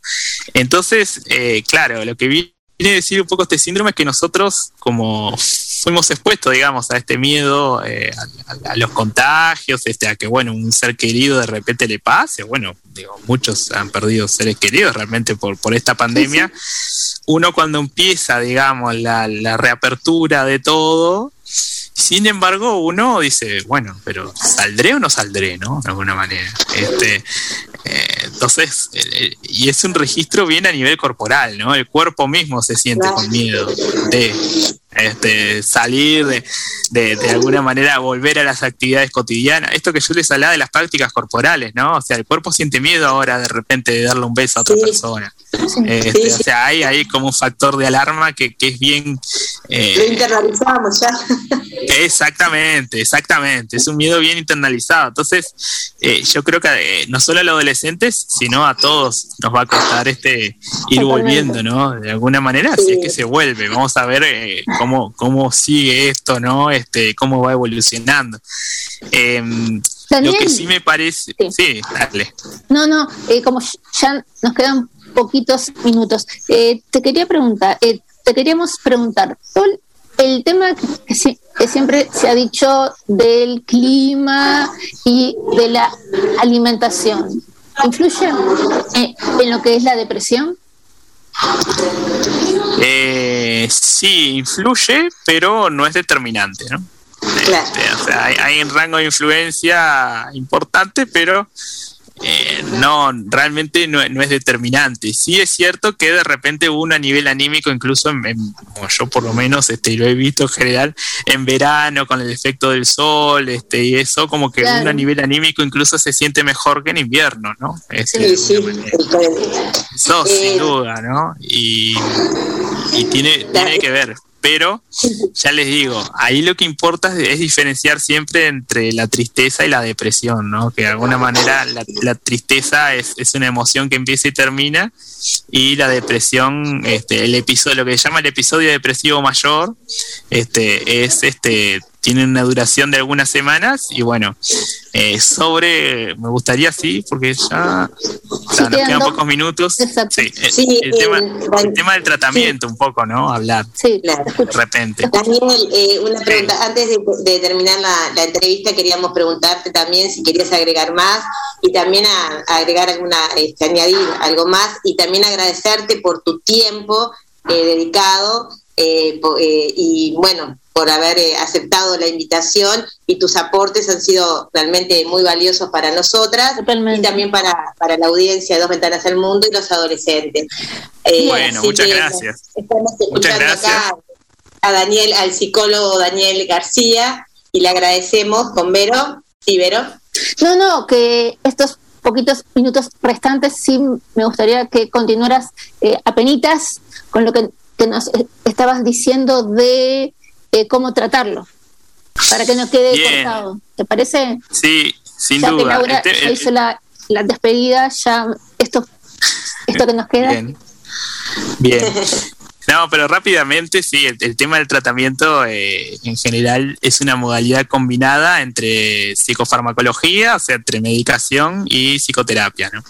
Entonces, eh, claro, lo que viene a decir un poco este síndrome es que nosotros, como fuimos expuestos, digamos, a este miedo, eh, a, a- a los contagios, este, a que, bueno, un ser querido de repente le pase, bueno, digo, muchos han perdido seres queridos realmente por, por esta pandemia. Uno cuando empieza, digamos, la, la reapertura de todo, sin embargo, uno dice, bueno, pero ¿saldré o no saldré, no? De alguna manera. Este, eh, entonces, y es un registro bien a nivel corporal, ¿no? El cuerpo mismo se siente con miedo de este, salir, de, de, de alguna manera volver a las actividades cotidianas. Esto que yo les hablaba de las prácticas corporales, ¿no? O sea, el cuerpo siente miedo ahora de repente de darle un beso a otra persona. Este, O sea, hay ahí como un factor de alarma que, que es bien... eh, Lo internalizamos ya. Exactamente, exactamente. Es un miedo bien internalizado. Entonces, eh, yo creo que eh, no solo a los adolescentes, sino a todos nos va a costar este ir volviendo, ¿no? De alguna manera, si es que se vuelve. Vamos a ver eh, cómo, cómo sigue esto, ¿no? Este, cómo va evolucionando. Em, lo que sí me parece. Sí, dale. No, no, eh, como ya nos quedan poquitos minutos, eh, te quería preguntar, eh, te queríamos preguntar, todo el- tema que, si- que siempre se ha dicho del clima y de la alimentación, ¿influye en, en lo que es la depresión? Eh, sí, influye, pero no es determinante, ¿no? Este, o sea, hay, hay un rango de influencia importante, pero eh, no, realmente no, no es determinante. Sí es cierto que de repente uno a nivel anímico, incluso en, yo por lo menos este, lo he visto en general, en verano con el efecto del sol este, y eso, como que Claro. uno a nivel anímico incluso se siente mejor que en invierno, ¿no? Este, Sí, sí. eso Eh, sin duda, ¿no? Y, y tiene, tiene que ver. Pero ya les digo, ahí lo que importa es, diferenciar siempre entre la tristeza y la depresión, ¿no? Que de alguna manera la, la tristeza es, es una emoción que empieza y termina, y la depresión, este, el episodio, lo que se llama el episodio depresivo mayor, este, es este tienen una duración de algunas semanas y bueno, eh, sobre, me gustaría sí, porque ya, ya nos quedan pocos minutos. Sí, eh, Sí, el, eh, tema, Dan- el tema del tratamiento un poco, ¿no? Hablar Sí, claro. de repente. Daniel, eh, una pregunta. Antes de, de terminar la, la entrevista, queríamos preguntarte también si querías agregar más y también a- a agregar alguna, este, añadir algo más y también agradecerte por tu tiempo eh, dedicado eh, eh, y bueno, por haber eh, aceptado la invitación y tus aportes han sido realmente muy valiosos para nosotras y también para, para la audiencia de Dos Ventanas al Mundo y los adolescentes. Eh, Bueno, muchas que, gracias. Estamos Muchas escuchando gracias. acá a Daniel, al psicólogo Daniel García, y le agradecemos con Vero. Sí, Vero. No, no, que estos poquitos minutos restantes sí me gustaría que continuaras eh, apenitas con lo que, que nos eh, estabas diciendo de eh, cómo tratarlo, para que no quede Bien. cortado. ¿Te parece? Sí, sin ya que duda. Laura El te- ya el- hizo la, la despedida, ya esto, esto que nos queda. Bien. Bien. No, pero rápidamente, sí, el, el tema del tratamiento eh, en general es una modalidad combinada entre psicofarmacología, o sea, entre medicación y psicoterapia, ¿no?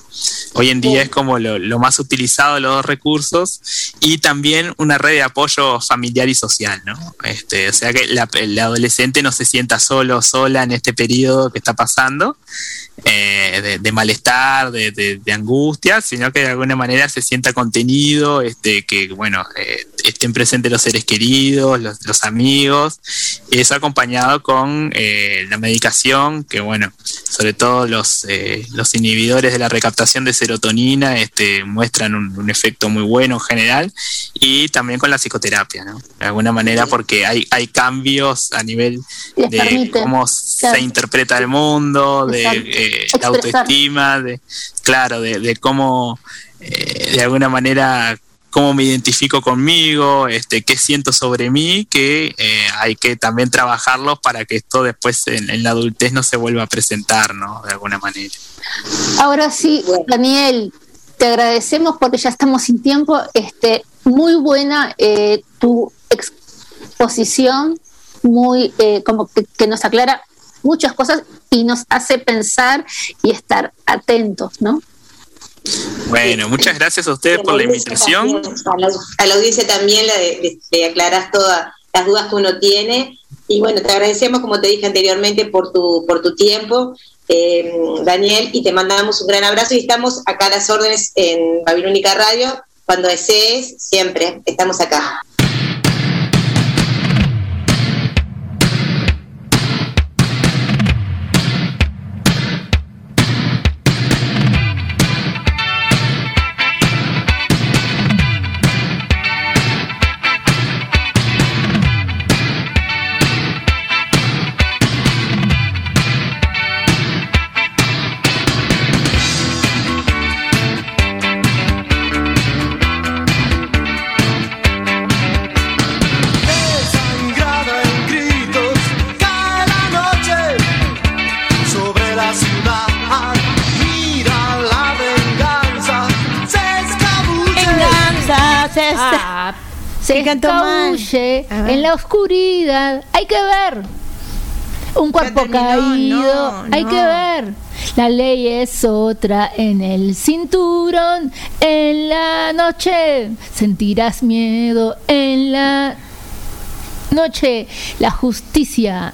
Hoy en día es como lo, lo más utilizado de los dos recursos y también una red de apoyo familiar y social, ¿no? Este, o sea que la- el adolescente no se sienta solo, sola en este periodo que está pasando, eh, de, de malestar, de, de- de angustia, sino que de alguna manera se sienta contenido, este, que bueno, eh, estén presentes los seres queridos, los, los amigos, y eso acompañado con eh, la medicación, que bueno, sobre todo los, eh, los inhibidores de la recaptación de serotonina este, muestran un, un efecto muy bueno en general, y también con la psicoterapia, ¿no? De alguna manera, porque hay, hay cambios a nivel Les de permite, cómo claro. se interpreta el mundo, de La autoestima, de claro, de, de cómo eh, de alguna manera cómo me identifico conmigo, este, qué siento sobre mí, que eh, hay que también trabajarlo para que esto después en, en la adultez no se vuelva a presentar, ¿no? De alguna manera. Ahora sí, Daniel, te agradecemos porque ya estamos sin tiempo. Este, muy buena eh, tu exposición, muy eh, como que, que nos aclara muchas cosas y nos hace pensar y estar atentos, ¿no? Bueno, muchas gracias a ustedes por la invitación. A la, a la audiencia también le, le- le aclarás todas las dudas que uno tiene. Y bueno, te agradecemos, como te dije anteriormente, por tu, por tu tiempo, eh, Daniel, y te mandamos un gran abrazo. Y estamos acá a las órdenes en Babilónica Radio. Cuando desees, siempre estamos acá. Escabulle en la oscuridad. Hay que ver. Un cuerpo terminó, caído. no, Hay no. que ver. La ley es otra en el cinturón. En la noche sentirás miedo. En la noche la justicia.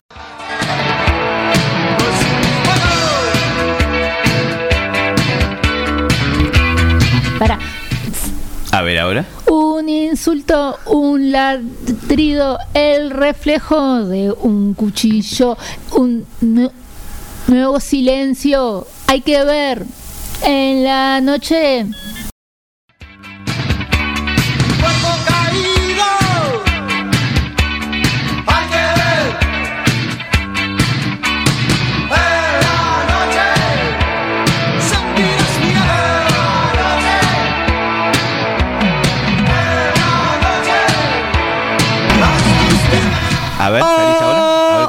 A ver, ahora. un insulto, un ladrido, el reflejo de un cuchillo, un nu- nuevo silencio. Hay que ver en la noche.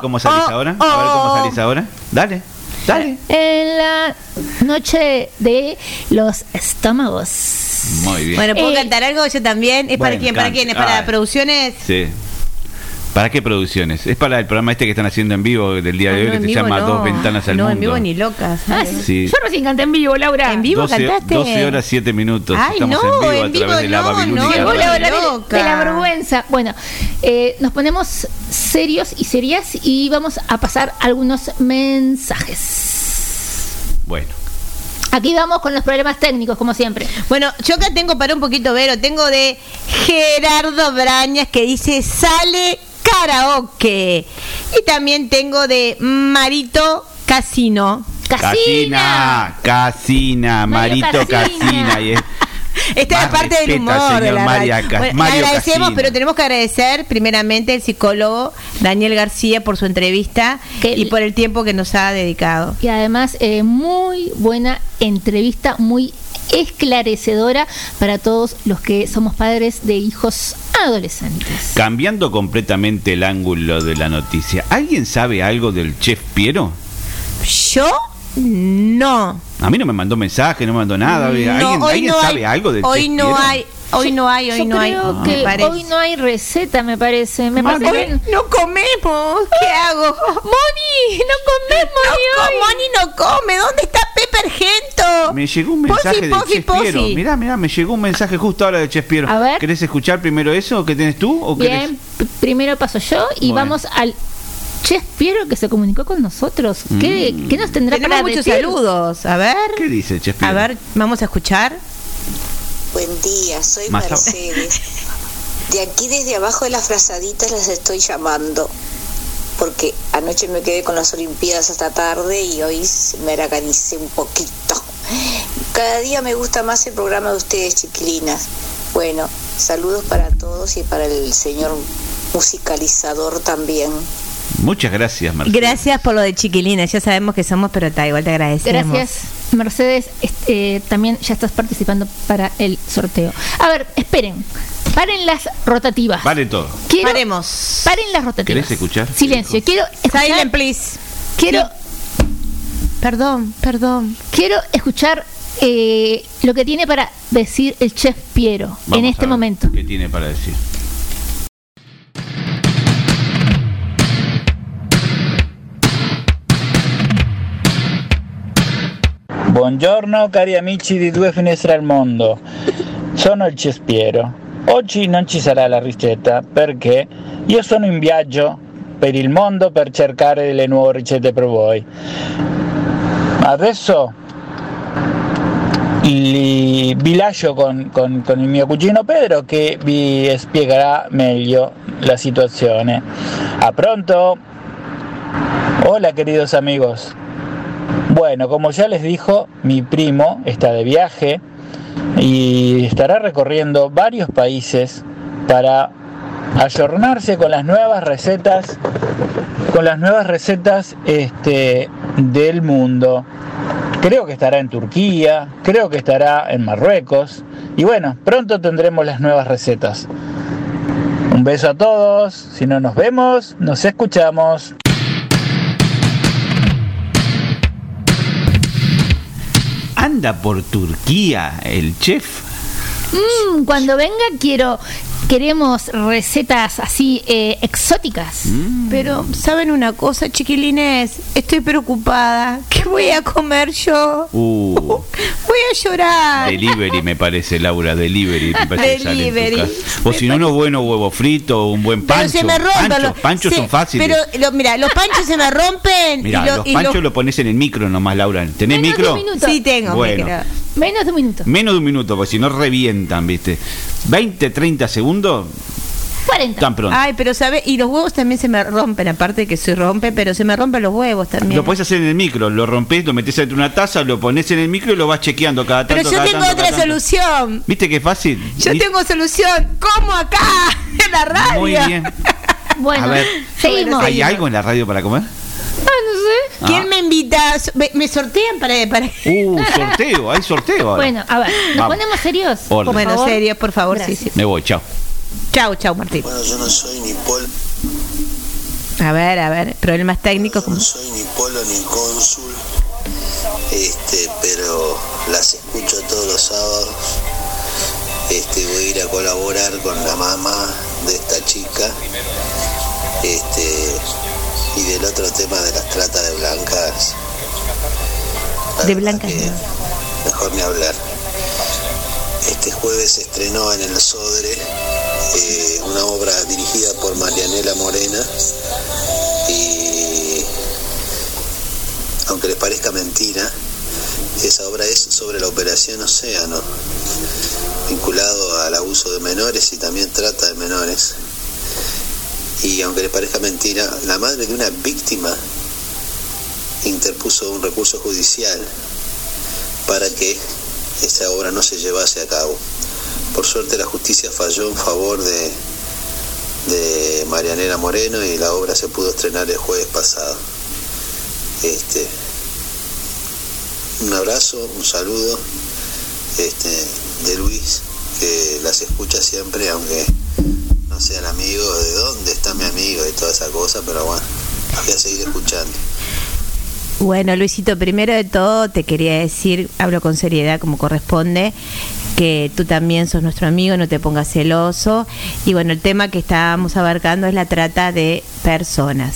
Cómo salís ahora. A ver cómo salís ahora. Dale, dale. En la noche de los estómagos. Muy bien. Bueno, ¿puedo Eh, cantar algo yo también? ¿Es para Bueno, quién? ¿Para quién? ¿Es para Ay. producciones? Sí. ¿Para qué producciones? Es para el programa este que están haciendo en vivo del día de Ah, hoy no, que en se vivo llama no. Dos Ventanas al No, Mundo. en vivo ni locas. Ah, Sí. Yo recién canté en vivo, Laura. ¿En vivo 12, cantaste? 12 horas 7 minutos. Ay, Estamos no, en vivo a en vivo través de la no, Babilónica no, de, de la vergüenza. Bueno, eh, nos ponemos serios y serias y vamos a pasar algunos mensajes. Bueno. Aquí vamos con los problemas técnicos, como siempre. Bueno, yo acá tengo para un poquito, Vero, tengo de Gerardo Brañas que dice sale karaoke. Y también tengo de Marito Casino. Casina, Casina, Marito Casina. Y es- Esta es parte del humor de la María Bueno, Mario le agradecemos, Casina. pero tenemos que agradecer primeramente al psicólogo Daniel García por su entrevista y por el tiempo que nos ha dedicado. Y además, eh, muy buena entrevista, muy esclarecedora para todos los que somos padres de hijos adolescentes. Cambiando completamente el ángulo de la noticia, ¿alguien sabe algo del chef Piero? Yo no. A mí no me mandó mensaje, no me mandó nada. No, ¿Alguien, hoy alguien no sabe hay- algo del hoy chef no Piero? hay, hoy no hay, hoy Yo no hay. creo me que parece. hoy no hay receta, me parece. Me Ah, parece hoy que- no comemos. ¿Qué hago? Moni, no comemos no, hoy. Moni no come. ¿Dónde está Pepper Gento? Me llegó un Posi, mensaje del posi, Chef posi. Piero. Mirá, mirá, me llegó un mensaje justo ahora del Chef Piero. A ver. ¿Querés escuchar primero eso que tenés tú? O Bien, primero paso yo y Bueno. vamos al Chef Piero que se comunicó con nosotros. ¿Qué, Mm. qué nos tendrá Tenemos para muchos decir? saludos. A ver. ¿Qué dice Chef A ver, vamos a escuchar. Buen día, soy Más Mercedes. De aquí desde abajo de las frazaditas las estoy llamando. Porque anoche me quedé con las Olimpiadas hasta tarde y hoy me organicé un poquito. Cada día me gusta más el programa de ustedes, chiquilinas. Bueno, saludos para todos y para el señor musicalizador también. Muchas gracias, Marcelo. Gracias por lo de chiquilina. Ya sabemos que somos, pero está igual te agradecemos. Gracias, Mercedes. Este, también ya estás participando para el sorteo. A ver, esperen. Paren las rotativas. Vale todo. Quiero- Paremos. Paren las rotativas. ¿Querés escuchar? Silencio. Quiero escuchar. Silent, please. Quiero, Perdón, perdón. quiero escuchar eh, lo que tiene para decir el chef Piero Vamos en este momento. ¿Qué tiene para decir? Buongiorno cari amici di Due Finestre al Mondo, sono il Cespiero. Oggi non ci sarà la ricetta perché io sono in viaggio per il mondo per cercare le nuove ricette per voi. Adesso vi lascio con, con- con il mio cugino Pedro che vi spiegherà meglio la situazione. ¿A pronto? Hola queridos amigos. Bueno, como ya les dijo, mi primo está de viaje y estará recorriendo varios países para ayornarse con las nuevas recetas, con las nuevas recetas este, del mundo. Creo que estará en Turquía, creo que estará en Marruecos y bueno, pronto tendremos las nuevas recetas. Un beso a todos, si no nos vemos, nos escuchamos. Anda por Turquía el chef. Mm, cuando venga quiero queremos recetas así eh, exóticas. Mm. Pero, ¿saben una cosa, chiquilines? Estoy preocupada. ¿Qué voy a comer yo? Uh, Voy a llorar. delivery me parece, Laura, delivery. Me parece Delivery. O si no, uno bueno huevo frito, un buen Pero pancho. se me rompen Panchos, los panchos se- son fáciles. Pero lo- mira, los panchos se me rompen. Mira, y lo- los y panchos lo- lo pones en el micro nomás, Laura. ¿Tenés Menos micro? Sí, tengo Bueno. micro. Menos de un minuto. Menos de un minuto, porque si no revientan, ¿viste? 20, 30 segundos, 40. tan pronto. Ay, pero ¿sabes? Y los huevos también se me rompen, aparte de que se rompe, pero se me rompen los huevos también. Lo puedes hacer en el micro, lo rompes, lo metes dentro de una taza, lo pones en el micro y lo vas chequeando cada tanto. pero yo cada tengo tanto, otra solución. ¿Viste qué fácil? Yo tengo solución. ¿Cómo acá? En la radio. Muy bien. Bueno, A ver, seguimos. ¿hay algo en la radio para comer? Ah, no sé. ¿Quién me invita? ¿Me, me sortean para, para... Uh, sorteo, hay sorteo ahora. Bueno, a ver, ¿nos Vamos. ponemos serios? Orden. Por Bueno, favor. serio, por favor, Gracias. sí, sí. Me voy, chao. Chau, chau, Martín. Bueno, yo no soy ni polo, A ver, a ver, problemas técnicos. como- no soy ni polo ni cónsul, este, pero las escucho todos los sábados. Este, voy a ir a colaborar con la mamá de esta chica Este, y del otro tema de las tratas de blancas, De blancas. que mejor ni hablar. Este jueves se estrenó en el Sodre eh, una obra dirigida por Marianela Morena y aunque les parezca mentira, esa obra es sobre la operación Océano, vinculado al abuso de menores y también trata de menores. Y aunque les parezca mentira, la madre de una víctima interpuso un recurso judicial para que esa obra no se llevase a cabo. Por suerte la justicia falló en favor de, de Marianela Moreno y la obra se pudo estrenar el jueves pasado. Este, un abrazo, un saludo este, de Luis, que las escucha siempre, aunque no sean amigos de dónde está mi amigo y toda esa cosa, pero bueno, voy a seguir escuchando. Bueno, Luisito, primero de todo te quería decir, hablo con seriedad como corresponde, que tú también sos nuestro amigo, no te pongas celoso. Y bueno, el tema que estábamos abarcando es la trata de personas.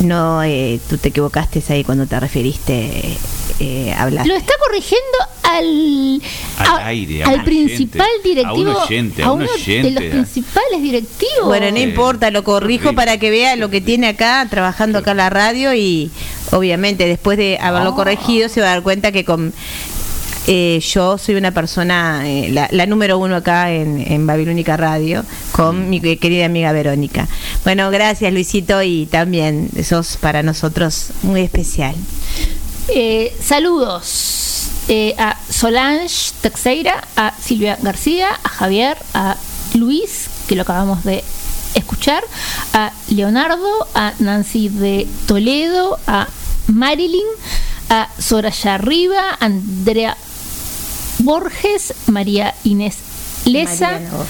No, eh, tú te equivocaste ahí cuando te referiste, eh, hablaste. Lo está corrigiendo al, Al a- aire, a al principal directivo, a un oyente, a un uno oyente. de los principales directivos. Bueno, no importa, lo corrijo para que vea lo que tiene acá, trabajando acá en la radio y obviamente después de haberlo corregido se va a dar cuenta que con eh, yo soy una persona, eh, la, la número uno acá en, en Babilónica Radio, con mi que- querida amiga Verónica. Bueno, gracias Luisito y también sos para nosotros muy especial. Eh, saludos eh, a Solange Texeira, a Silvia García, a Javier, a Luis, que lo acabamos de escuchar, a Leonardo, a Nancy de Toledo, a Marilyn, a Soraya Riva, a Andrea Borges, María Inés Leza, Mariana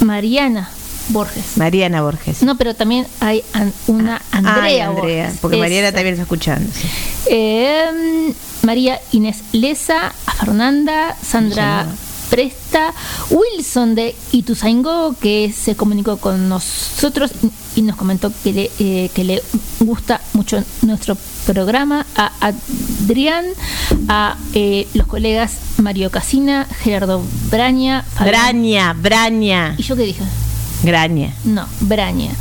Mariana Borges. Mariana Borges. No, pero también hay an- una Andrea, Ay, Andrea, Borges. porque Mariana también está escuchando. sí. Eh, María Inés Leza, a Fernanda, Sandra Presta, Wilson de Ituzaingó, que se comunicó con nosotros y nos comentó que le, eh, que le gusta mucho nuestro programa, a Adrián, a eh, los colegas Mario Casina, Gerardo Braña, Fabián- Braña, Braña. ¿Y yo qué dije? Graña. No, Braña.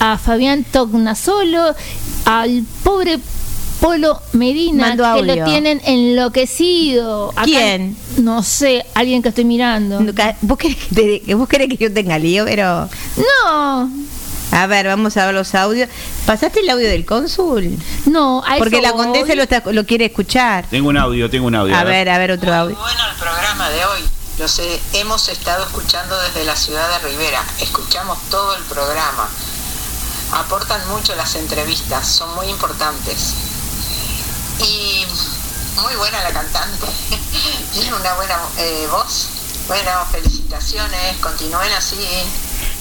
a Fabián Tognasolo, al pobre Polo Medina, que lo tienen enloquecido. Acá- ¿Quién? No sé, alguien que estoy mirando. ¿Vos querés que, te- vos querés que yo tenga lío, pero... No. A ver, vamos a ver los audios. ¿Pasaste el audio del cónsul? No, a Porque eso la voy. condesa lo, está- lo quiere escuchar. Tengo un audio, tengo un audio. A ver, a ver otro audio. Bueno, el programa de hoy. Los he- hemos estado escuchando desde la ciudad de Rivera. Escuchamos todo el programa. Aportan mucho las entrevistas, son muy importantes. Y muy buena la cantante. Tiene una buena eh, voz. Bueno, felicitaciones, continúen así.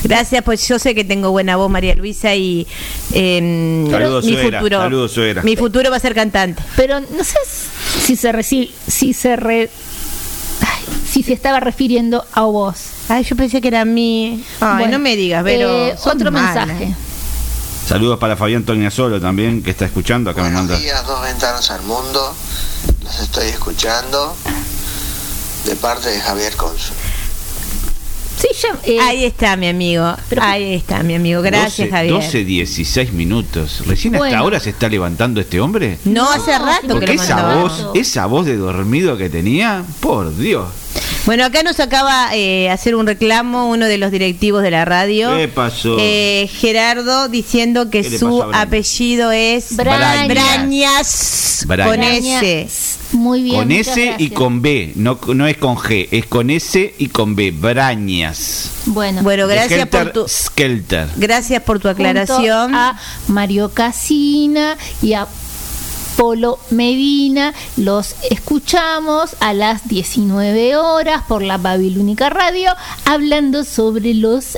Gracias, pues yo sé que tengo buena voz, María Luisa, y em, Saludos, mi suegra. futuro, Saludos, mi futuro va a ser cantante. Pero no sé si se reci- si se re- ay, si se estaba refiriendo a vos. Ay, yo pensé que era a mí. Ay, Bueno, no me digas, pero eh, otro mensaje. Saludos para Fabián Solo también, que está escuchando. Acá me manda. Buenos días, dos ventanas al mundo. Los estoy escuchando de parte de Javier Consul. Sí, eh, Ahí está mi amigo. Ahí está mi amigo. Gracias, 12, Javier. 12, 16 minutos. ¿Recién hasta ahora se está levantando este hombre? No, hace rato que Porque lo esa mandaba. voz, esa voz de dormido que tenía, por Dios. Bueno, acá nos acaba eh, hacer un reclamo uno de los directivos de la radio. ¿Qué pasó? Eh, Gerardo diciendo que ¿Qué le su apellido es Brañas. Brañas, Brañas. con S. Muy bien. con S y con B, no, no es con G, es con S y con B, Brañas. Bueno, Bueno, gracias por tu Skelter. gracias por tu junto aclaración. a Mario Casina y a Polo Medina. Los escuchamos a las 19 horas por la Babilónica Radio hablando sobre los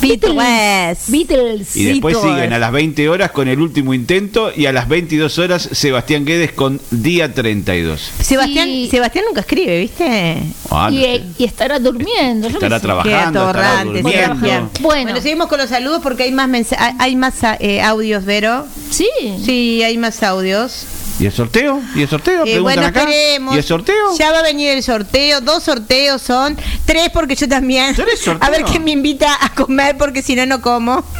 Beatles. Beatles. Y después Beatles. siguen a las 20 horas con el último intento y a las 22 horas Sebastián Guedes con Día 32. Sebastián, Sí. Sebastián nunca escribe, ¿viste? Ah, no y, sé. y estará durmiendo. Estará trabajando, estará durmiendo. Sebastián. Bueno. seguimos con los saludos porque hay más hay más eh, audios, Vero. Sí. Sí, hay más audios. ¿Y el sorteo? ¿Y el sorteo? Eh, Preguntan bueno, acá. esperemos. ¿Y el sorteo? Ya va a venir el sorteo. Dos sorteos son. Tres porque yo también. sorteos? A ver quién me invita a comer porque si no, no como.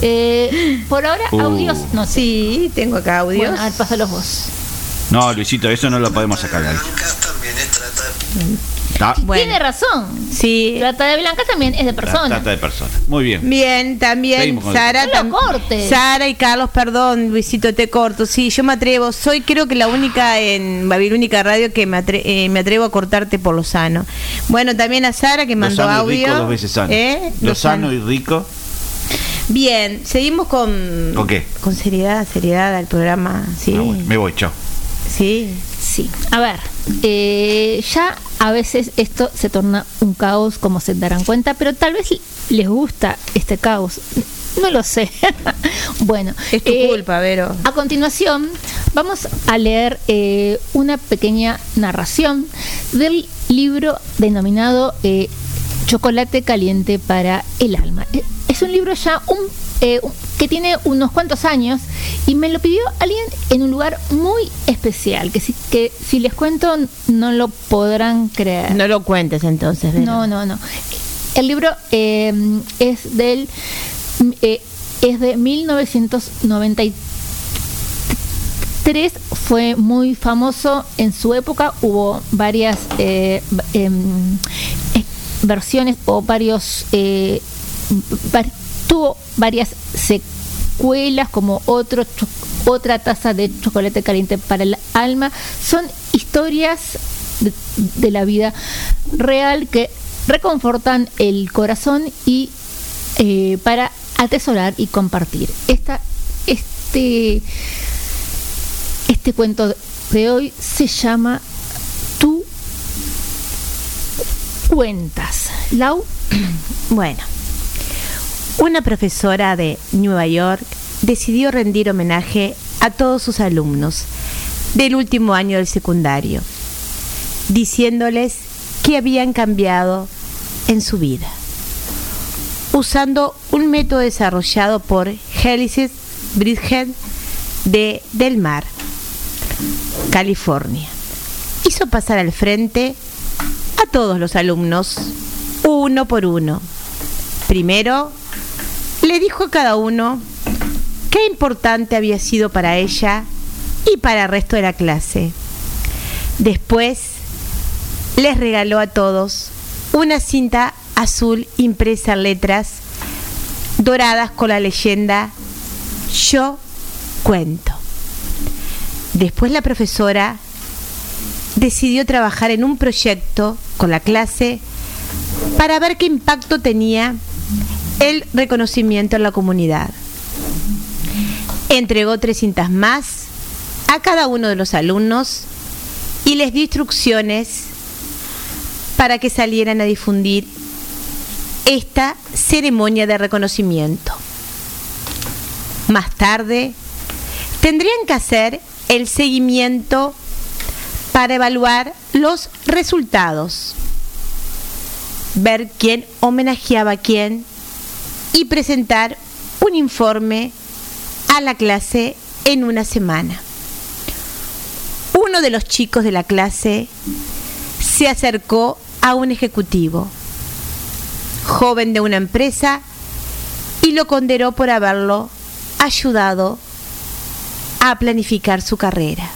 Eh, por ahora, Uh. audios no sé. Sí, tengo acá audios. Bueno, a ver, pásalos vos. No, Luisito, eso no lo podemos sacar de Ta- Tiene razón. Sí. Trata de Blanca también es de persona. Trata de personas. Muy bien. Bien, también Sara, el- No tam-. Sara y Carlos, perdón, Luisito, te corto. Sí, yo me atrevo. Soy creo que la única en Babilónica Radio que me, atre- eh, me atrevo a cortarte por lo sano. Bueno, también a Sara que mandó Lozano y audio. rico, dos veces sano. ¿Eh? Lozano y rico. Bien, seguimos con ¿Con qué? con seriedad, seriedad al programa. Sí. Ah, bueno, me voy, chao. Sí. Sí. A ver, eh, ya a veces esto se torna un caos, como se darán cuenta, pero tal vez les gusta este caos. No lo sé. bueno, Es tu eh, culpa, Vero. A continuación, vamos a leer eh, una pequeña narración del libro denominado eh, Chocolate Caliente para el Alma. Eh, Es un libro ya un, eh, que tiene unos cuantos años y me lo pidió alguien en un lugar muy especial, que si, que si les cuento no lo podrán creer. No lo cuentes entonces. No, no, no. El libro eh, es del eh, es de 1993 fue muy famoso en su época hubo varias eh, em, eh, versiones o varios eh, tuvo varias secuelas como otro otra taza de chocolate caliente para el alma son historias de, la vida real que reconfortan el corazón y eh, para atesorar y compartir. Esta, este, este cuento de hoy se llama Tú cuentas. Lau, Bueno, una profesora de Nueva York decidió rendir homenaje a todos sus alumnos del último año del secundario, diciéndoles que habían cambiado en su vida, usando un método desarrollado por Helices Bridgehead de Del Mar, California. Hizo pasar al frente todos los alumnos, uno por uno. Primero, le dijo a cada uno qué importante había sido para ella y para el resto de la clase. Después, les regaló a todos una cinta azul impresa en letras doradas con la leyenda Yo cuento. Después la profesora decidió trabajar en un proyecto con la clase para ver qué impacto tenía el reconocimiento en la comunidad. Entregó tres cintas más a cada uno de los alumnos y les dio instrucciones para que salieran a difundir esta ceremonia de reconocimiento. Más tarde, tendrían que hacer el seguimiento para evaluar los resultados, ver quién homenajeaba a quién y presentar un informe a la clase en una semana. Uno de los chicos de la clase se acercó a un ejecutivo, joven de una empresa, y lo condenó por haberlo ayudado a planificar su carrera.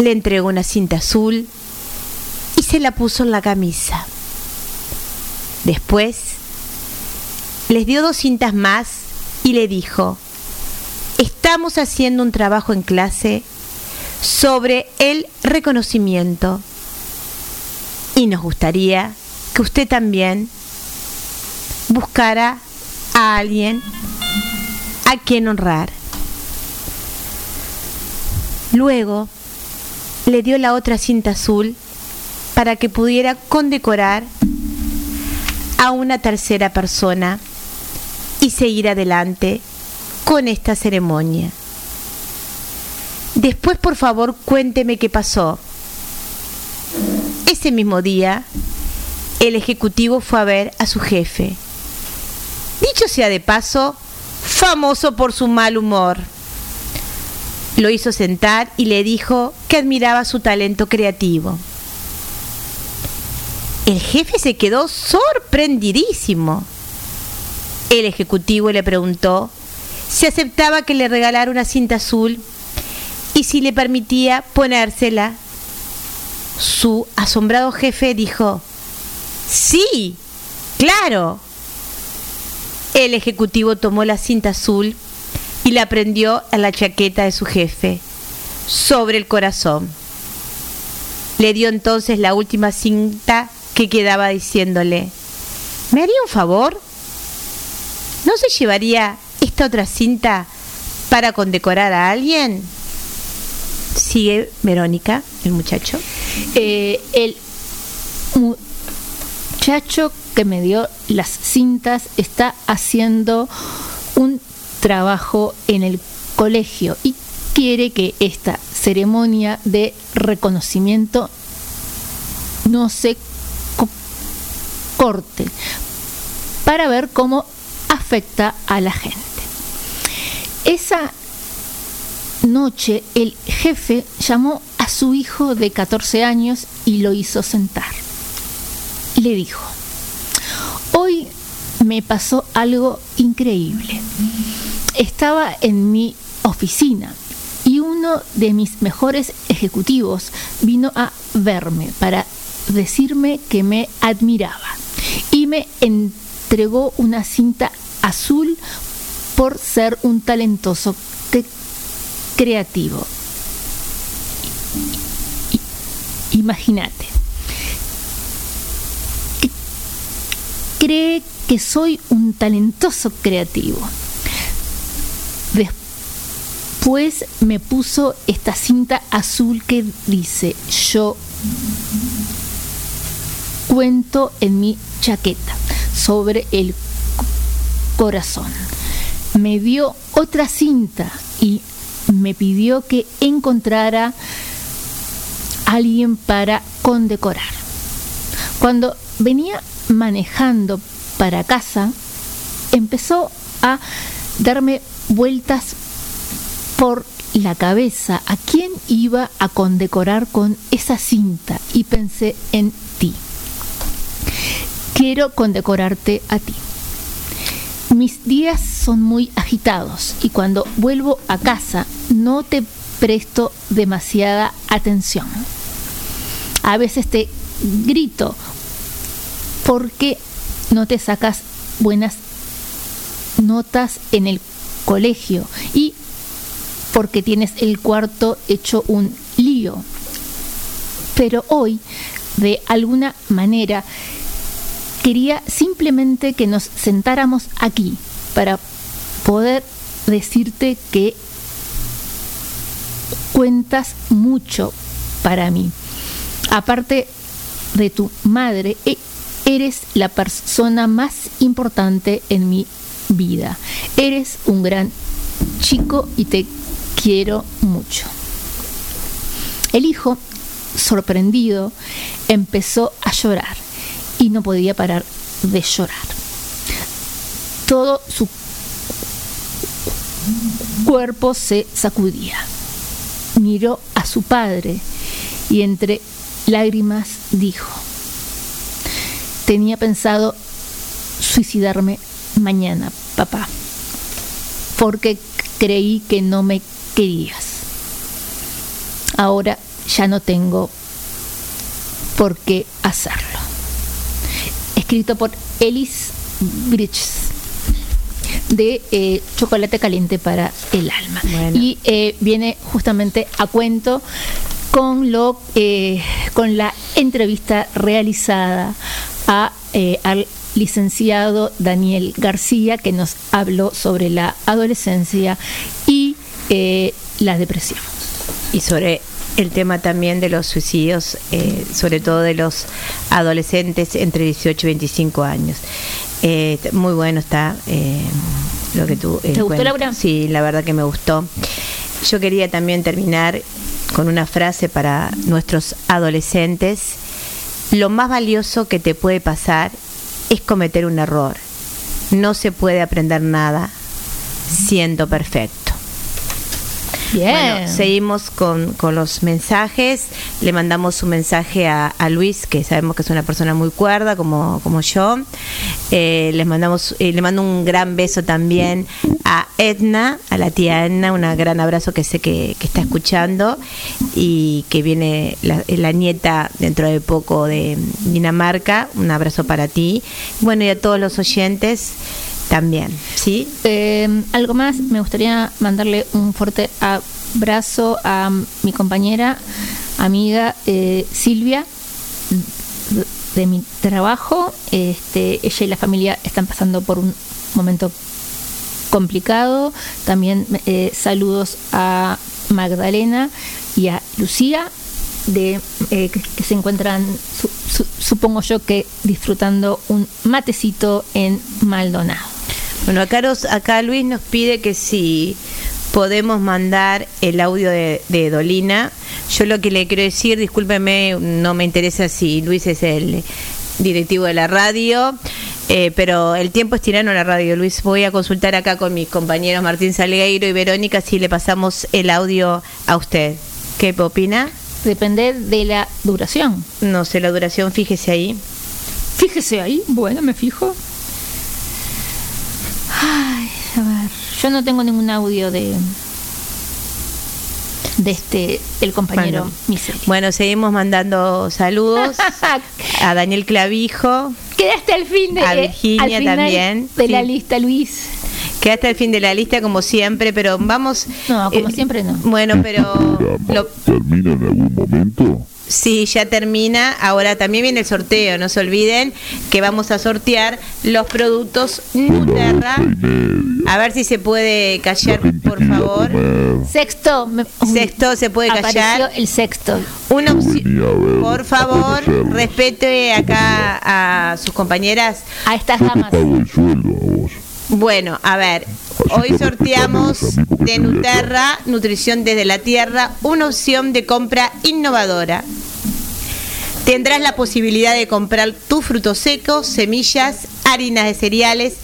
Le entregó una cinta azul y se la puso en la camisa. Después, les dio dos cintas más y le dijo, estamos haciendo un trabajo en clase sobre el reconocimiento y nos gustaría que usted también buscara a alguien a quien honrar. Luego le dio la otra cinta azul para que pudiera condecorar a una tercera persona y seguir adelante con esta ceremonia. Después, por favor, cuénteme qué pasó. Ese mismo día, el ejecutivo fue a ver a su jefe. Dicho sea de paso, famoso por su mal humor. Lo hizo sentar y le dijo que admiraba su talento creativo. El jefe se quedó sorprendidísimo. El ejecutivo le preguntó si aceptaba que le regalara una cinta azul y si le permitía ponérsela. Su asombrado jefe dijo, sí, claro. El ejecutivo tomó la cinta azul y la prendió a la chaqueta de su jefe, sobre el corazón. Le dio entonces la última cinta que quedaba diciéndole, ¿me haría un favor? ¿No se llevaría esta otra cinta para condecorar a alguien? Sigue Verónica, el muchacho. Eh, el muchacho que me dio las cintas está haciendo un trabajo en el colegio y quiere que esta ceremonia de reconocimiento no se co- corte para ver cómo afecta a la gente. Esa noche el jefe llamó a su hijo de 14 años y lo hizo sentar. Le dijo, hoy me pasó algo increíble. Estaba en mi oficina y uno de mis mejores ejecutivos vino a verme para decirme que me admiraba y me entregó una cinta azul por ser un talentoso cre- creativo. Imagínate. Cree que soy un talentoso creativo. Después me puso esta cinta azul que dice yo cuento en mi chaqueta sobre el co- corazón. Me dio otra cinta y me pidió que encontrara alguien para condecorar. Cuando venía manejando para casa, empezó a darme vueltas por la cabeza a quién iba a condecorar con esa cinta y pensé en ti. Quiero condecorarte a ti. Mis días son muy agitados y cuando vuelvo a casa no te presto demasiada atención. A veces te grito porque no te sacas buenas notas en el colegio y porque tienes el cuarto hecho un lío. Pero hoy, de alguna manera, quería simplemente que nos sentáramos aquí para poder decirte que cuentas mucho para mí. Aparte de tu madre, e- eres la persona más importante en mi vida. Eres un gran chico y te quiero mucho. El hijo, sorprendido, empezó a llorar y no podía parar de llorar. Todo su cuerpo se sacudía. Miró a su padre y entre lágrimas dijo, tenía pensado suicidarme mañana, papá, porque creí que no me querías. Ahora ya no tengo por qué hacerlo. Escrito por Ellis Bridges de eh, Chocolate Caliente para el Alma. Y eh, viene justamente a cuento con, lo, eh, con la entrevista realizada a, eh, al licenciado Daniel García, que nos habló sobre la adolescencia y eh, la depresión. Y sobre el tema también de los suicidios, eh, sobre todo de los adolescentes entre 18 y 25 años. Eh, muy bueno está eh, lo que tú... ¿Te gustó, Laura? Sí, la verdad que me gustó. Yo quería también terminar con una frase para nuestros adolescentes. Lo más valioso que te puede pasar es cometer un error. No se puede aprender nada siendo perfecto. Bien. Bueno, seguimos con, con los mensajes. Le mandamos un mensaje a, a Luis, que sabemos que es una persona muy cuerda, como, como yo. Eh, les mandamos, eh, le mando un gran beso también a Edna, a la tía Edna, un gran abrazo que sé que, que está escuchando y que viene la, la nieta dentro de poco de Dinamarca. Un abrazo para ti. Bueno, y a todos los oyentes también, ¿sí? Eh, algo más, me gustaría mandarle un fuerte abrazo a mi compañera, amiga eh, Silvia, de, mi trabajo. Este, ella y la familia están pasando por un momento complicado. También eh, saludos a Magdalena y a Lucía, de, eh, que, se encuentran, su- supongo yo que disfrutando un matecito en Maldonado. Bueno, acá, acá Luis nos pide que si podemos mandar el audio de, de Dolina. Yo lo que le quiero decir, discúlpeme, no me interesa si Luis es el directivo de la radio, eh, pero el tiempo es tirano la radio. Luis, voy a consultar acá con mis compañeros Martín Salgueiro y Verónica si le pasamos el audio a usted. ¿Qué opina? Depende de la duración. No sé, la duración, fíjese ahí. Fíjese ahí, bueno, me fijo. Ay, a ver, yo no tengo ningún audio de de este el compañero Bueno. Seguimos mandando saludos a Daniel Clavijo. Quedaste al fin de A Virginia al final también, de la sí. lista, Luis. Queda hasta el fin de la lista como siempre, pero vamos. No, como eh, siempre no. Bueno, pero lo- ¿Termina en algún momento? Sí, ya termina. Ahora también viene el sorteo. No se olviden que vamos a sortear los productos Nuterra. A ver si se puede callar, por favor. Sexto, me- Sexto, se puede apareció callar. el sexto. Una opción. Por favor, respete acá a sus compañeras. A estas damas. Bueno, a ver, hoy sorteamos de Nuterra, Nutrición desde la Tierra, una opción de compra innovadora. Tendrás la posibilidad de comprar tus frutos secos, semillas, harinas de cereales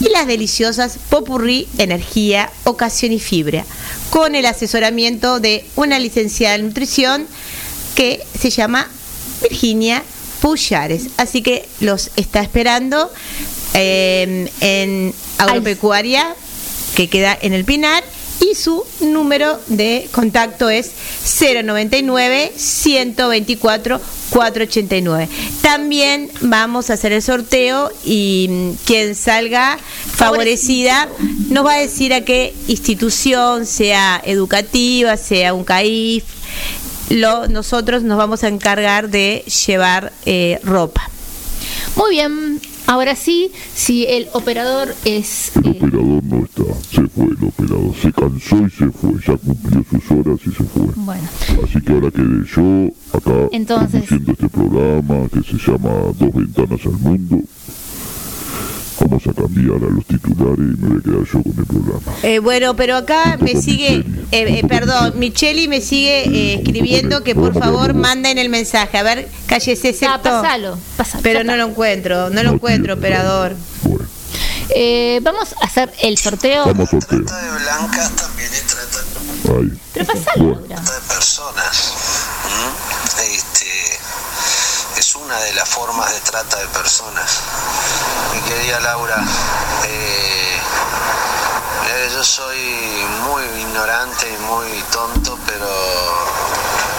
y las deliciosas Popurrí, Energía, Ocasión y Fibra, con el asesoramiento de una licenciada en nutrición que se llama Virginia Puyares. Así que los está esperando eh, en Agropecuaria, que queda en el Pinar, y su número de contacto es 099 124 489. También vamos a hacer el sorteo y mm, quien salga favorecida nos va a decir a qué institución, sea educativa, sea un CAIF, lo, nosotros nos vamos a encargar de llevar eh, ropa. Muy bien, ahora sí, si el operador es El operador no está, se fue el operador, se cansó y se fue, ya cumplió sus horas y se fue. bueno, Así que ahora quedé yo acá Entonces- conduciendo este programa que se llama Dos Ventanas al Mundo. Vamos a cambiar a los titulares y me voy a quedar yo con el programa. Eh, bueno, pero acá me sigue, eh, eh, perdón, Micheli me sigue eh, escribiendo que por favor manden el mensaje. A ver, cállese, ah, excepto. pasalo, pasalo. Pero no lo encuentro, no lo encuentro, operador. Eh, vamos a hacer el sorteo. Vamos a sorteo. Blanca también es trata Ahí. Pero pasalo, Laura. de personas. ¿m? Este, es una de las formas de trata de personas. Mi querida Laura, eh, yo soy muy ignorante y muy tonto, pero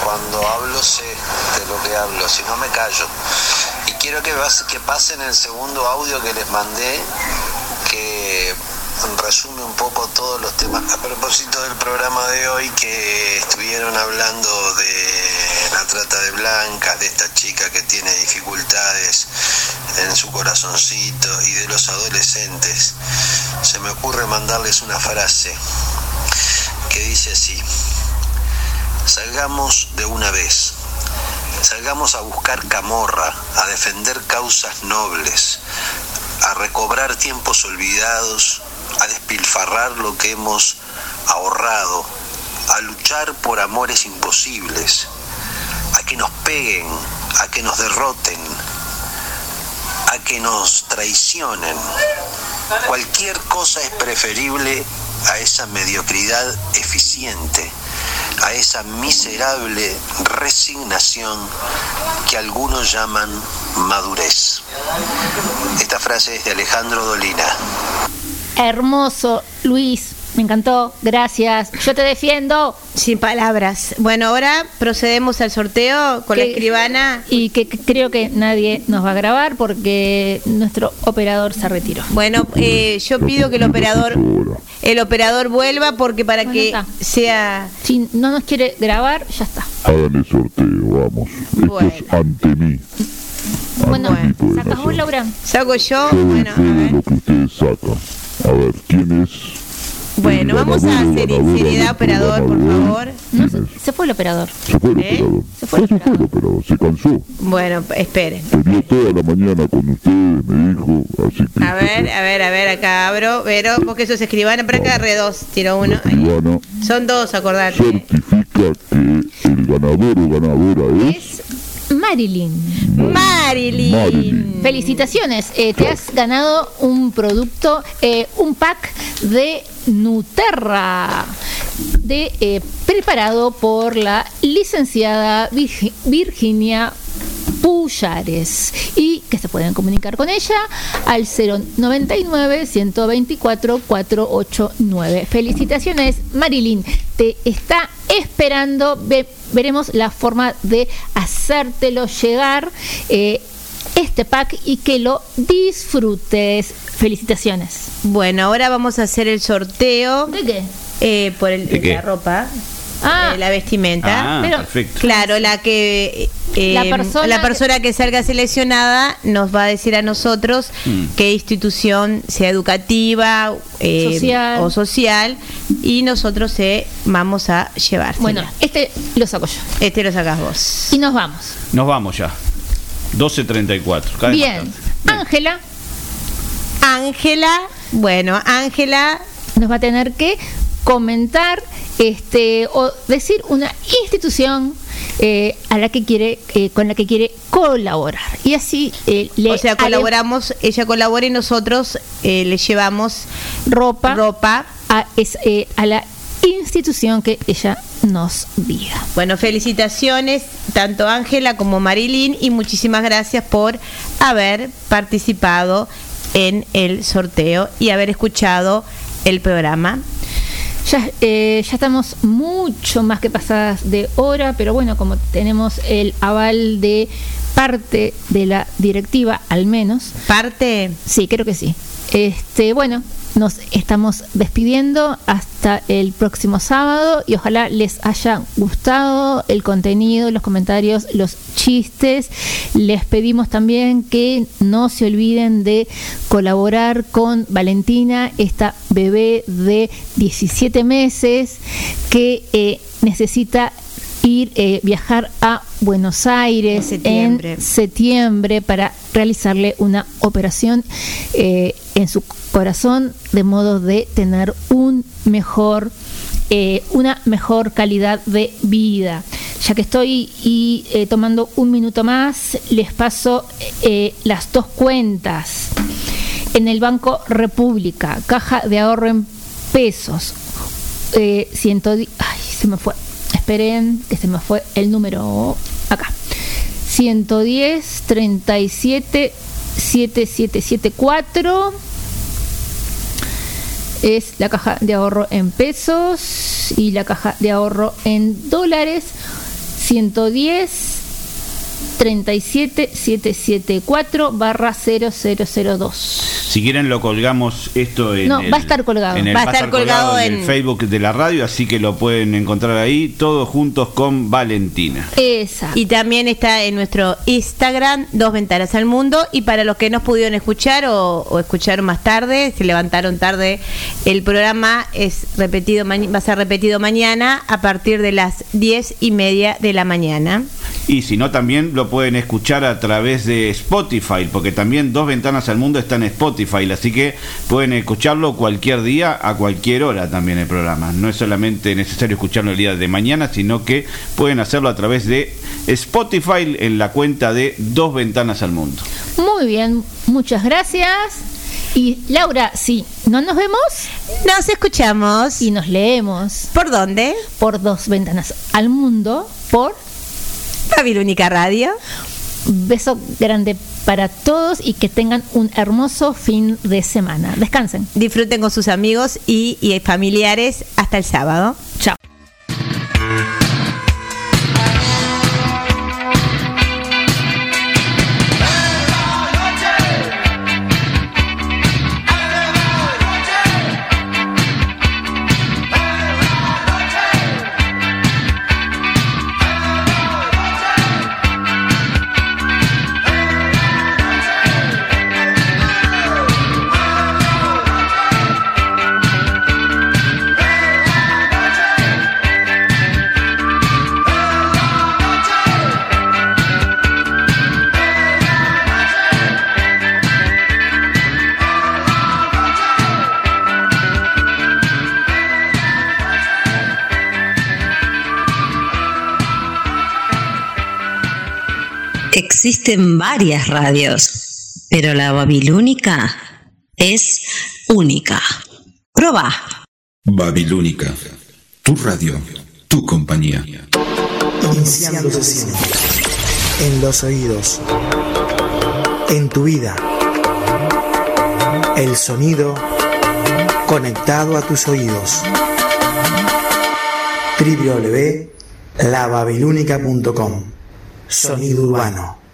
cuando hablo sé de lo que hablo, si no me callo. Y quiero que, que pasen el segundo audio que les mandé, resume un poco todos los temas a propósito del programa de hoy que estuvieron hablando de la trata de blancas, de esta chica que tiene dificultades en su corazoncito y de los adolescentes. Se me ocurre mandarles una frase que dice así. Salgamos de una vez. Salgamos a buscar camorra, a defender causas nobles, a recobrar tiempos olvidados, a despilfarrar lo que hemos ahorrado, a luchar por amores imposibles, a que nos peguen, a que nos derroten, a que nos traicionen. Cualquier cosa es preferible a esa mediocridad eficiente, a esa miserable resignación que algunos llaman madurez. Esta frase es de Alejandro Dolina. Hermoso, Luis. Me encantó, gracias. Yo te defiendo. Sin palabras. Bueno, ahora procedemos al sorteo con la escribana. Y que que creo que nadie nos va a grabar porque nuestro operador se retiró. Bueno, eh, yo pido que el operador el operador vuelva porque para Bueno, que está. sea Si no nos quiere grabar, ya está. Hagan el sorteo, vamos. Esto es ante mí. Bueno, Ante mí pueden ¿sacas vos. Laura? saco yo. Bueno, lo que ustedes sacan. A ver, ¿quién es? bueno, vamos a hacer seriedad, operador, por favor. No, se, fue el operador. Se fue el ¿Eh? operador. Se fue el se fue el operador, se cansó. Bueno, esperen. Tenía toda la mañana con ustedes, me dijo, así que A ver, a ver, a ver, acá abro. Vero, vos que sos escribana, para acá re dos, tiro uno. Son dos, acordate. certifica que el ganador o ganadora es Marilyn. Marilyn. Marilyn. Felicitaciones, eh, te has ganado un producto, eh, un pack de Nuterra, de, eh, preparado por la licenciada Virgi- Virginia Puyares y que se pueden comunicar con ella al 099 124 489. Felicitaciones, Marilyn. Te está esperando. Ve- veremos la forma de hacértelo llegar eh, este pack y que lo disfrutes. Felicitaciones. Bueno, ahora vamos a hacer el sorteo. ¿De qué? Eh, por el, ¿De qué? la ropa. Ah. eh, la vestimenta. Ah, Pero- perfecto. Claro, la que eh, La persona la persona que salga seleccionada nos va a decir a nosotros Mm. qué institución sea educativa eh, Social. o social y nosotros eh, vamos a llevar. Bueno, este lo saco yo. este lo sacas vos. Y nos vamos. Nos vamos ya. 12.34. cada vez más Bien. Ángela Ángela, bueno, Ángela nos va a tener que comentar este o decir una institución eh, a la que quiere eh, con la que quiere colaborar y así eh, le o sea, colaboramos, ella colabora y nosotros eh, le llevamos ropa ropa. a, es- eh, a la institución que ella nos diga Bueno, felicitaciones tanto Ángela como Marilyn y muchísimas gracias por haber participado en el sorteo y haber escuchado el programa. Ya, eh, ya estamos mucho más que pasadas de hora, pero bueno, como tenemos el aval de parte de la directiva, al menos. ¿Parte? Sí, creo que sí. Este, bueno, nos estamos despidiendo hasta el próximo sábado y ojalá les haya gustado el contenido, los comentarios, los chistes. Les pedimos también que no se olviden de colaborar con Valentina, esta bebé de 17 meses que eh, necesita ir eh, viajar a Buenos Aires En septiembre. en septiembre para realizarle una operación eh, en su corazón de modo de tener un mejor eh, una mejor calidad de vida. Ya que estoy y eh, tomando un minuto más les paso eh, las dos cuentas. En el Banco República caja de ahorro en pesos eh, 110 ay se me fue esperen que se me fue el número acá. 110 37 7774 es la caja de ahorro en pesos y la caja de ahorro en dólares. 110 37774 barra 0002. Si quieren lo colgamos esto en No, el, va a estar colgado. en el- Va a estar colgado en en- el Facebook de la radio, así que lo pueden encontrar ahí, todos juntos con Valentina. Exacto. Y también está en nuestro Instagram, Dos Ventanas al Mundo. Y para los que no pudieron escuchar o, o escucharon más tarde, se levantaron tarde, el programa es repetido va a ser repetido mañana a partir de las diez y media de la mañana. Y si no, también lo pueden escuchar a través de Spotify, porque también Dos Ventanas al Mundo está en Spotify, así que pueden escucharlo cualquier día, a cualquier hora también el programa. No es solamente necesario escucharlo el día de mañana, sino que pueden hacerlo a través de Spotify en la cuenta de Dos Ventanas al Mundo. Muy bien, muchas gracias. Y Laura, sí, ¿no nos vemos? Nos escuchamos. Y nos leemos. ¿Por dónde? Por dos ventanas al mundo, por Babilónica Radio. Beso grande para todos y que tengan un hermoso fin de semana. Descansen. Disfruten con sus amigos y, y familiares hasta el sábado. Chao. Existen varias radios, pero la babilónica es única. Proba. Babilónica, tu radio, tu compañía. Iniciando sesión. En los oídos. En tu vida. El sonido conectado a tus oídos. www.lababilúnica.com Sonido urbano.